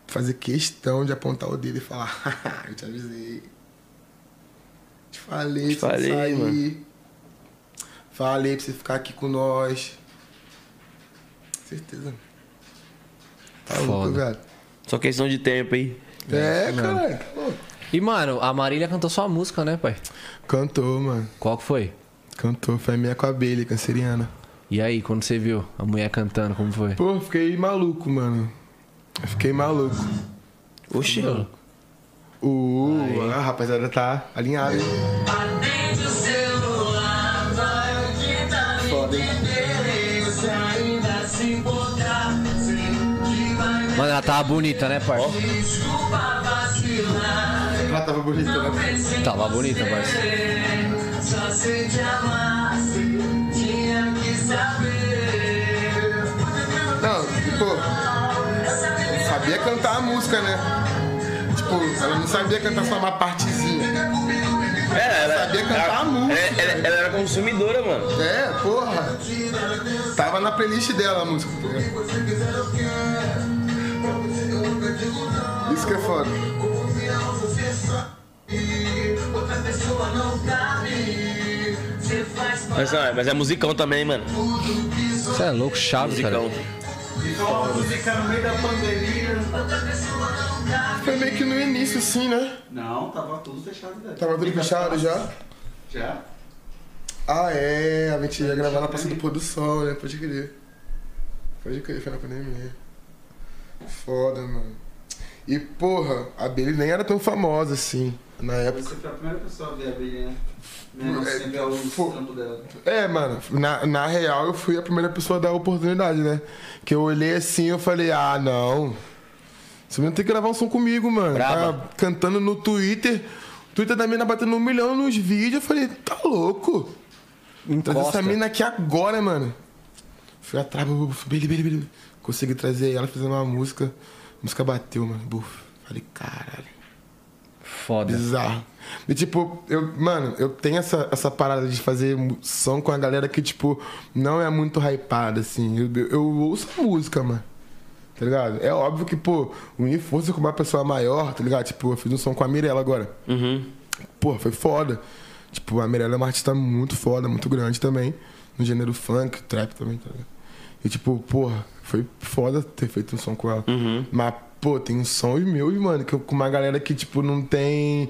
fazer questão de apontar o dedo e falar, eu te avisei. Te falei, Te pra você falei, sair. mano. Falei pra você ficar aqui com nós. Certeza. Tá louco, velho. Só questão de tempo aí. É, cara. Pô, E, mano, a Marília cantou sua música, né, pai? Cantou, mano. Qual que foi? Cantou. Foi a minha com a abelha, canceriana. E aí, quando você viu a mulher cantando, como foi? Pô, fiquei maluco, mano. Eu Fiquei maluco. Oxi. Uh, Aí. a rapaziada tá alinhada. hein? Foda, hein? Mano, ela tava bonita, né, parça? Ela tava bonita, né? Tava bonita, parceiro. Só sei te amar. Não, pô, sabia cantar a música, né? Tipo, ela não sabia cantar só uma partezinha. É, ela Sabia cantar ela- a música. Ela, ela- ela era consumidora, mano. É, porra. Tava na playlist dela a música. ligado? Isso que é foda. Mas, não, mas é musicão também, mano. Você é louco, chave, cara. Musicão. A música no meio da pandemia. Foi meio que no início, assim, né? Não, tava tudo fechado, velho. Tava tudo fechado já. Já? Ah, é. A gente ia gravar na Praça do Pôr do Sol, né? Pode crer. Pode crer, foi na pandemia. Foda, mano. E, porra, a Billy nem era tão famosa assim, na época. Você foi a primeira pessoa a ver a Billy, né? Mesmo É, dela. É, mano, na, na real eu fui a primeira pessoa a dar a oportunidade, né? Que eu olhei assim e eu falei, ah, não. Você não tem que gravar um som comigo, mano. Tá cantando no Twitter. O Twitter da mina batendo um milhão nos vídeos. Eu falei, tá louco. Trazer Encosta. essa mina aqui agora, mano. Fui atrás, consegui trazer ela fazendo uma música. A música bateu, mano. Buf. Falei, caralho. Foda. Bizarro. E tipo, eu, mano, eu tenho essa, essa parada de fazer som com a galera que, tipo, não é muito hypada, assim. Eu, eu, eu ouço a música, mano. Tá ligado? É óbvio que, pô, unir força com uma pessoa maior, tá ligado? Tipo, eu fiz um som com a Mirella agora. Uhum. Pô, foi foda. Tipo, a Mirella é uma artista muito foda, muito grande também. No gênero funk, trap também, tá ligado? E tipo, porra, foi foda ter feito um som com ela. Mas, pô, tem uns sons meus, mano, que eu, com uma galera que, tipo, não tem,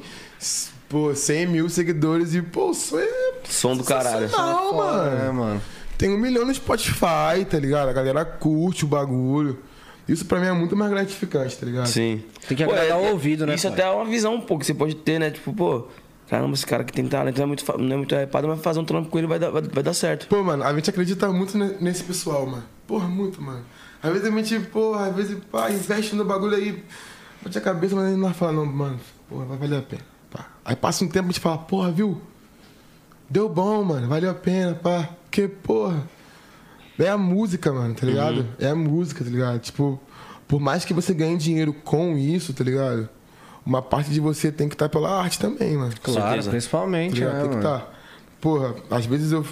pô, 100 mil seguidores e, pô, o som é Som do caralho. sensacional, Foda, mano. né, mano? Tem um milhão no Spotify, tá ligado? A galera curte o bagulho. Isso pra mim é muito mais gratificante, tá ligado? Sim. Tem que agradar o ouvido, né, Isso pai? até é uma visão um pouco que você pode ter, né? Tipo, pô, caramba, esse cara que tem talento não é muito, não é muito hypado, mas fazer um trampo com ele vai dar, vai, vai dar certo. Pô, mano, a gente acredita muito ne- nesse pessoal, mano. Porra, muito, mano. Às vezes a gente, porra, às vezes, pá, investe no bagulho aí, bate a cabeça, mas a gente não fala, não, mano, porra, vai valer a pena. Aí passa um tempo a gente fala, porra, viu? Deu bom, mano, valeu a pena, pá. Porque, porra, é a música, mano, tá ligado? É a música, tá ligado? Tipo, por mais que você ganhe dinheiro com isso, tá ligado? Uma parte de você tem que estar pela arte também, mano. Claro, certeza. principalmente, Tá né, Tem que tá. Porra, às vezes eu,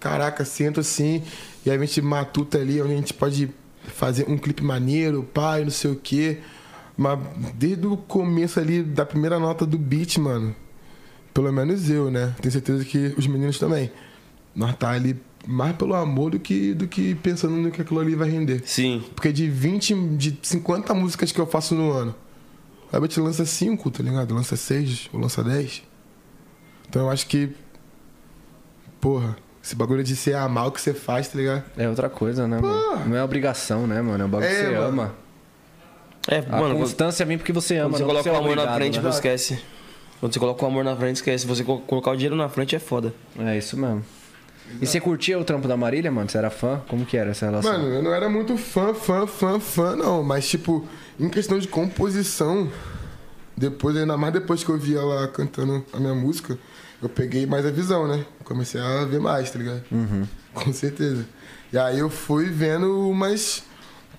caraca, sento assim e a gente matuta ali onde a gente pode fazer um clipe maneiro, pai, não sei o quê. Mas desde o começo ali, da primeira nota do beat, mano, pelo menos eu, né? Tenho certeza que os meninos também. Nós tá ali mais pelo amor do que, do que pensando no que aquilo ali vai render. Sim. Porque de 20, de 50 músicas que eu faço no ano, o Herbert lança 5, tá ligado? Lança 6 ou lança 10. Então eu acho que. Porra, esse bagulho de ser amar o que você faz, tá ligado? É outra coisa, né, mano? Não é obrigação, né, mano? É um bagulho que É, você mano. ama. É, A mano, constância vem porque você ama, quando você não coloca o é amor na frente, né? esquece. Quando você coloca o amor na frente, esquece. Se você co- colocar o dinheiro na frente, é foda. É isso mesmo. E você curtia o trampo da Marília, mano? Você era fã? Como que era essa relação? Mano, eu não era muito fã, fã, fã, fã, não. Mas, tipo, em questão de composição, depois, ainda mais depois que eu vi ela cantando a minha música, eu peguei mais a visão, né? Comecei a ver mais, tá ligado? Com certeza. E aí eu fui vendo umas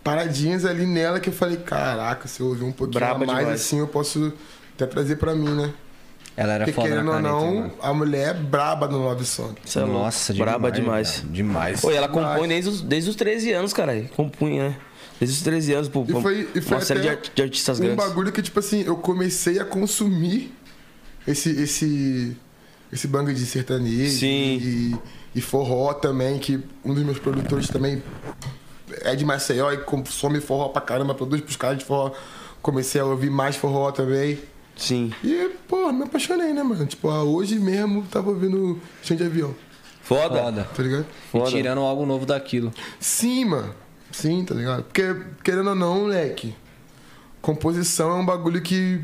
paradinhas ali nela que eu falei, caraca, se eu ouvir um pouquinho Braba mais demais. assim, eu posso até trazer pra mim, né? Ela era Porque foda na querendo ou não, mano. a mulher é braba no Love Song. Você é. Nossa, Braba demais. velho. Demais. Pô, e ela compõe desde os, desde os 13 anos, cara. Compunha, né? Desde os 13 anos, pô. E foi, e foi uma série de, art- de artistas um grandes. bagulho que, tipo assim, eu comecei a consumir esse, esse, esse bang de sertanejo Sim. E, e forró também, que um dos meus produtores também é de Maceió e consome forró pra caramba, produz pros caras de forró. Comecei a ouvir mais forró também. Sim. E, pô, me apaixonei, né, mano? Tipo, ah, hoje mesmo tava ouvindo Chão de Avião, Foda. Foda. tá ligado? Foda. E tirando algo novo daquilo. Sim, mano. Sim, tá ligado? Porque, querendo ou não, moleque, composição é um bagulho que,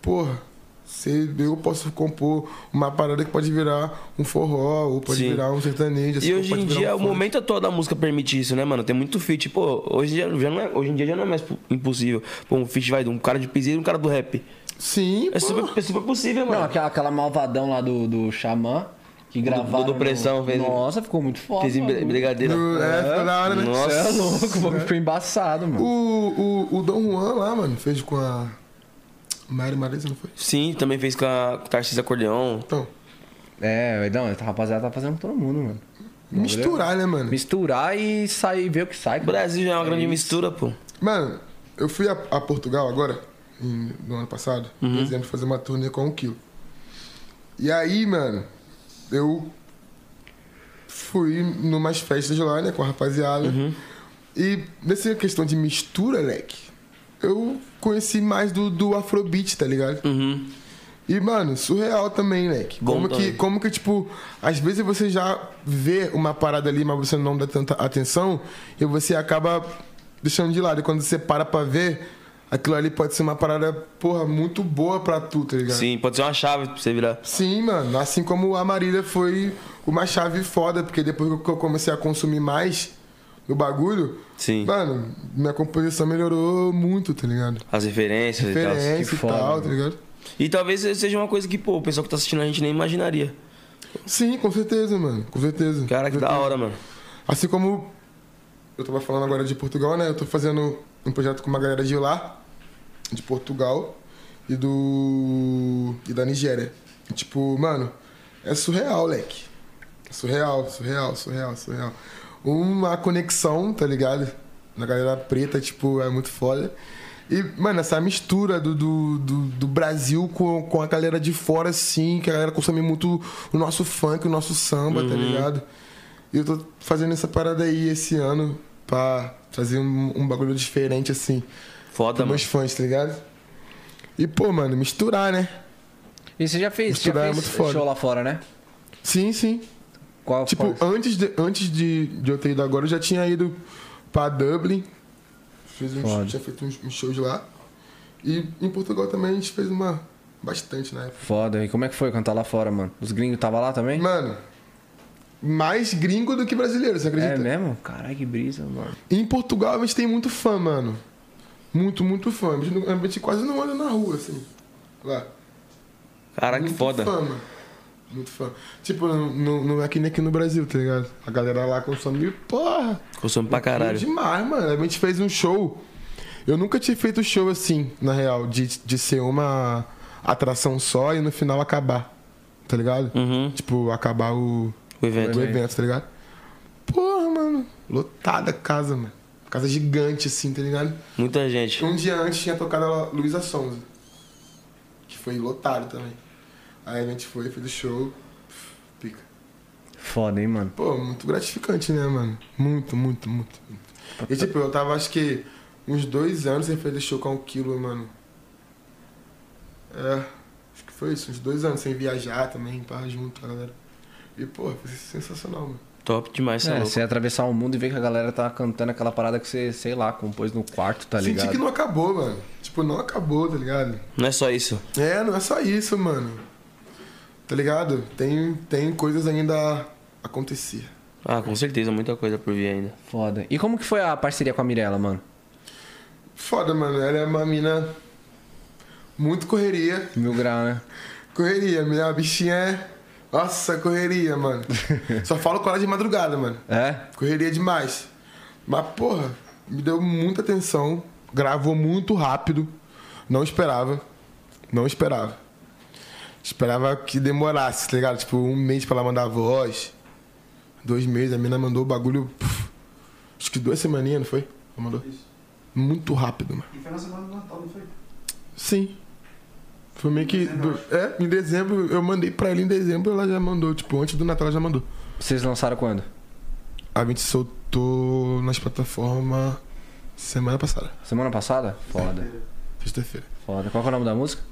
porra, Você, eu posso compor uma parada que pode virar um forró, ou pode Sim. virar um sertanejo. assim, E hoje em dia, um o funk. momento atual da música permite isso, né, mano? Tem muito feat. Pô, hoje, em dia já não é, hoje em dia já não é mais impossível. Pô, um feat vai de um cara de piseiro e um cara do rap. Sim, É pô. super, é super possível, Não, mano. aquela, aquela malvadão lá do, do Xamã, que gravaram... do Pressão, no... fez- Nossa, ficou muito foda, Fez em mano. bri- brigadeira. Do- é, ficou da hora, né? Nossa. Você é louco, o bagulho ficou embaçado, mano. O, o, o Dom Juan lá, mano, fez com a Mari Marisa, não foi? Sim, também fez com a Tarcísio Acordeon. Então, É, não, essa rapaziada tá fazendo com todo mundo, mano. misturar, né, mano? Misturar e sair, ver o que sai. O Brasil já é uma grande mistura, pô. Mano, eu fui a, a Portugal agora, em- no ano passado, em dezembro, fazer uma turnê com o Kilo. E aí, mano, eu fui numas festas lá, né, com a rapaziada. E nessa questão de mistura, leque, eu conheci mais do, do Afrobeat, tá ligado? Uhum. E, mano, surreal também. Bom Como que, também. como que, tipo, às vezes você já vê uma parada ali, mas você não dá tanta atenção e você acaba deixando de lado. E quando você para pra ver, aquilo ali pode ser uma parada, porra, muito boa pra tu, tá ligado? Sim, pode ser uma chave pra você virar. Sim, mano. Assim como a Marília foi uma chave foda, porque depois que eu comecei a consumir mais do bagulho, Sim. mano, minha composição melhorou muito, tá ligado? As referências e tal. Que e tal, tá ligado? E talvez seja uma coisa que, pô, o pessoal que tá assistindo a gente nem imaginaria. Sim, com certeza, mano. Com certeza. Cara, que Com da certeza. hora, mano. Assim como eu tava falando agora de Portugal, né? Eu tô fazendo um projeto com uma galera de lá, de Portugal e do. e da Nigéria. E, tipo, mano, é surreal, leque. É surreal, surreal, surreal, surreal. Uma conexão, tá ligado? Na galera preta, tipo, é muito foda. E, mano, essa mistura do, do, do, do Brasil com, com a galera de fora, assim, que a galera consome muito o nosso funk, o nosso samba, tá ligado? E eu tô fazendo essa parada aí esse ano pra fazer um, um bagulho diferente, assim, Foda, mano. meus fãs, tá ligado? E, pô, mano, misturar, né? E você já fez, já Misturar é fez muito foda. show lá fora, né? Sim, sim. Qual, Tipo, qual- antes, de, antes de, de eu ter ido agora, eu já tinha ido pra Dublin. Fiz uns, Foda. tinha feito uns, uns shows lá. E em Portugal também a gente fez uma. Bastante na época. Foda. E como é que foi cantar lá fora, mano? Os gringos tava lá também? Mano, mais gringo do que brasileiro, você acredita? É mesmo? Caralho, que brisa, mano. Em Portugal a gente tem muito fã, mano. Muito, muito fã. A gente, não- a gente quase não anda na rua, assim. Lá. Caraca, que muito foda. fã, mano. Muito fã. Tipo, não, não é que nem aqui no Brasil, tá ligado? A galera lá consome, porra. Consome pra caralho. Demais, mano. A gente fez um show. Eu nunca tinha feito show assim, na real, de, de ser uma atração só e no final acabar. Tá ligado? Uhum. Tipo, acabar o, O evento. o evento, tá ligado? Porra, mano. Lotada a casa, mano. Casa gigante, assim, tá ligado? Muita gente. Um dia antes tinha tocado a Luísa Sonza. Que foi lotado também. Aí a gente foi, fez o show. Pica. Foda, hein, mano. Pô, muito gratificante, né, mano? Muito, muito, muito. muito. E tipo, eu tava acho que uns dois anos sem fazer show com o Kilo, mano. É, acho que foi isso, uns dois anos sem viajar também, pá, junto, com a galera. E, pô, foi sensacional, mano. Top demais, é, É, você atravessar o mundo e ver que a galera tá cantando aquela parada que você, sei lá, compôs no quarto, tá Senti ligado? que não acabou, mano. Tipo, não acabou, tá ligado? Não é só isso. É, não é só isso, mano. Tá ligado? Tem, tem coisas ainda a acontecer. Ah, com certeza, muita coisa por vir ainda. Foda. E como que foi a parceria com a Mirella, mano? Foda, mano. Ela é uma mina muito correria. Mil grau, né? Correria, minha bichinha é. Nossa, correria, mano. Só falo com ela de madrugada, mano. É? Correria demais. Mas, porra, me deu muita atenção. Gravou muito rápido. Não esperava. Não esperava. Esperava que demorasse, tá ligado? Tipo, um mês pra ela mandar a voz. Dois meses, a mina mandou o bagulho. puf, acho que duas semaninhas, não foi? Ela mandou. Isso. Muito rápido, mano. E foi na semana do Natal, não foi? Sim. Foi meio que. Dezembro, do- é, em dezembro, eu mandei pra ela em dezembro, ela já mandou. Tipo, antes do Natal ela já mandou. Vocês lançaram quando? A gente soltou nas plataformas semana passada, Semana passada? Foda. sexta-feira. Foda. Qual que é o nome da música?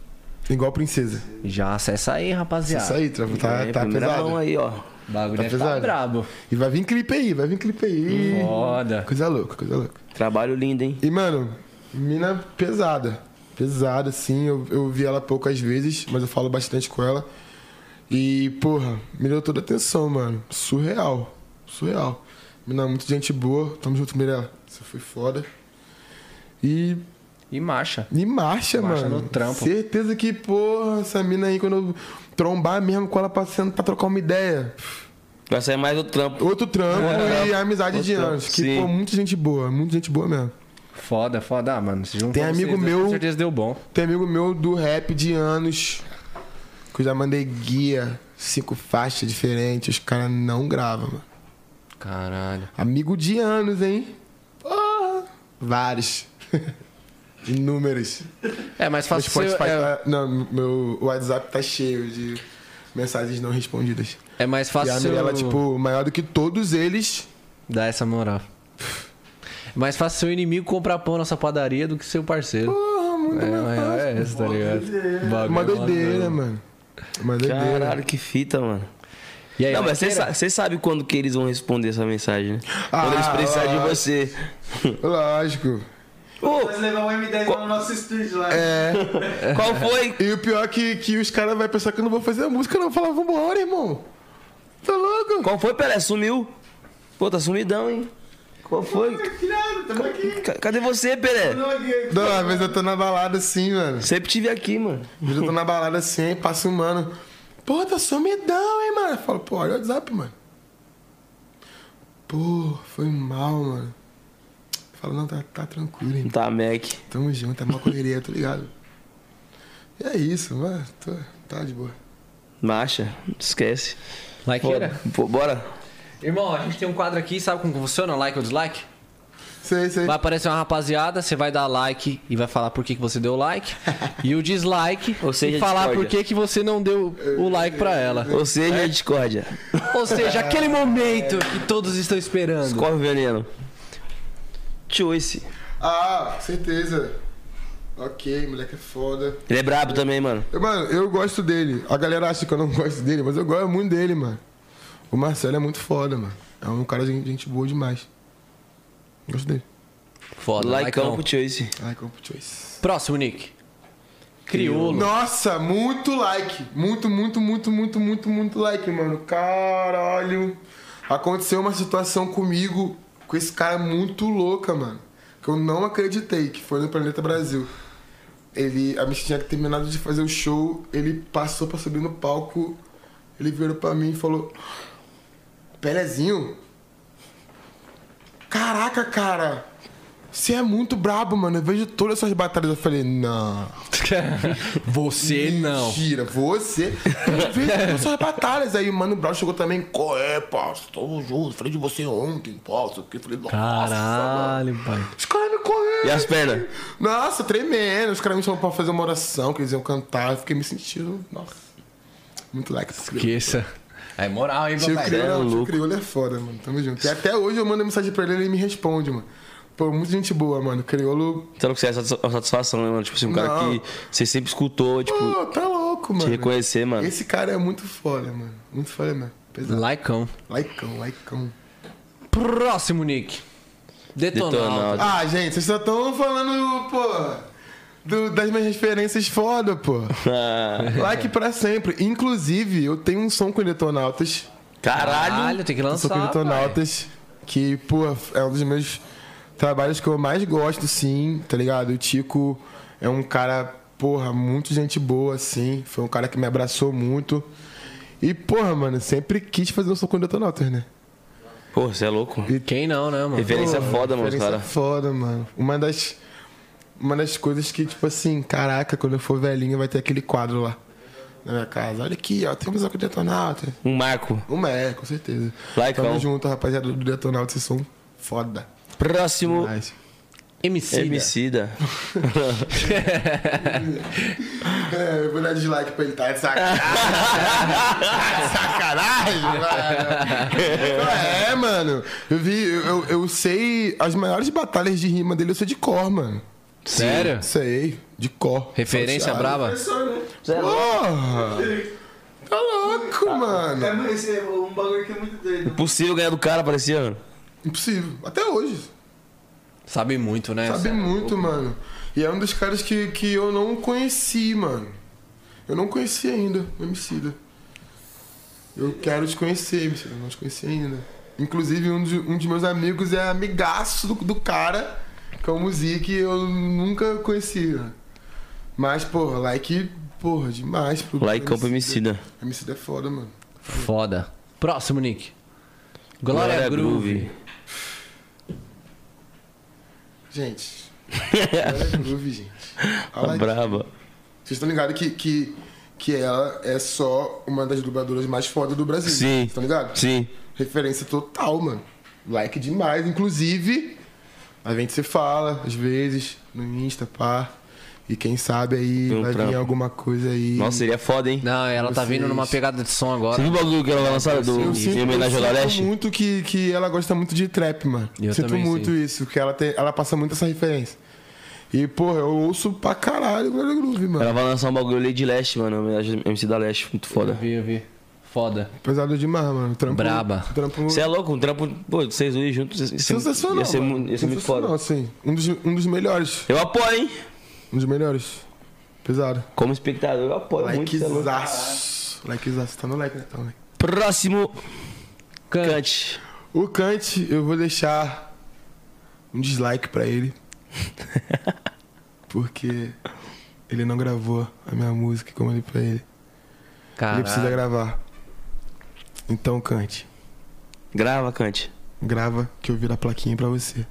Igual princesa. Já acessa aí, rapaziada. Isso aí, tá, tá, tá pesado. aí, ó. O bagulho Tá deve tá pesado. brabo. E vai vir clipe aí, vai vir clipe aí. Foda. Coisa louca, coisa louca. Trabalho lindo, hein? E, mano, mina pesada. Pesada, assim. Eu, eu vi ela poucas vezes, mas eu falo bastante com ela. E, porra, me deu toda a atenção, mano. Surreal. Surreal. Mina, muita gente boa. Tamo junto, Mirella. Você foi foda. E E marcha. e marcha, Marcha mano. no trampo. Certeza que, porra, essa mina aí, quando eu trombar mesmo com ela passando pra trocar uma ideia. Vai sair mais outro trampo. Outro trampo e amizade de Outro anos. Que, Sim. pô, muita gente boa, muita gente boa mesmo. Foda, foda. Ah, mano, se Tem vocês amigo dois, meu- Com certeza deu bom. Tem amigo meu do rap de anos, que eu já mandei guia, cinco faixas diferentes, os caras não gravam, mano. Caralho. Amigo de anos, hein? Porra. Vários. Inúmeros. É, mais Meu fácil Spotify ser, é, tá- Não, meu WhatsApp tá cheio de mensagens não respondidas. é mais E fácil a ser Mirella, o- tipo, maior do que todos eles. dar essa moral. É mais fácil seu inimigo comprar pão nessa padaria do que seu parceiro. Porra, muito É, mais mas fácil. é essa, tá ligado? Bagulho Uma doideira, mano. Uma doideira. Caralho, que fita, mano. E aí, Não, mas você sabe quando que eles vão responder essa mensagem, né? Ah, quando eles precisarem de você. Lógico. Nós levar o M10 lá no nosso estúdio lá. É. qual foi? E o pior é que, que os caras vão pensar que eu não vou fazer a música, não. Falar, vambora, irmão. Tá louco? Qual foi, Pelé? Sumiu? Pô, tá sumidão, hein? Qual foi? Ca- Cadê você, Pelé? Tamo aqui. Não, às vezes eu tô na balada assim, mano. Sempre tive aqui, mano. Às vezes eu tô na balada assim, passa um mano. Pô, tá sumidão, hein, mano. Eu falo, pô, olha o WhatsApp, mano. Pô, foi mal, mano. Falo, não, tá, tá tranquilo, hein. Tá, Mac. Tamo junto, é uma correria, tá ligado? E é isso, mano. Tô, tá de boa. Marcha, esquece. Likeira? Pô, bora. Irmão, a gente tem um quadro aqui, sabe como funciona? Like ou dislike? Sei, sei. Vai aparecer uma rapaziada, você vai dar like e vai falar por que, que você deu like. e o dislike Ou seja, e falar discórdia. por que, que você não deu o like pra ela. Ou seja, discórdia. Ou seja, aquele momento que todos estão esperando. Escorre o veneno. Choice. Ah, certeza. Ok, moleque é foda. Ele é brabo também, mano. Eu, Mano, eu gosto dele. A galera acha que eu não gosto dele, mas eu gosto muito dele, mano. O Marcelo é muito foda, mano. É um cara de gente boa demais. Gosto dele. Foda, likeão. pro Choice. Ai, Campo Choice. Próximo, Nick. Criolo. Nossa, muito like. Muito, muito, muito, muito, muito, muito like, mano. Caralho. Aconteceu uma situação comigo com esse cara muito louca, mano. Que eu não acreditei, que foi no Planeta Brasil. Ele, a gente tinha terminado de fazer o show, ele passou pra subir no palco, ele virou pra mim e falou: Pelezinho, caraca, cara, você é muito brabo, mano. Eu vejo todas essas batalhas. Eu falei: Não. Você não. Mentira, você. Eu vejo todas essas batalhas. Aí o Mano Brown chegou também. Qual é, parça? Tamo junto. Falei de você ontem, parça. Eu falei, nossa, mano. Caralho, pai. Os caras me correram. E as pernas? Nossa, tremendo. Os caras me chamaram pra fazer uma oração, que eles iam cantar. Eu fiquei me sentindo. Nossa. Muito like. Esqueça. É moral, hein, papai? É tio louco. Criolo é foda, mano. Tamo junto. E até hoje eu mando mensagem pra ele e ele me responde, mano. Pô, muita gente boa, mano. Criolo. Então que você é satis- a satisfação, né, mano? Tipo assim, um cara Não. que você sempre escutou, tipo, Pô, tá louco, te mano. reconhecer, mano. Esse cara é muito foda, mano. Muito foda mesmo. Pesado. Likeão. Laicão, laicão. Próximo, Nick. Detonauta. Ah, gente, vocês só estão falando, pô, do- das minhas referências foda, pô. Like pra sempre. Inclusive, eu tenho um som com Detonautas. Caralho. Caralho, tem que Um som lançar. com Detonautas. Que, pô, é um dos meus trabalhos que eu mais gosto, sim, tá ligado? O Tico é um cara, porra, muito gente boa, assim. Foi um cara que me abraçou muito. E, porra, mano, sempre quis fazer um som com Detonautas, né? Pô, você é louco. pai. Quem não, né, mano? Referência Porra, foda, mano, cara. foda, mano. Uma das, uma das coisas que, tipo assim, caraca, quando eu for velhinho vai ter aquele quadro lá na minha casa. Olha aqui, ó, temos a com Detonauta. Um marco. Uma é, com certeza. Laicão. Tamo junto, rapaziada do Detonauta, vocês são foda. Próximo. Mas... MC. Emicida. É, eu vou dar dislike pra ele, tá de sacanagem. Tá de sacanagem, mano. É, mano. Eu vi, eu, eu, sei as maiores batalhas de rima dele, eu sei de cor, mano. Sério? Sei, de cor. Referência braba? Professor, né? Porra! Tá louco, mano. É, esse é um bagulho que é muito doido. Possível ganhar do cara, parecia. mano. Impossível. Até hoje. Sabe muito, né? Sabe muito, mano. E é um dos caras que, que eu não conheci, mano. Eu não conheci ainda, o Emicida. Eu quero te conhecer, Emicida. Eu não te conheci ainda. Inclusive, um, de, um dos meus amigos é amigaço do, do cara, que é o Music, e eu nunca conheci, né? Mas, porra, like, porra, demais. Pro Like Campo Emicida. Emicida é foda, mano. Foda. Próximo, Nick. Glória, Groove. Gente. Glória Groove, gente. Lá, Braba. Vocês estão ligados que, que, que ela é só uma das dubladoras mais fodas do Brasil. Sim. Estão ligados? Sim. Referência total, mano. Like demais. Inclusive, a gente se fala, às vezes, no Insta, pá. E quem sabe aí Tem um vai vir trampo. alguma coisa aí. Nossa, seria foda, hein? Não, ela tá Vocês- vindo numa pegada de som Você agora. viu o bagulho que ela vai lançar do, Eu em homenagem ao eu Leste? muito que, que ela gosta muito de trap, mano. Eu sinto também muito isso, que ela, tem, ela passa muito essa referência. E, porra, eu ouço pra caralho Glória Groove, mano. Ela vai lançar um bagulho ali de Leste, mano. Homenagem ao MC da Leste. Muito Eu foda. vi, eu vi. Foda. Pesado demais, mano. Trampo, Braba. Trampo Você é louco? Um trampo, pô, vocês dois juntos. Ia ser, sensacional. Ia ser, mano. mu- ia ser muito foda. Sensacional, sim. Um dos, um dos melhores. Eu apoio, hein? Um dos melhores. Pesado. Como espectador, eu apoio muito. cê é louco. Likezaço. Likezaço. Tá no like, né? Tá no like. Próximo. Cante. Cante. O Kant, eu vou deixar um dislike pra ele. porque ele não gravou a minha música como eu falei pra ele. Ele precisa Caralho. gravar. Então, Kant, Grava, Cante. grava que eu viro a plaquinha pra você.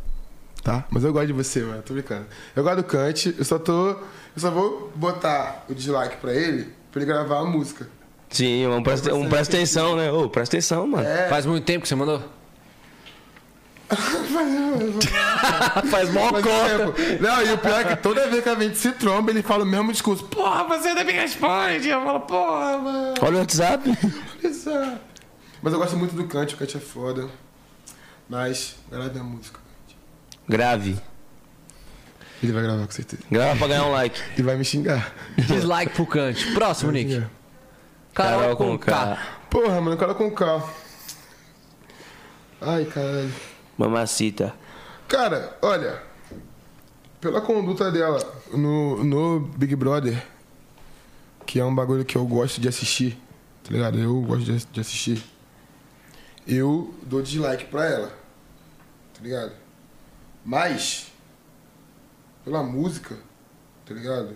Tá? Mas eu gosto de você, mano. Tô brincando. Eu gosto do Kant, eu só tô. Eu só vou botar o dislike pra ele pra ele gravar a música. Sim, um presta, um presta atenção, né? Ô, presta atenção, mano. É. Faz muito tempo que você mandou? Faz mó cota. tempo. Não, e o pior é que toda vez que a gente se tromba, ele fala o mesmo discurso. Porra, você ainda me responde. Eu falo, porra, mano. Olha o WhatsApp. Mas eu gosto muito do Kant, o Kant é foda. Mas, grave minha música. Grave. Ele vai gravar com certeza. Grava pra ganhar um like. E vai me xingar. Dislike pro Cante. Próximo, Nick. Carol com K. Porra, mano, cara com K. Ai, caralho. Mamacita. Cara, olha. Pela conduta dela no, no Big Brother, que é um bagulho que eu gosto de assistir, tá ligado? Eu gosto de, de assistir. Eu dou dislike pra ela, tá ligado? Mas, pela música, tá ligado?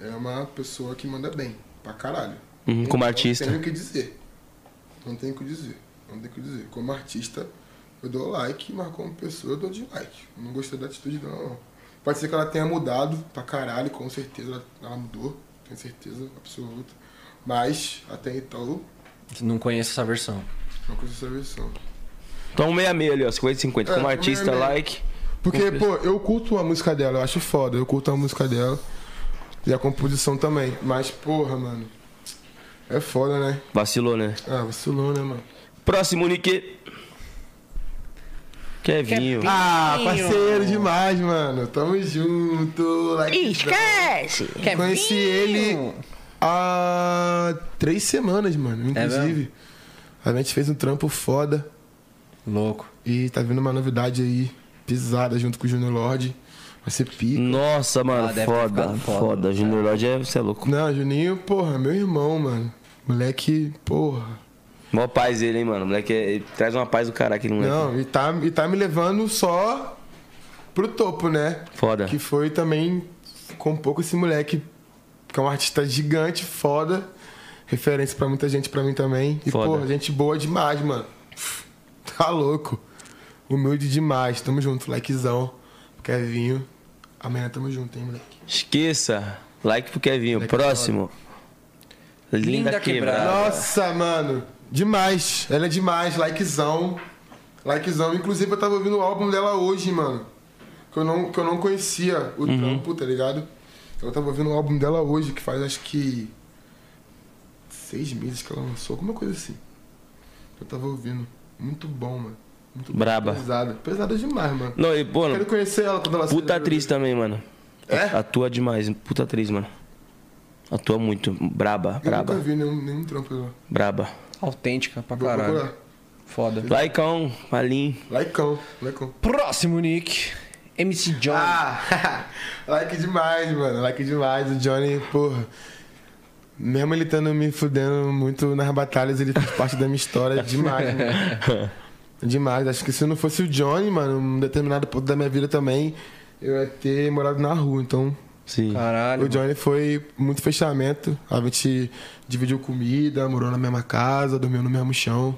É uma pessoa que manda bem, pra caralho. Uhum, como artista. Não tenho o que dizer. Não tenho o que dizer. Não tenho o que dizer. Como artista, eu dou like, mas como pessoa, eu dou dislike. Eu não gostei da atitude dela, não. Pode ser que ela tenha mudado pra caralho, com certeza ela, ela mudou. Tenho certeza absoluta. Mas, até então, Não conheço essa versão. não conheço essa versão. Então, meia meia ali, ó. 50 50. É, Como artista, meia. like. Porque, pô, eu curto a música dela, eu acho foda. Eu curto a música dela. E a composição também. Mas, porra, mano. É foda, né? Vacilou, né? Ah, vacilou, né, mano? Próximo, Nick. Kevinho. Ah, parceiro demais, mano. Tamo junto. Like Esquece! Conheci ele há três semanas, mano, inclusive. a gente fez um trampo foda Louco. e tá vindo uma novidade aí, pisada, junto com o Junior Lorde. Vai ser pica. Nossa, mano, Ah, foda, foda. foda, Junior Lodge é, você é louco. Não, Juninho, porra, meu irmão, mano. Moleque, porra. Mó paz ele, hein, mano. Moleque é- ele traz uma paz do caralho aquele moleque. Não, e tá, e tá me levando só pro topo, né? Foda. Que foi também com um pouco esse moleque, que é um artista gigante, foda. Referência pra muita gente, pra mim também. E, Foda. porra, gente boa demais, mano. Tá louco. Humilde demais. Tamo junto, likezão. Kevinho. Amanhã tamo junto, hein, moleque. Esqueça. Like pro Kevinho. Like Próximo. Linda, Linda quebrada. Quebrada. Nossa, mano. Demais. Ela é demais. Likezão. Likezão. Inclusive, eu tava ouvindo o álbum dela hoje, mano. Que eu não, que eu não conhecia o trampo, tá ligado? Eu tava ouvindo o álbum dela hoje, que faz acho que. seis meses que ela lançou, alguma coisa assim. Eu tava ouvindo. Muito bom, mano. Muito. Braba. Pesada. Pesada demais, mano. Não, e, pô, Quero conhecer ela quando ela puta atriz também, mano. É? Atua demais. Puta atriz, mano. Atua muito. Braba, Eu nunca braba. vi nenhum, nenhum trampo dela. Braba. Autêntica pra Vou caralho. procurar. Foda. Likeão, Malim. Likeão. Likeão. Próximo, Nick. MC Johnny. Ah, like demais, mano. Like demais. O Johnny, porra. Mesmo ele estando me fudendo muito nas batalhas, ele fez parte da minha história demais, mano. Demais. Acho que se não fosse o Johnny, mano, um determinado ponto da minha vida também, eu ia ter morado na rua. Então, Sim. Caralho. o Johnny foi muito fechamento. A gente dividiu comida, morou na mesma casa, dormiu no mesmo chão.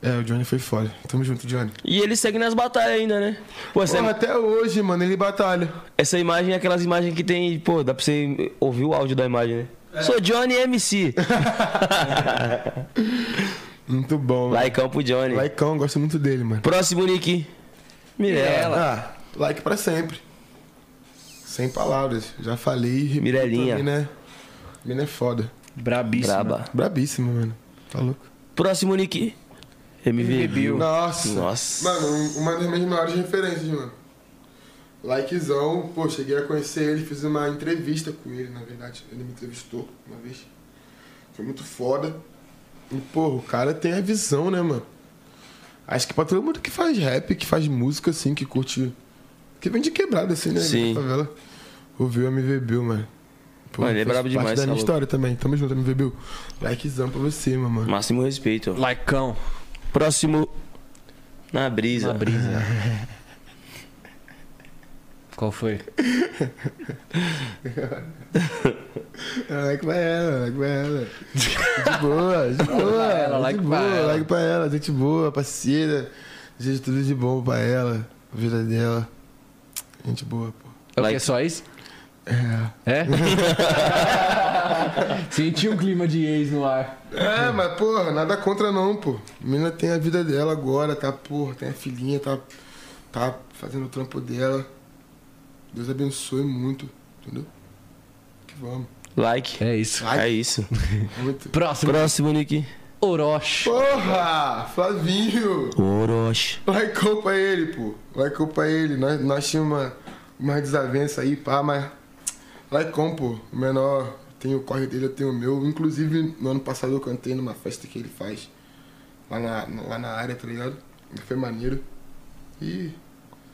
É, o Johnny foi foda. Tamo junto, Johnny. E ele segue nas batalhas ainda, né? Pô, Porra, até hoje, mano, ele batalha. essa imagem é aquelas imagens que tem. Pô, dá pra você ouvir o áudio da imagem, né? Sou Johnny MC. Muito bom, mano. Laicão pro Johnny. Laicão, gosto muito dele, mano. Próximo Nick. Mirella. Ah, like pra sempre. Sem palavras. Já falei. Mirelinha. Mina, é- mina é foda. Brabíssimo. Braba. Brabíssima, mano. Tá louco? Próximo Nick. MV Bill. Nossa. Nossa. Mano, um- uma das minhas maiores referências, mano. Likezão, pô, cheguei a conhecer ele, fiz uma entrevista com ele, na verdade. Ele me entrevistou uma vez. Foi muito foda. E, porra, o cara tem a visão, né, mano? Acho que pra todo mundo que faz rap, que faz música, assim, que curte. Que vem de quebrada, assim, né? Sim. Favela. Ouviu o MV Bill, mano. Pô, Mano, ele é brabo parte demais, da tá minha louco. história também. Tamo junto, MV Bill. Likezão pra você, meu mano. Máximo respeito. Laicão. Próximo. Na brisa. Na brisa. Qual foi? Like pra ela, like pra ela. De boa, de boa. ela, like de pra boa, ela. like pra ela, gente boa, parceira. Gente, tudo de bom pra ela, a vida dela. Gente boa, pô. É Like-? Só isso? É. É? Senti um clima de ex no ar. É, mas, porra, nada contra não, pô. A menina tem a vida dela agora, tá, porra, tem a filhinha, tá, tá fazendo o trampo dela. Deus abençoe muito, entendeu? Vamos. Like. É isso. Like. É isso. Muito. Próximo. Próximo Nick. Orochi. Porra! Flavinho! Orochi. Laicou pra ele, pô. Laicou pra ele. Nós, nós tínhamos uma, uma desavença aí, pá, mas. Laicão, pô. O menor tem o corre dele, eu tenho o meu. Inclusive, no ano passado eu cantei numa festa que ele faz. Lá na, lá na área, tá ligado? Foi maneiro. E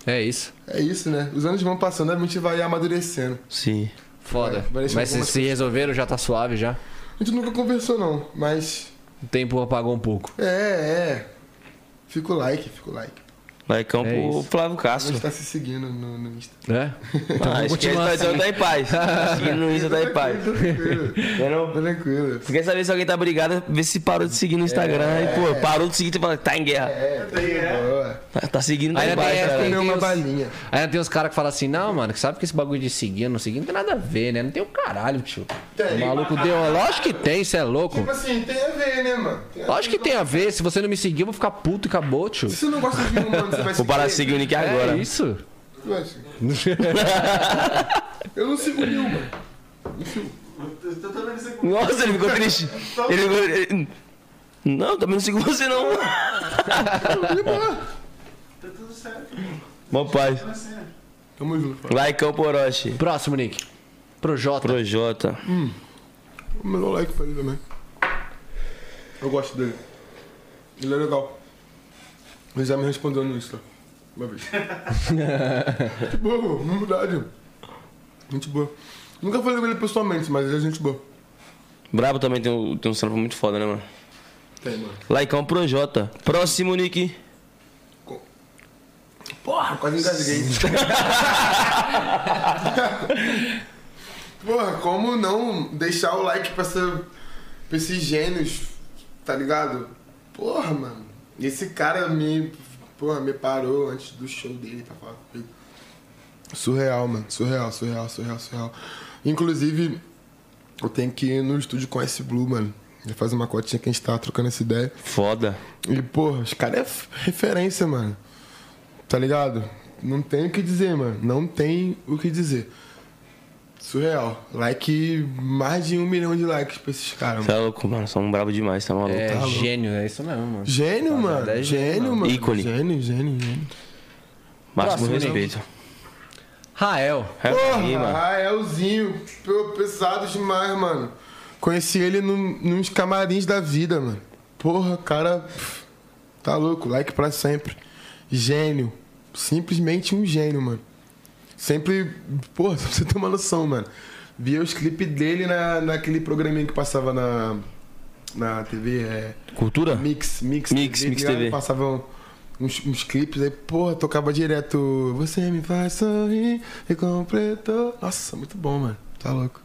É isso. é isso, né? Os anos vão passando, a gente vai amadurecendo. Sim. Foda. Vai deixar Mas se, se resolveram, já tá suave já. A gente nunca conversou, não, mas. O tempo apagou um pouco. É, é. Fica o like, fica o like. Laicão É pro isso. Flávio A Castro. gente tá se seguindo no, no Insta. É? Ah, acho que a continuar situação tá em paz. Seguindo no Insta tá em paz. Tranquilo, é não? tranquilo. Você quer saber se alguém tá brigado, vê se parou de seguir no Instagram. E, pô, parou de seguir e fala, tá em guerra. É, tá de boa. Tá, tá seguindo, tá Ainda em paz, cara. tem- uma balinha. Ainda tem os caras que falam assim, não, mano, que sabe que esse bagulho de seguir, não seguir, não tem nada a ver, né? Não tem o caralho, tio. Tem. O maluco deu. Lógico que tem, você é louco. Tipo assim, tem a ver, né, mano? Tem Lógico que tem a ver. Se você não me seguir, eu vou ficar puto e acabou, tio. Se você não gosta de um mano, você vai Vou parar de seguir o Nick agora. É isso. Vai seguir. Eu não sigo mano. Não sigo. Nossa, ele ficou triste. Ele ficou. ele- Não, também não sigo você não. Tá tudo certo. Bom pai. Tamo junto, pai. Laicão pro Orochi. Próximo, Nick. Projota. Projota. O melhor like pra ele também. Eu gosto dele. Ele é legal. Ele já me respondeu no Insta. Uma vez. gente boa, humildade. Gente boa. Nunca falei com ele pessoalmente, mas ele é gente boa. Brabo também tem um, tem um trampo muito foda, né, mano? Tem, mano. Laicão Projota. Próximo, Nick. Porra, quase engasguei. Porra, como não deixar o like pra, essa, pra esses gênios, tá ligado? Porra, mano. Esse cara me, porra, me parou antes do show dele pra falar comigo. Surreal, mano. Surreal, surreal, surreal, surreal. Inclusive, eu tenho que ir no estúdio com esse Blue, mano. Já faz uma cotinha que a gente tava trocando essa ideia. Foda. E, porra, os caras é referência, mano. Tá ligado? Não tem o que dizer, mano. Não tem o que dizer. Surreal. Like, mais de um milhão de likes pra esses caras, Você mano. é louco, mano. São brabo demais, tá maluco. É Tá louco. gênio, é isso mesmo, mano. Gênio, Rapaziada, mano. é gênio, Gênio, mano. mano. Ícone. Gênio, gênio, gênio. Máximo Próximo, respeito. Rael. É aí, Porra, mano. Raelzinho. Pesado demais, mano. Conheci ele num, nos camarins da vida, mano. Porra, cara. Tá louco. Like pra sempre. Gênio. simplesmente um gênio, mano. Sempre, pô, pra você ter uma noção, mano. Via os clipes dele na, naquele programinha que passava na, na TV, é. Cultura? Mix, Mix, Mix, Mix ligado? TV. Passavam uns, uns clipes, aí, porra, tocava direto. Você me faz sorrir e completou. Nossa, muito bom, mano. Tá louco.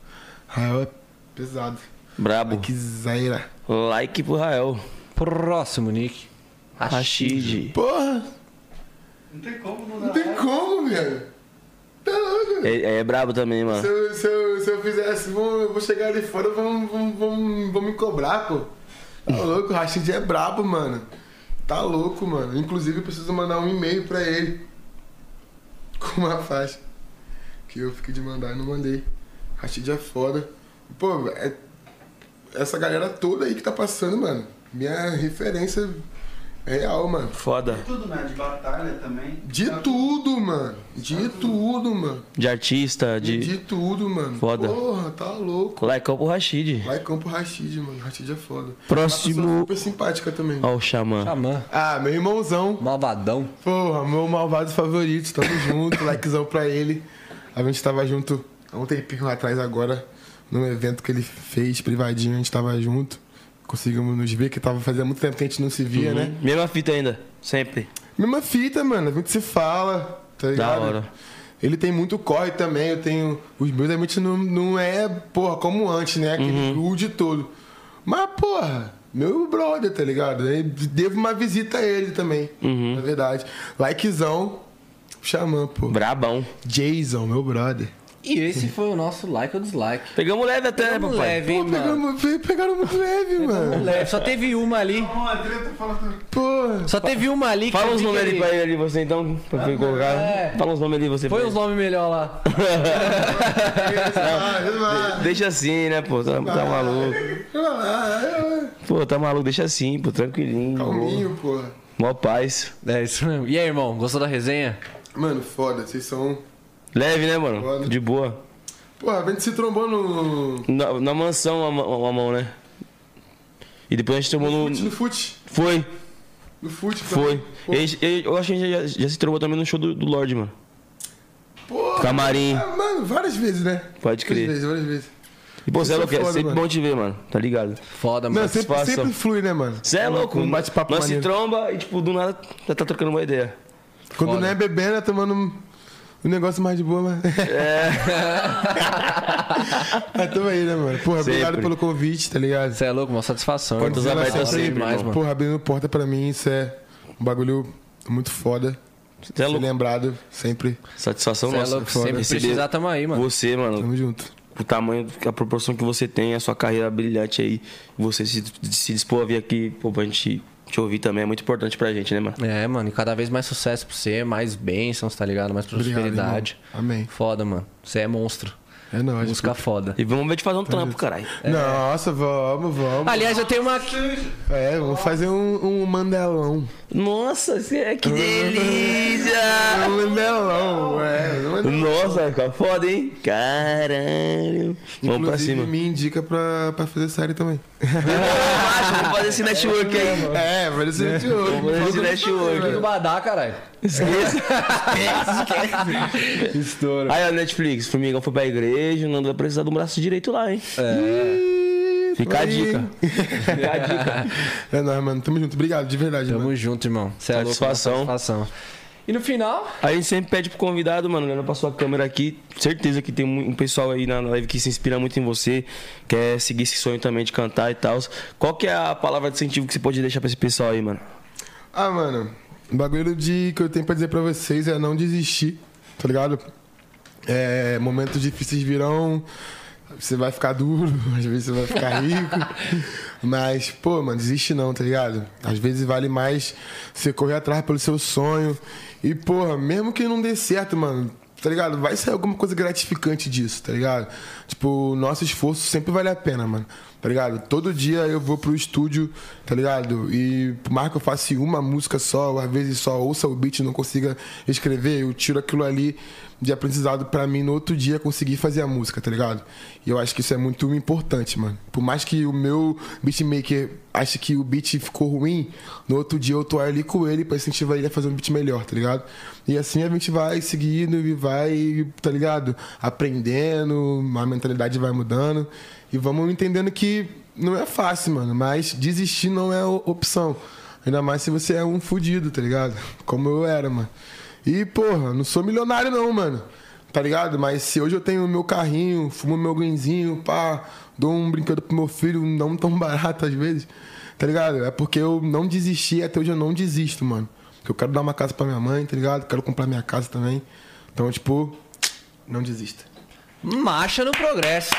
Rael é pesado. Brabo. Que zaira. Like pro Rael. Próximo, Nick. Rashid. Porra, Não tem como não não tem como, velho. Tá louco. É, é brabo também, mano. Se eu, se, eu, se eu fizesse, vão, eu vou chegar ali fora, vão, vão, vão, vão me cobrar, pô. Tá louco, o Rashid é brabo, mano. Tá louco, mano. Inclusive, eu preciso mandar um e-mail pra ele. Com uma faixa. Que eu fiquei de mandar e não mandei. Rashid é foda. Pô, é- essa galera toda aí que tá passando, mano. Minha referência real, mano. Foda. Tudo, né? De batalha também. De Tá tudo, mano. De tudo, mano. De artista, De, de. tudo, mano. Foda. Porra, tá louco. Like pro Rashid. Lá em Campo Rashid, mano. Rashid é foda. Próximo- super simpática também. Ó, o Xamã. Xamã. Ah, meu irmãozão. Malvadão. Porra, meu malvado favorito. Tamo junto. likezão pra ele. A gente tava junto há um tempinho atrás agora. Num evento que ele fez privadinho. A gente tava junto. Conseguimos nos ver, que tava fazendo muito tempo que a gente não se via, né? Mesma fita ainda. Sempre. Mesma fita, mano. A gente se fala, tá ligado? hora. Ele tem muito corre também, eu tenho. Os meus amigos não, não é, porra, como antes, né? Aquele rude todo. Mas, porra, meu brother, tá ligado? Eu devo uma visita a ele também, na verdade. Likezão, xamã, pô. Brabão. Jason, meu brother. E esse foi o nosso like ou dislike. Pegamos leve até, né, Pegamos papai? leve, Pô, mano. pegamos, pe- pegaram muito leve, mano. Leve. Só teve uma ali. Porra. Só teve uma ali que Fala vi nomes ali pra ele ali, você então, pra eu colocar. É. Fala uns nomes ali, você. Põe ele. nomes melhor lá. Ah, Deixa assim, né, pô? Tá, tá maluco. Pô, tá maluco, deixa assim, pô, tranquilinho. Calminho, porra. Mó paz. É isso mesmo. E aí, irmão, gostou da resenha? Mano, foda, vocês são. Leve, né, mano? Foda. De boa. Porra, a gente se trombou no. Na, na mansão, a, mão- a mão, né? E depois a gente tomou No no. fute, no fute. Foi, No fute, foi. Gente- eu acho que a gente já, já se trombou também no show do, do Lorde, mano. Porra. Camarim. Ah, mano, várias vezes, né? Pode crer. Várias vezes, várias vezes. E pô, você é é louco, é sempre mano. bom te ver, mano. Tá ligado? Foda, mano. Não, sempre, satisfação. sempre flui, né, mano? Você é louco, Um bate-papo Nós se maneiro. tromba e, tipo, do nada já tá trocando uma ideia. Quando Foda. não é bebendo, é tomando um negócio mais de boa, mas. É. Mas tamo aí, né, mano? Porra, Sempre. obrigado pelo convite, tá ligado? Você é louco, uma satisfação. Portas irmão. abertas Sempre mais, mano. Porra, abrindo porta pra mim, isso é um bagulho muito foda. Você é Ser louco. lembrado sempre. Satisfação Você é nossa. louco, sempre Receber precisar, tamo aí, mano. Você, mano, Tamo junto. o tamanho, a proporção que você tem, a sua carreira brilhante aí, você se, se dispor a vir aqui, pô, pra gente te ouvir também é muito importante pra gente, né, mano? É, mano, e cada vez mais sucesso pra você, mais bênçãos, tá ligado? Mais Obrigado, prosperidade. irmão. Amém. Foda, mano. Você é monstro. É nóis. Música foda. E vamos ver de fazer um trampo, caralho. Nossa, vamos, vamos. Aliás, eu tenho uma. É, vamos fazer um, um mandelão. Nossa, é que delícia! Um mandelão, é. Um mandelão. Nossa, vai ficar foda, hein? Caralho. Vamos pra Inclusive, cima. me indica pra, pra fazer série também. Vamos fazer esse network aí. É, vai ser de Vamos fazer esse network. do Badá, caralho. Esqueça. Esquece. Estouro. Aí, ó, Netflix, Formigão foi pra igreja, o Nando vai precisar do braço direito lá, hein? Ih, Fica a dica. Fica a dica. É nóis, mano. Tamo junto. Obrigado, de verdade, Tamo mano. junto, irmão. Você é louco, Satisfação. satisfação. E no final, A gente sempre pede pro convidado, mano, olhando pra sua câmera aqui. Certeza que tem um um pessoal aí na live que se inspira muito em você, quer seguir esse sonho também de cantar e tal. Qual que é a palavra de incentivo que você pode deixar pra esse pessoal aí, mano? Ah, mano. O bagulho de que eu tenho pra dizer pra vocês é não desistir, tá ligado? É, momentos difíceis virão. Você vai ficar duro, às vezes você vai ficar rico. Mas, pô, mano, desiste não, tá ligado? Às vezes vale mais você correr atrás pelo seu sonho. E, porra, mesmo que não dê certo, mano, tá ligado? Vai sair alguma coisa gratificante disso, tá ligado? Tipo, nosso esforço sempre vale a pena, mano. Tá ligado? Todo dia eu vou pro estúdio, tá ligado? E por mais que eu faça uma música só, ou às vezes só ouça o beat e não consiga escrever, eu tiro aquilo ali de aprendizado pra mim no outro dia conseguir fazer a música, tá ligado? E eu acho que isso é muito importante, mano. Por mais que o meu beatmaker ache que o beat ficou ruim, no outro dia eu tô ali com ele pra incentivar ele a fazer um beat melhor, tá ligado? E assim a gente vai seguindo e vai, tá ligado? Aprendendo, a mentalidade vai mudando. E vamos entendendo que não é fácil, mano. Mas desistir não é opção. Ainda mais se você é um fudido, tá ligado? Como eu era, mano. E, porra, não sou milionário não, mano. Tá ligado? Mas se hoje eu tenho meu carrinho, fumo meu greenzinho, pá, dou um brinquedo pro meu filho, não tão barato às vezes, tá ligado? É porque eu não desisti até hoje eu não desisto, mano. Porque eu quero dar uma casa pra minha mãe, tá ligado? Quero comprar minha casa também. Então, tipo, não desista. Marcha no progresso.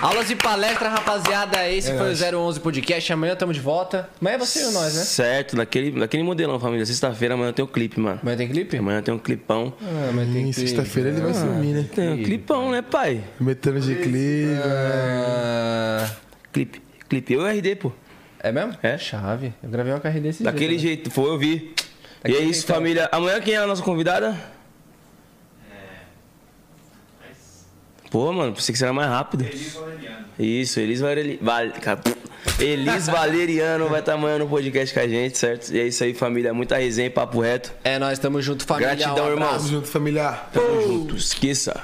Aulas de palestra, rapaziada. Esse É foi nóis. o 011 Podcast. Amanhã tamo de volta. Amanhã é você e nós, né? Certo, naquele, naquele modelão, família. Sexta-feira, amanhã tem o clipe, mano. Amanhã tem clipe? Amanhã tem um clipão. Ah, mas tem clipe. Sexta-feira ele vai sumir, né? Tem um clipão, né, pai? Metendo de clipe. Ah, Clipe. Clipe. Eu e RD, pô. é mesmo? É. Chave. Eu gravei uma carreira desse Daquele jeito. jeito, foi eu vi. E é isso, jeitão. família. Amanhã quem é a nossa convidada? Pô, mano, pensei que será mais rápido. Elis Valeriano. Isso, Elis Valeriano. Elis Valeriano vai estar amanhã no podcast com a gente, certo? E é isso aí, família. Muita resenha e papo reto. É, nós estamos junto, família. Gratidão, um irmão. Tamo junto, familiar. Tamo junto. Esqueça.